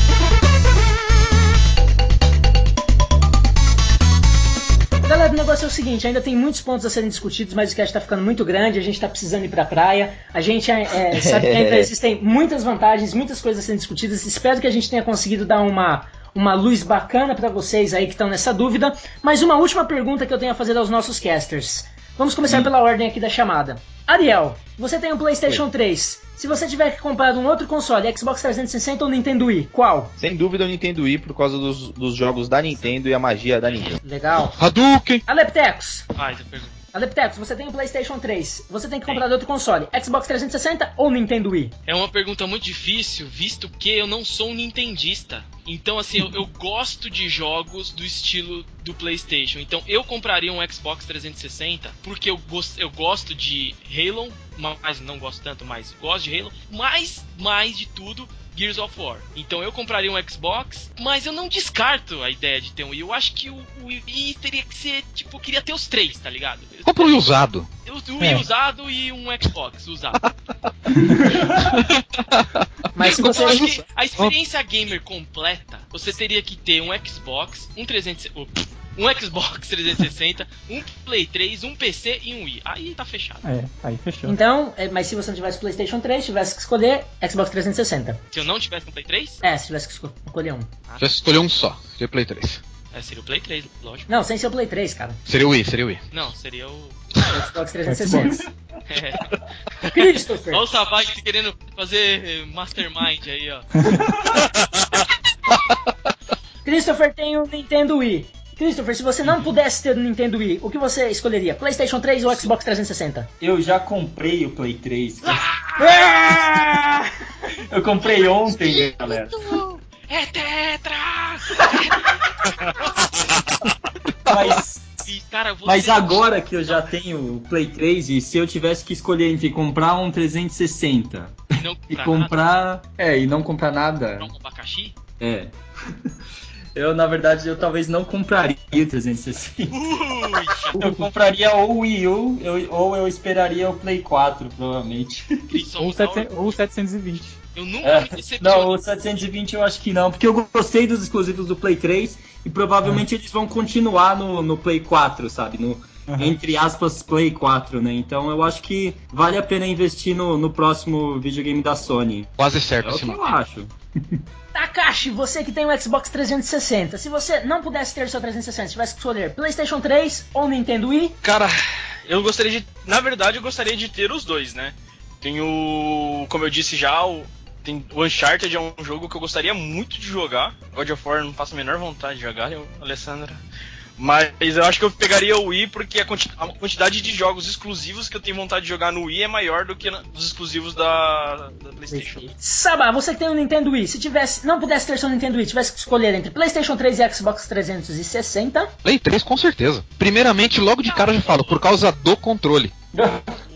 É o seguinte, ainda tem muitos pontos a serem discutidos, mas o cast tá ficando muito grande, a gente tá precisando ir pra praia. A gente é, sabe que ainda existem muitas vantagens, muitas coisas a serem discutidas. Espero que a gente tenha conseguido dar uma, uma luz bacana pra vocês aí que estão nessa dúvida. Mas uma última pergunta que eu tenho a fazer aos nossos casters. Vamos começar pela ordem aqui da chamada. Ariel, você tem um PlayStation 3. Se você tiver que comprar um outro console, Xbox 360 ou Nintendo Wii, qual? Sem dúvida o Nintendo Wii por causa dos, dos jogos da Nintendo e a magia da Nintendo. Legal. Hadouken! Aleptecos, Faz a pergunta. Aleptecos, você tem um PlayStation 3. Você tem que comprar outro console, Xbox 360 ou Nintendo Wii? É uma pergunta muito difícil, visto que eu não sou um nintendista. Então, assim, eu, eu gosto de jogos do estilo do PlayStation. Então, eu compraria um Xbox 360 porque eu, gos- eu gosto de Halo, mas não gosto tanto, mas gosto de Halo. Mas, mais de tudo, Gears of War. Então, eu compraria um Xbox, mas eu não descarto a ideia de ter um Wii. Eu acho que o, o Wii teria que ser, tipo, eu queria ter os três, tá ligado? Compra um Wii usado. Eu, o Wii É. usado e um Xbox usado. Mas se Eu você. acho que a experiência gamer completa, você teria que ter um Xbox, um 360, um Xbox 360, um Play 3, um PC e um Wii. Aí tá fechado. É, aí fechou. Então, é, mas se você não tivesse PlayStation 3, tivesse que escolher Xbox 360. Se eu não tivesse um Play 3, É, se tivesse que esco- escolher um. Já escolheu um só, seria Play 3. é, seria o Play 3, lógico. Não, sem ser o Play 3, cara. Seria o Wii, seria o Wii. Não, seria o. Xbox 360. É. Christopher, Olha o Savai querendo fazer eh, Mastermind aí, ó. Christopher tem o Nintendo Wii. Christopher, se você não pudesse ter o Nintendo Wii, o que você escolheria? PlayStation 3 ou Xbox 360? Eu já comprei o Play 3. Ah! Eu comprei ontem, galera. É Tetra! Mas, E, cara, você... mas agora que eu já tenho o Play 3 e se eu tivesse que escolher entre comprar um 360 não e comprar comprar. É, e não comprar nada. nada, um abacaxi? É. Eu, na verdade, eu talvez não compraria o 360. Ui, Eu compraria ou o Wii U eu- ou eu esperaria o Play 4, provavelmente. Ou, da 700 ou 720. Eu nunca É. me. Não, o 720 eu acho que não, porque eu gostei dos exclusivos do Play 3 e provavelmente eles vão continuar no, no Play 4, sabe? No, Aham. Entre aspas, Play 4, né? Então eu acho que vale a pena investir no, no próximo videogame da Sony. Quase É certo, o que eu acho. Takashi, você que tem o Xbox 360, se você não pudesse ter o seu 360, tivesse que escolher PlayStation 3 ou Nintendo Wii, Cara, eu gostaria de. Na verdade, eu gostaria de ter os dois, né? Tem o. Como eu disse já, o. Tem, o Uncharted é um jogo que eu gostaria muito de jogar. God of War não faço a menor vontade de jogar, eu, Alessandra. Mas eu acho que eu pegaria o Wii porque a, quanti- a quantidade de jogos exclusivos que eu tenho vontade de jogar no Wii é maior do que os exclusivos da, da PlayStation. Sabá, você que tem o Nintendo Wii, se tivesse, não pudesse ter seu Nintendo Wii, tivesse que escolher entre PlayStation 3 e Xbox 360, Play 3 com certeza. Primeiramente, logo de cara eu já falo, por causa do controle.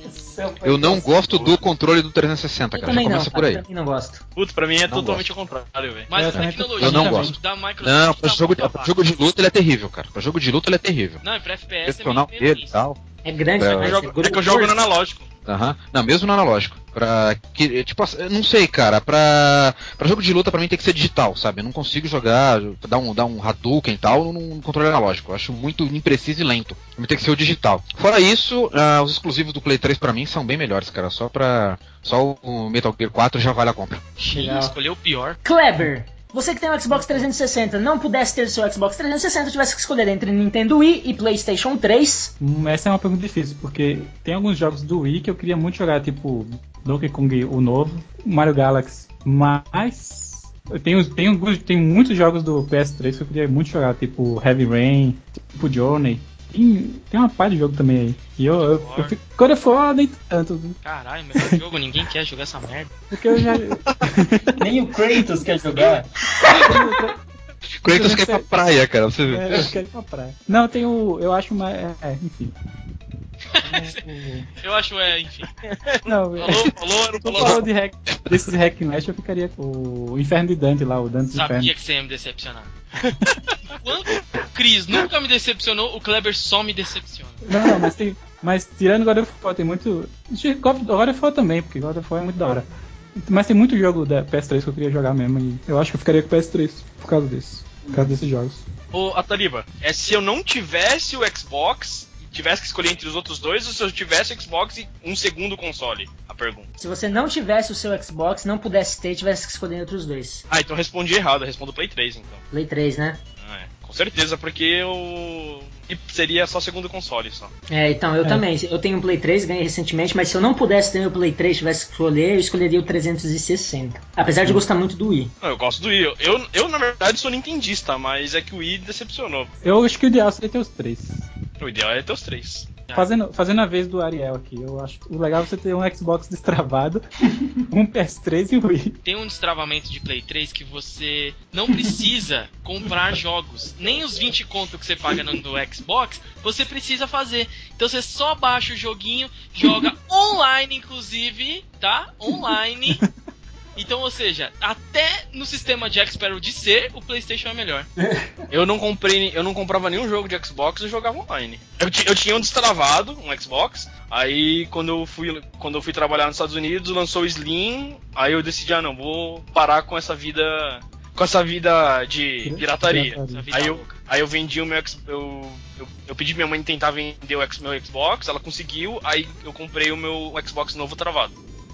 Eu não gosto do controle do 360, eu cara. Já também não, começa por aí. eu não gosto. Putz, pra mim é Não totalmente ao contrário, velho. Mas Eu a também- tecnologia eu não gosto. da Microsoft Não, pra tá jogo, muito pra jogo de luta ele é terrível, cara. Pra jogo de luta ele é terrível. Não, e pra FPS é Profissional meio, meio dele e tal. É grande, É, É mas que eu jogo- é é que eu jogo no analógico. Aham. Não, mesmo no analógico. Pra. Que, tipo, assim, não sei, cara. Pra, pra jogo de luta, pra mim tem que ser digital, sabe? Eu não consigo jogar, dar um, dar um Hadouken e tal num controle analógico. Eu acho muito impreciso e lento. Pra mim tem que ser o digital. Fora isso, ah, os exclusivos do Play 3 pra mim são bem melhores, cara. Só pra. Só o Metal Gear 4 já vale a compra. Escolheu o pior. Kleber, você que tem o Xbox 360, não pudesse ter seu Xbox 360, tivesse que escolher entre Nintendo Wii e PlayStation 3, Hum, Essa é uma pergunta difícil, porque tem alguns jogos do Wii que eu queria muito jogar, tipo Donkey Kong o novo, Mario Galaxy, mas eu tenho, tenho, tem muitos jogos do PS3 que eu queria muito jogar, tipo Heavy Rain, tipo Journey. Tem, tem uma par de jogo também aí. E eu, eu, eu fico, God of War nem tanto, Caralho, melhor jogo, ninguém quer jogar essa merda. porque eu já. Nem o Kratos quer jogar. Kratos quer ir pra praia, cara. Você. É, eu quero ir pra praia. Não, tem o. Eu acho uma. É, é, enfim. Eu acho, é, enfim. Não, Falou, falou, não falou. falou de hack, desses hack slash, eu ficaria com o Inferno de Dante lá, o Dante do Inferno. Sabia que você ia me decepcionar. Enquanto o Chris nunca me decepcionou, o Kleber só me decepciona. Não, não, mas tem. Mas tirando God of War, tem muito. God God of War também, porque God of War é muito da hora. Mas tem muito jogo da PS3 que eu queria jogar mesmo. E eu acho que eu ficaria com o PS3 por causa disso. Por causa desses jogos. Ô, Ataliba, é se eu não tivesse o Xbox tivesse que escolher entre os outros dois, ou se eu tivesse o Xbox e um segundo console? A pergunta. Se você não tivesse o seu Xbox, não pudesse ter, tivesse que escolher entre os dois. Ah, então respondi errado, eu respondo Play 3 então. Play 3, né? Com certeza, porque eu. e seria só segundo console só. É, então, eu É. também. Eu tenho um Play 3, ganhei recentemente, mas se eu não pudesse ter meu Play 3 tivesse que escolher, eu escolheria o 360. Apesar de gostar muito do Wii. Não, eu gosto do Wii. Eu, eu, eu, na verdade, sou nintendista, mas é que o Wii decepcionou. Eu acho que o ideal seria ter os três. O ideal é ter os três. Fazendo, fazendo a vez do Ariel aqui, eu acho o legal é você ter um Xbox destravado, um PS3 e um Wii. Tem um destravamento de Play 3 que você não precisa comprar jogos. Nem os 20 conto que você paga no, no Xbox, você precisa fazer. Então você só baixa o joguinho, joga online, inclusive, tá? Online. Então, ou seja, até no sistema de Expert de ser, o PlayStation é melhor. Eu não comprei, eu não comprava nenhum jogo de Xbox e jogava online. Eu, eu tinha um destravado, um Xbox. Aí quando eu fui, quando eu fui trabalhar nos Estados Unidos, lançou o Slim. Aí eu decidi, ah não, vou parar com essa vida, com essa vida de pirataria. Pirataria. Vida Aí eu, louca. aí eu vendi o meu eu, eu, eu pedi minha mãe tentar vender o X- meu Xbox, ela conseguiu, aí eu comprei o meu Xbox novo travado.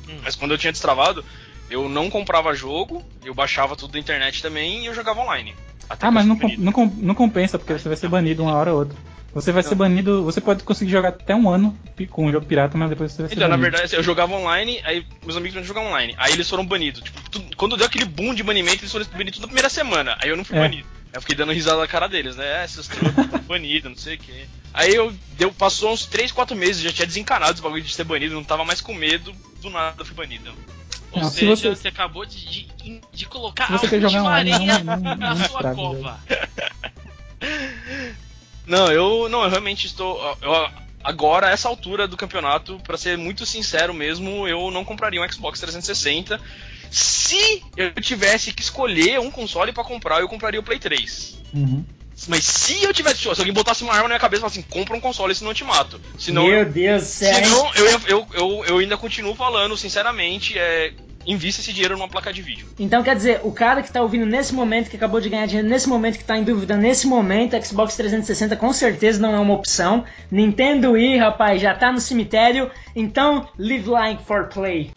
Hum. Mas quando eu tinha destravado, eu não comprava jogo, eu baixava tudo da internet também e eu jogava online. Até Ah, mas não, com- não, com- não compensa, porque você vai ser banido uma hora ou outra. Você vai ser banido, você pode conseguir jogar até um ano com um jogo pirata, mas depois você vai ser Então, na banido. verdade, assim, eu jogava online, aí meus amigos não jogavam online. Aí eles foram banidos. Tipo, quando deu aquele boom de banimento, eles foram banidos na primeira semana. Aí eu não fui É. banido. Aí eu fiquei dando risada na cara deles, né? É, seus trouxas estão banidos, não sei o quê. Aí eu deu, passou uns 3, 4 meses, já tinha desencanado esse bagulho de ser banido, não tava mais com medo, do nada eu fui banido. Ou Não, se seja, você- você... acabou de, de, de colocar Se você a quer jogar online, ultimaria não- não- na não sua cova. Não, eu não, eu realmente estou. Eu, agora, a essa altura do campeonato, pra ser muito sincero mesmo, eu não compraria um Xbox 360. Se eu tivesse que escolher um console pra comprar, eu compraria o Play 3. Uhum. Mas se eu tivesse. Se alguém botasse uma arma na minha cabeça e falasse assim, compra um console, senão eu te mato. Senão, Meu eu, Deus do céu. hein? senão eu, eu, eu, eu ainda continuo falando, sinceramente, é. Invista esse dinheiro numa placa de vídeo. Então quer dizer, o cara que tá ouvindo nesse momento, que acabou de ganhar dinheiro nesse momento, que tá em dúvida nesse momento, Xbox 360 com certeza não é uma opção. Nintendo Wii, rapaz, já tá no cemitério. Então, live like for play.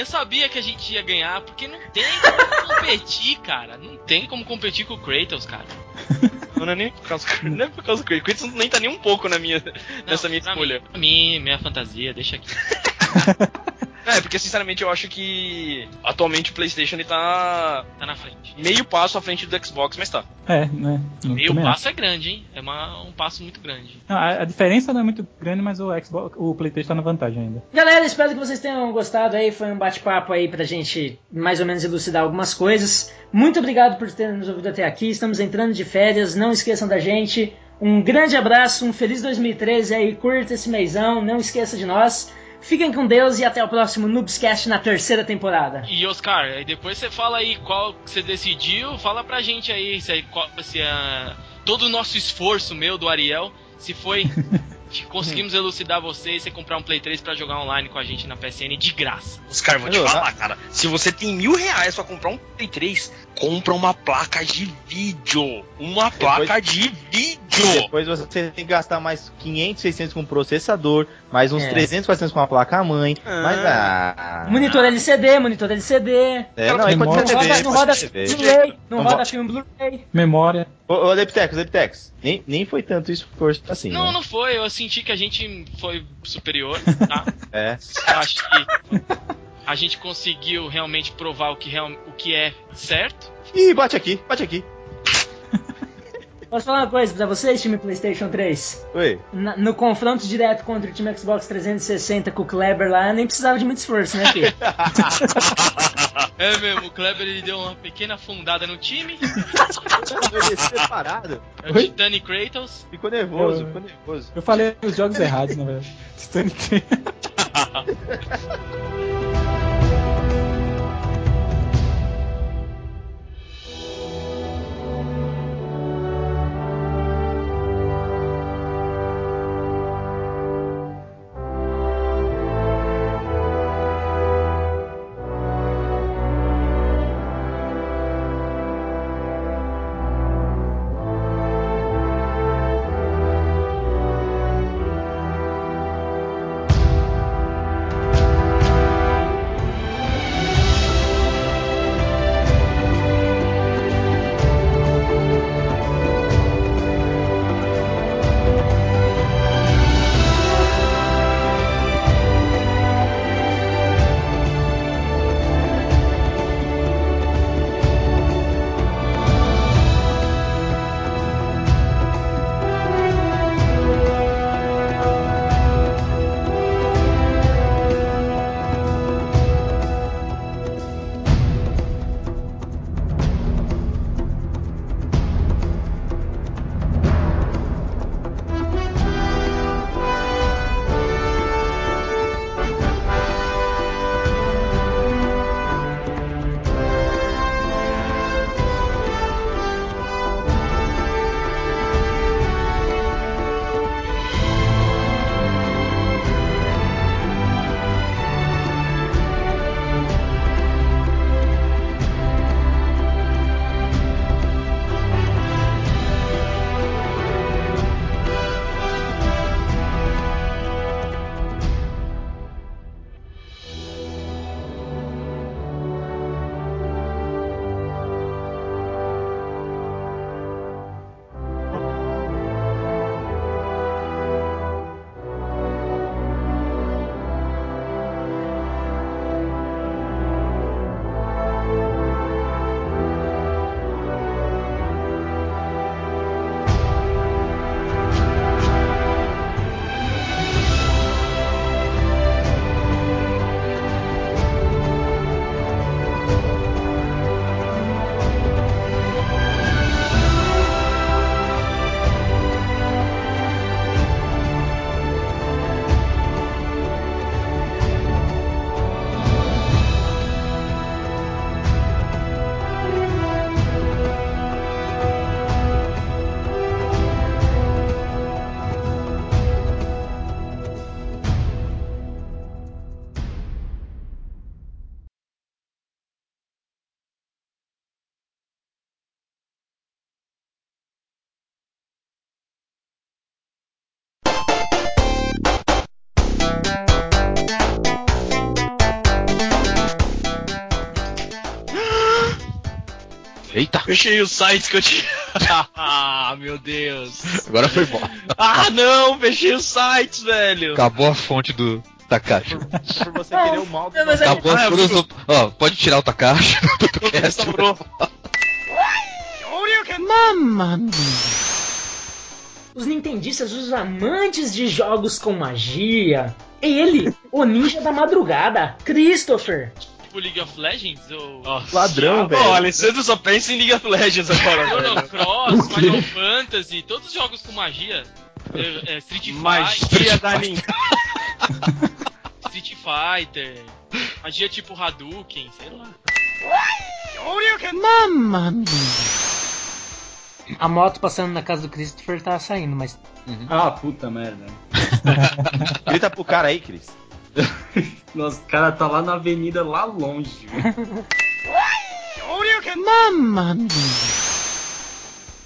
Eu sabia que a gente ia ganhar, porque não tem como competir, cara. Não tem como competir com o Kratos, cara. Não é nem por causa, não é por causa do Kratos. Kratos nem tá nem um pouco na minha, nessa Não, minha escolha. Mim, minha fantasia, deixa aqui. É, porque sinceramente eu acho que atualmente o PlayStation ele tá Tá na frente. meio passo à frente do Xbox, mas tá. É, né? Eu Meio passo é grande, hein? É uma- um passo muito grande. Não, a, a diferença não é muito grande, mas o Xbox, o PlayStation tá na vantagem ainda. Galera, espero que vocês tenham gostado aí. Foi um bate-papo aí pra gente mais ou menos elucidar algumas coisas. Muito obrigado por terem nos ouvido até aqui. Estamos entrando de férias. Não esqueçam da gente. Um grande abraço, um feliz 2013 aí. Curta esse mêsão. Não esqueça de nós. Fiquem com Deus e até o próximo Noobscast na terceira temporada. E Oscar, aí depois você fala aí qual que você decidiu, fala pra gente aí se, qual, se ah, todo o nosso esforço meu do Ariel, se foi que conseguimos elucidar você e você comprar um Play 3 pra jogar online com a gente na PSN de graça. Oscar, vou te falar, cara. Se você tem mil reais pra comprar um Play 3, compra uma placa de vídeo. Uma placa de vídeo. Depois você tem que gastar mais 500, 600 com processador, mais uns É. 300, 400 com a placa-mãe. Ah. Mas, ah... Monitor LCD, monitor LCD. É, não, Memória. Não roda, não roda TV. Blu-ray, não roda ro- filme Blu-ray. Memória. Ô, ô Leptex, Leptex, nem, nem foi tanto esforço assim, Não, né? não foi, eu senti que a gente foi superior, tá? É. Eu acho que a gente conseguiu realmente provar o que, real, o que é certo. Ih, bate aqui, bate aqui. Posso falar uma coisa pra vocês, time PlayStation 3? Oi. Na- no confronto direto contra o time Xbox 360 com o Kleber lá, nem precisava de muito esforço, né, filho? É mesmo, o Kleber ele deu uma pequena afundada no time. Ele separado. É o Oi? Titanic Kratos. Ficou nervoso, Eu- ficou nervoso. Eu falei os jogos errados, na verdade. Titanic. Eita! Fechei os sites que eu tinha. ah, meu Deus. Agora foi bom. Ah, não, fechei os sites, velho. Acabou a fonte do Takashi. Por você querer o mal do Não, é- Acabou Ah, eu todas vou- as- Ó, pode tirar o Takashi do podcast. Restaurou. Os nintendistas, os amantes de jogos com magia. Ele, o ninja da madrugada, Christopher. Tipo League of Legends ou. Ladrão, Ó, velho. o Alessandro só pensa em League of Legends agora, Chrono. Cross, Final Fantasy, todos os jogos com magia. É, é, Street Fighter. Magia da Nintendo. Street Fighter. Magia tipo Hadouken, sei lá. A moto passando na casa do Christopher tá saindo, mas. Ah, puta merda. Grita pro cara aí, Cris. Nossa, o cara tá lá na avenida, lá longe. viu?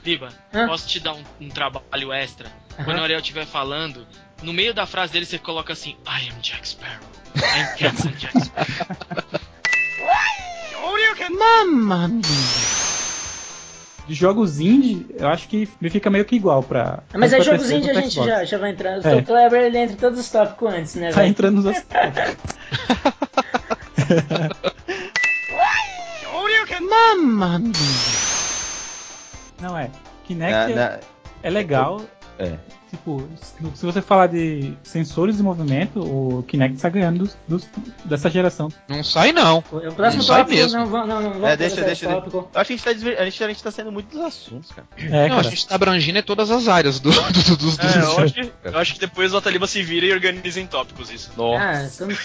Biba, Hã? posso te dar um, um trabalho extra? Aham. Quando o Ariel estiver falando, no meio da frase dele você coloca assim: I am Jack Sparrow. I am Captain Jack Sparrow. De jogos indie, eu acho que me fica meio que igual pra. Mas tanto aí pra jogos indie a gente já, já vai entrar. O É. Kleber ele entra em todos os tópicos antes, né, Tá velho? entrando nos. Não é. Kinect é, é legal. É. Tipo, se- você falar de sensores de movimento, o Kinect está ganhando dos- dos- dessa geração. Não sai, não. O próximo Não sai tópico, mesmo. não, não, não, vamos É, deixa, deixa, deixa. Eu acho que a gente tá, desver- a gente, a gente tá saindo muito dos assuntos, cara. É, não, a cara. gente tá abrangindo é todas as áreas do, do, dos, dos, É, eu, acho que, eu acho que depois o Ataliba se vira e organiza em tópicos isso. Ah, estamos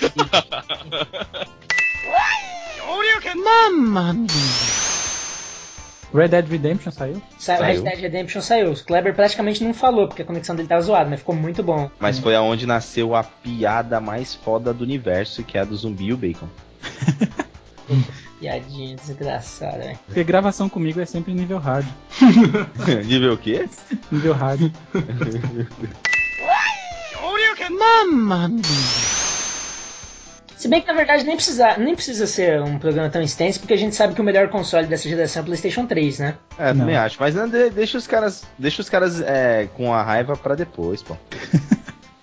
Red Dead Redemption saiu? Saiu, Saiu. Red Dead Redemption saiu. O Kleber praticamente não falou, porque a conexão dele tava zoada, mas ficou muito bom. Mas foi aonde nasceu a piada mais foda do universo, que é a do zumbi e o bacon. Piadinha desgraçada, velho. Porque gravação comigo é sempre nível hard. Nível o quê? Nível hard. Se bem que na verdade nem precisa, nem precisa ser um programa tão extenso, porque a gente sabe que o melhor console dessa geração é o PlayStation 3, né? É, Não. também acho. Mas não, de- deixa os caras, deixa os caras é, com a raiva pra depois, pô.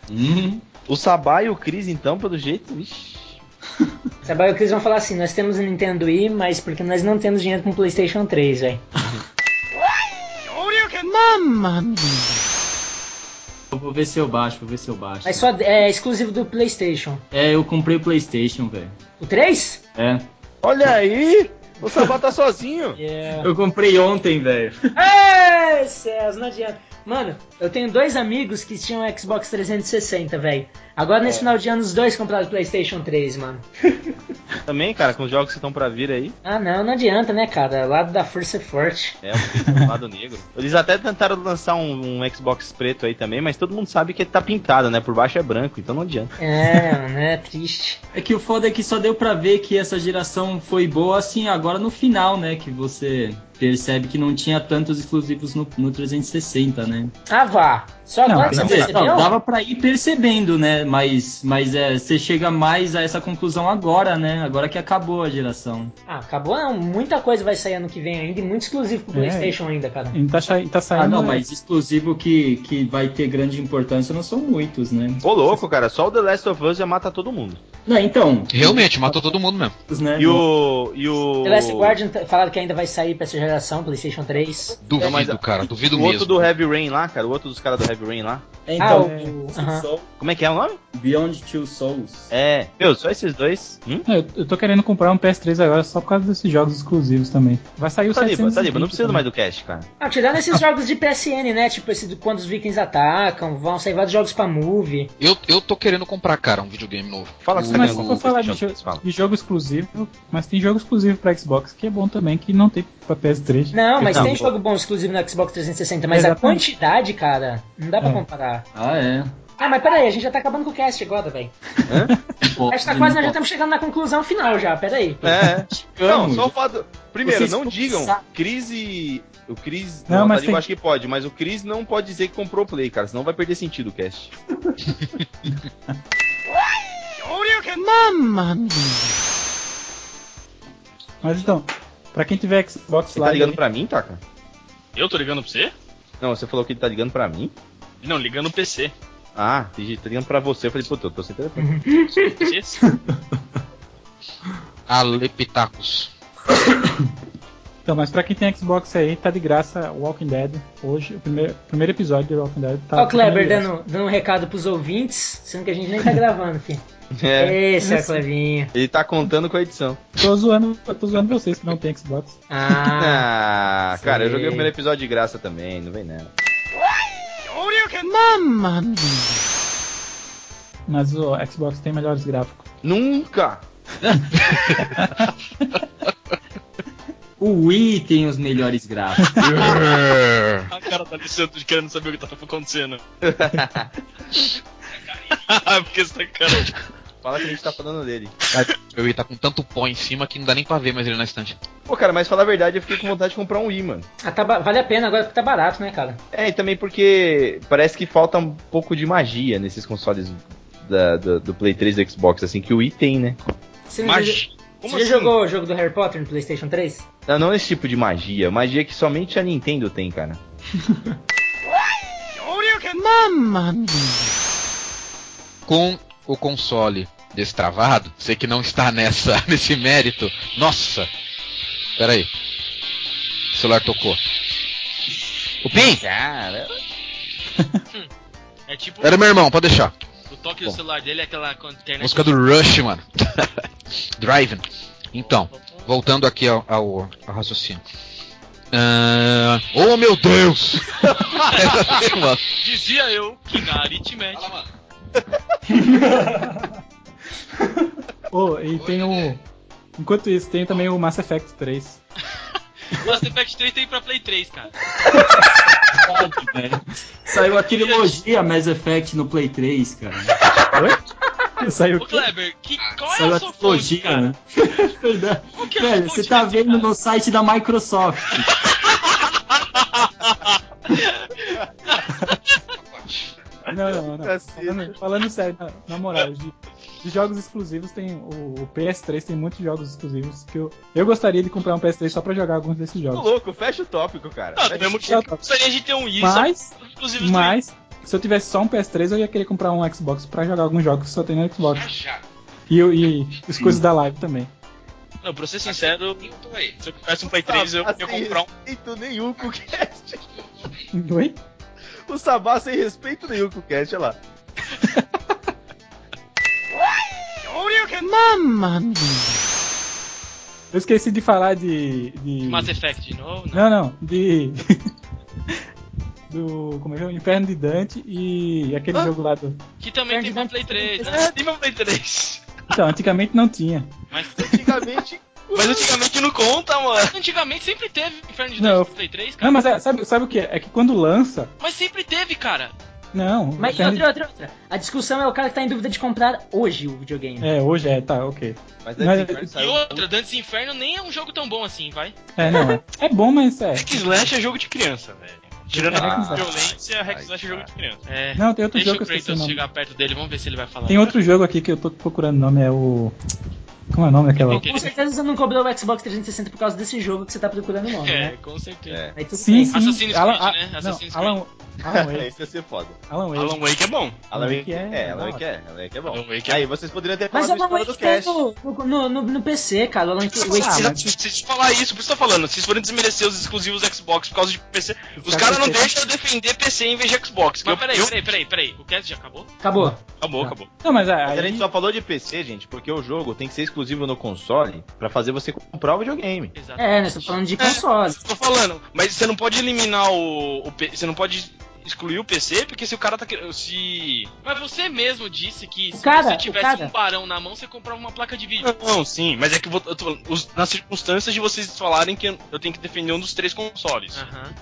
Uhum. O Sabá e o Cris, então, pelo jeito, vixi. Sabe o que eles vão falar assim: nós temos o Nintendo Wii, mas porque nós não temos dinheiro com o PlayStation 3, velho. Eu Vou ver se eu baixo, vou ver se eu baixo. Mas só é exclusivo do PlayStation. É, eu comprei o PlayStation, velho. O 3? É. Olha aí! O Sabá tá sozinho! Yeah. Eu comprei ontem, velho. Ai, céus, não adianta. Mano, eu tenho dois amigos que tinham Xbox 360, velho. Agora nesse final de ano os dois compraram o PlayStation 3, mano. Também, cara, com os jogos que estão pra vir aí. Ah, não, não adianta, né, cara? O lado da força é forte. É, o lado negro. Eles até tentaram lançar um, um Xbox preto aí também, mas todo mundo sabe que ele tá pintado, né? Por baixo é branco, então não adianta. É, mano, é triste. É que o foda é que só deu pra ver que essa geração foi boa assim agora no final, né? Que você percebe que não tinha tantos exclusivos no, no 360, né? Ah, vá. Só Não, agora que não, você percebeu? não, dava pra ir percebendo, né? Mas, mas é, você chega mais a essa conclusão agora, né? Agora que acabou a geração. Ah, acabou não. Muita coisa vai sair ano que vem ainda e muito exclusivo pro É. PlayStation ainda, cara. E tá, tá saindo. Ah, não, mas exclusivo que, que vai ter grande importância não são muitos, né? Ô, louco, cara, só o The Last of Us já mata todo mundo. Não, então. Realmente, matou todo mundo mesmo. Né? E o. E o. The Last Guardian falaram que ainda vai sair pra essa geração, PlayStation 3. Duvido, mas- cara, duvido o outro mesmo. do Heavy Rain lá, cara, o outro dos caras do Heavy Rain lá. É, Ah, Então, o. aham. Soul- Como é que é o nome? Beyond Two Souls. É. Meu, só esses dois. Hum? É, Eu, eu tô querendo comprar um PS3 agora só por causa desses jogos exclusivos também. Vai sair o Tá livre, 720 tá livre, não precisa mais do cast, cara. Ah, tirando esses jogos de PSN, né? Tipo esse do quando os vikings atacam, vão sair vários jogos pra movie. Eu, eu tô querendo comprar, cara, um videogame novo. Fala que você tá Mas se for falar de, jo- fala. de jogo exclusivo, mas tem jogo exclusivo pra Xbox que é bom também, que não tem pra PS3. Não, mas Não, tem pô. jogo bom exclusivo no Xbox 360, mas a Exatamente. quantidade, cara, não dá pra É. comparar. Ah, é. Ah, mas peraí, a gente já tá acabando com o cast agora, velho. A gente tá quase, nós já estamos chegando na conclusão final já, peraí. É. Não, Vamos. só o fato. Primeiro, Vocês não digam. pensar. Cris e. O Cris. Não, Não, mas tem- eu acho que pode, mas o Cris não pode dizer que comprou o Play, cara, senão vai perder sentido o cast. Mas então, pra quem tiver Xbox Você tá Live, ligando aí- pra mim, Taka? Eu tô ligando pra você? Não, você falou que ele tá ligando pra mim? Não, ligando no PC. Ah, ligando pra você. Eu falei, puta, eu tô sem telefone. Alepitacos. então, mas pra quem tem Xbox aí, tá de graça Walking Dead. Hoje, o primeiro, primeiro episódio de Walking Dead tá. Ó, o Kleber dando, dando um recado pros ouvintes, sendo que a gente nem tá gravando, filho. É, Esse é. Clevinho. ele tá contando com a edição. Tô zoando, eu tô zoando vocês que não tem Xbox. Ah, Ah, cara, eu joguei o primeiro episódio de graça também, não vem nela. Mas o Xbox tem melhores gráficos. Nunca! O Wii tem os melhores gráficos. A cara da Alessandro querendo saber o que tá acontecendo. Porque você tá cara. Fala que a gente tá falando dele. Eu ia tá com tanto pó em cima que não dá nem pra ver mais ele na estante. Pô, cara, mas falar a verdade, eu fiquei com vontade de comprar um Wii, mano. Ah, tá vale a pena agora porque tá barato, né, cara? É, e também porque parece que falta um pouco de magia nesses consoles da- do, do Play 3 e do Xbox, assim, que o Wii tem, né? Você. Como você assim? já jogou o jogo do Harry Potter no PlayStation 3? Não, não esse tipo de magia, magia que somente a Nintendo tem, cara. Com o console destravado, você que não está nessa nesse mérito. Nossa! Pera aí. O celular tocou. O Pim? Cara, É tipo Era meu irmão, pode deixar. o toque do celular dele é aquela internet. Música do Rush, mano. Driving. Então, voltando aqui ao, ao- ao raciocínio. Ah, oh meu Deus! Dizia eu que na aritmética. Oh, e tem o. Enquanto isso, tem também o Mass Effect 3. Mass Effect 3 tem pra Play 3, cara. Saiu a trilogia Mass Effect no Play 3, cara. Saiu Ô Kleber, que, qual é Saiu a a sua fonte, trilogia, cara? né? Verdade. É Velho, você fonte tá vendo cara? no site da Microsoft. Não, não, não. Cacete. Falando, falando sério, na, na moral, de, jogos exclusivos tem. O, o PS3 tem muitos jogos exclusivos que eu, eu gostaria de comprar um PS3 só pra jogar alguns desses Tô jogos. louco, fecha o tópico, cara. Não, mesmo jeito que eu gostaria de ter um Wii, Mas, mas, se eu tivesse só um PS3, eu ia querer comprar um Xbox pra jogar alguns jogos que só tem no Xbox. E, e as coisas da live também. Não, pra ser sincero, se eu tivesse um Play Tá, 3, eu assim, ia comprar um. respeito nenhum com o cast. Oi? O Sabá sem respeito nenhum com o cast, olha lá. Eu esqueci de falar de. de... Mass Effect de novo? Não. Não, não, de. do. Como é que é? O Inferno de Dante e aquele jogo lá do. Que também tem pra Play 3, né? É, meu Play 3. Então, antigamente não tinha. Mas Antigamente. Mas antigamente não conta, mano. antigamente sempre teve Inferno de Não, Dante pro Play 3, Não, cara. mas é- sabe, sabe o que é? É que quando lança. Mas sempre teve, cara. Não. Mas outra, outra, outra. A discussão é o cara que tá em dúvida de comprar hoje o videogame. É, hoje é, tá, ok. Mas Mas- Dead Inferno E outra, Dantes Inferno nem é um jogo tão bom assim, vai. É, não, é. É bom, mas é. Hack Slash é jogo de criança, velho. Tirando É, a violência, Hack Slash é jogo de criança. É. Não, tem outro Deixa jogo o que eu chegar perto dele, vamos ver se ele vai falar. Tem outro jogo aqui que eu tô procurando o nome, é o. Como é o nome daquela? Com certeza você não cobrou o Xbox 360 por causa desse jogo que você tá procurando o nome, É, né? com certeza. É. Aí Sim, bem. sim. Assassin's Alan, Creed, ah, né? não, Assassin's Alan, Alan Wake. Esse ia ser foda. Alan Wake. Alan Wake é bom. Alan Wake é- é, Alan Wake é, Alan Wake é bom. Alan Wake é Aí vocês poderiam ter Mas falado o a Alan história do Wake cast. no, no, no, no PC, cara. O Alan Wake, Ah, tá- se se falar isso, por isso eu tô falando, se vocês forem desmerecer os exclusivos Xbox por causa de PC, os cara caras não deixam eu defender PC em vez de Xbox. Mas eu- peraí, eu- peraí, peraí, peraí. O cast já acabou? Acabou. Acabou, Tá. acabou. Não, mas Mas aí. a gente só falou de PC, gente, porque o jogo tem que ser exclusivo no console pra fazer você comprar o videogame. Exato. É, nós estamos falando de console. Tô falando, mas você não pode eliminar o, o você não pode excluir o PC, porque se o cara tá querendo, se Mas você mesmo disse que se cara, você tivesse cara- um barão na mão, você comprava uma placa de vídeo. não, sim, mas é que eu tô falando, os- nas circunstâncias de vocês falarem que eu, tenho que defender um dos três consoles.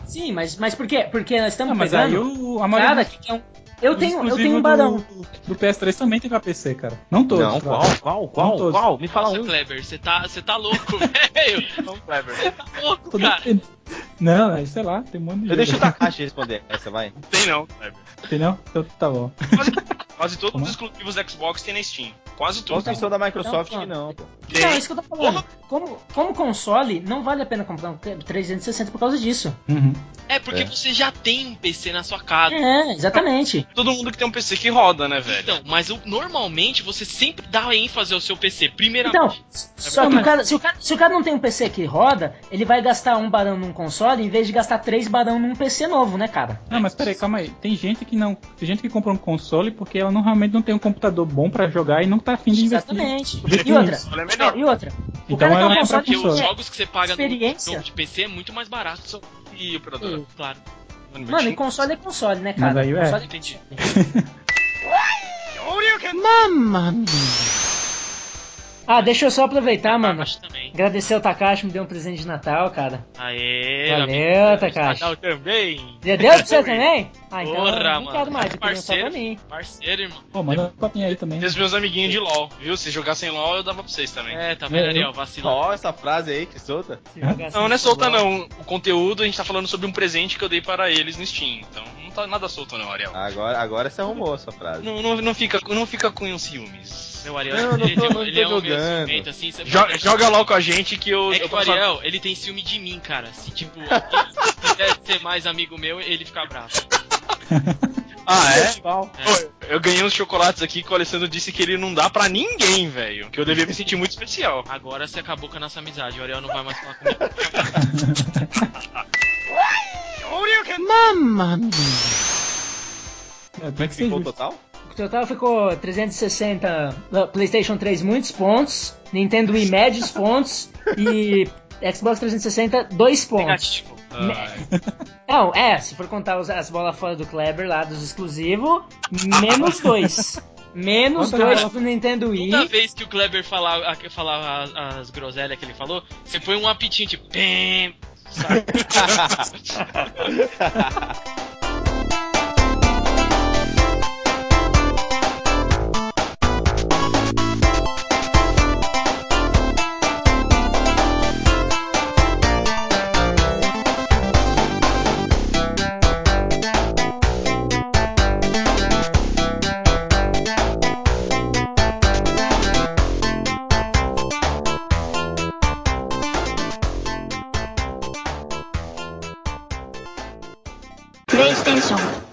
Sim, mas, mas por quê? Porque nós estamos Não, mas aí pegando o, a maioria cara dos- que é um... Eu tenho, eu tenho um barão. Do, do PS3 também tem pra PC, cara. Não todos. Não, qual, qual, qual, Não todos. qual? Me fala Nossa, um. Kleber, você tá, você tá louco, velho. Não, Clever. Você tá louco, Tô cara. defendendo. Não, é, sei lá, tem um monte de Eu deixo o Takashi responder essa, vai. Não tem não, Clever. Entendeu? Então tá bom. Quase, quase todos Como? os exclusivos da Xbox tem na Steam. Quase Só todos. os que são da Microsoft Não, que não, pô. Não, é isso que eu tô falando. Como, como console, não vale a pena comprar um 360 por causa disso. Uhum. É porque É. você já tem um PC na sua casa. É, exatamente. Todo mundo que tem um PC que roda, né, velho? Então, mas o- normalmente você sempre dá ênfase ao seu PC, Então, primeiramente. só que o cara, se, o cara, se o cara não tem um PC que roda, ele vai gastar um barão num console em vez de gastar três barão num PC novo, né, cara? Não, mas peraí, calma aí. Tem gente que não. Tem gente que compra um console porque ela não realmente não tem um computador bom pra jogar e não tá afim de investir. Exatamente. Investir E outra. Olha, é não, e outra. O Então cara que é um console Porque que os jogos que você paga no jogo de PC é muito mais barato. E operadora. Hum. Claro. Mano, e console é console, né, cara? Mas aí, é. console Entendi. Ah, deixa eu só aproveitar, mano. Takashi também. Agradecer ao Takashi, me deu um presente de Natal, cara. Aê, Valeu. Takashi. Natal também. Já deu pra você também? Ah, então Porra, eu não mano. quero mais, eu Parceiro. pra mim. Parceiro, irmão. Pô, manda uma copinha aí também. Tem os meus amiguinhos de LOL, viu? Se jogassem LOL, eu dava pra vocês também. É, tá vendo, É, Ariel? Vacila. Ó, essa frase aí que solta. Não, não é solta não. O conteúdo a gente tá falando sobre um presente que eu dei para eles no Steam. Então não tá nada solto não, Ariel. Agora, agora você arrumou essa frase. Não, não, não, fica, não fica com os ciúmes. Meu Ariel, Não, não ele, tô- tem- não ele é um meio jogando. ciumento, assim. Você Joga, joga LOL com a gente que eu. É eu que o passo- Ariel, ele tem ciúme de mim, cara. Se, tipo, alguém quiser ser mais amigo meu, ele fica bravo. Ah, é? Igual. Pô, eu ganhei uns chocolates aqui que o Alessandro disse que ele não dá pra ninguém, velho. Que eu devia me sentir muito especial. Agora você acabou com a nossa amizade. O Ariel não vai mais falar comigo. Mamma mia. É, como é que você Ficou total? O total ficou 360 uh, PlayStation 3 muitos pontos, Nintendo Wii médios pontos e Xbox 360 dois pontos. Negativo. Não, é, se for contar as bolas fora do Kleber lá dos exclusivos, menos dois. Menos Conta dois pro Nintendo Wii. Toda vez que o Kleber falar, a- falar as, as groselhas que ele falou, você põe um apitinho tipo. Pem, sabe?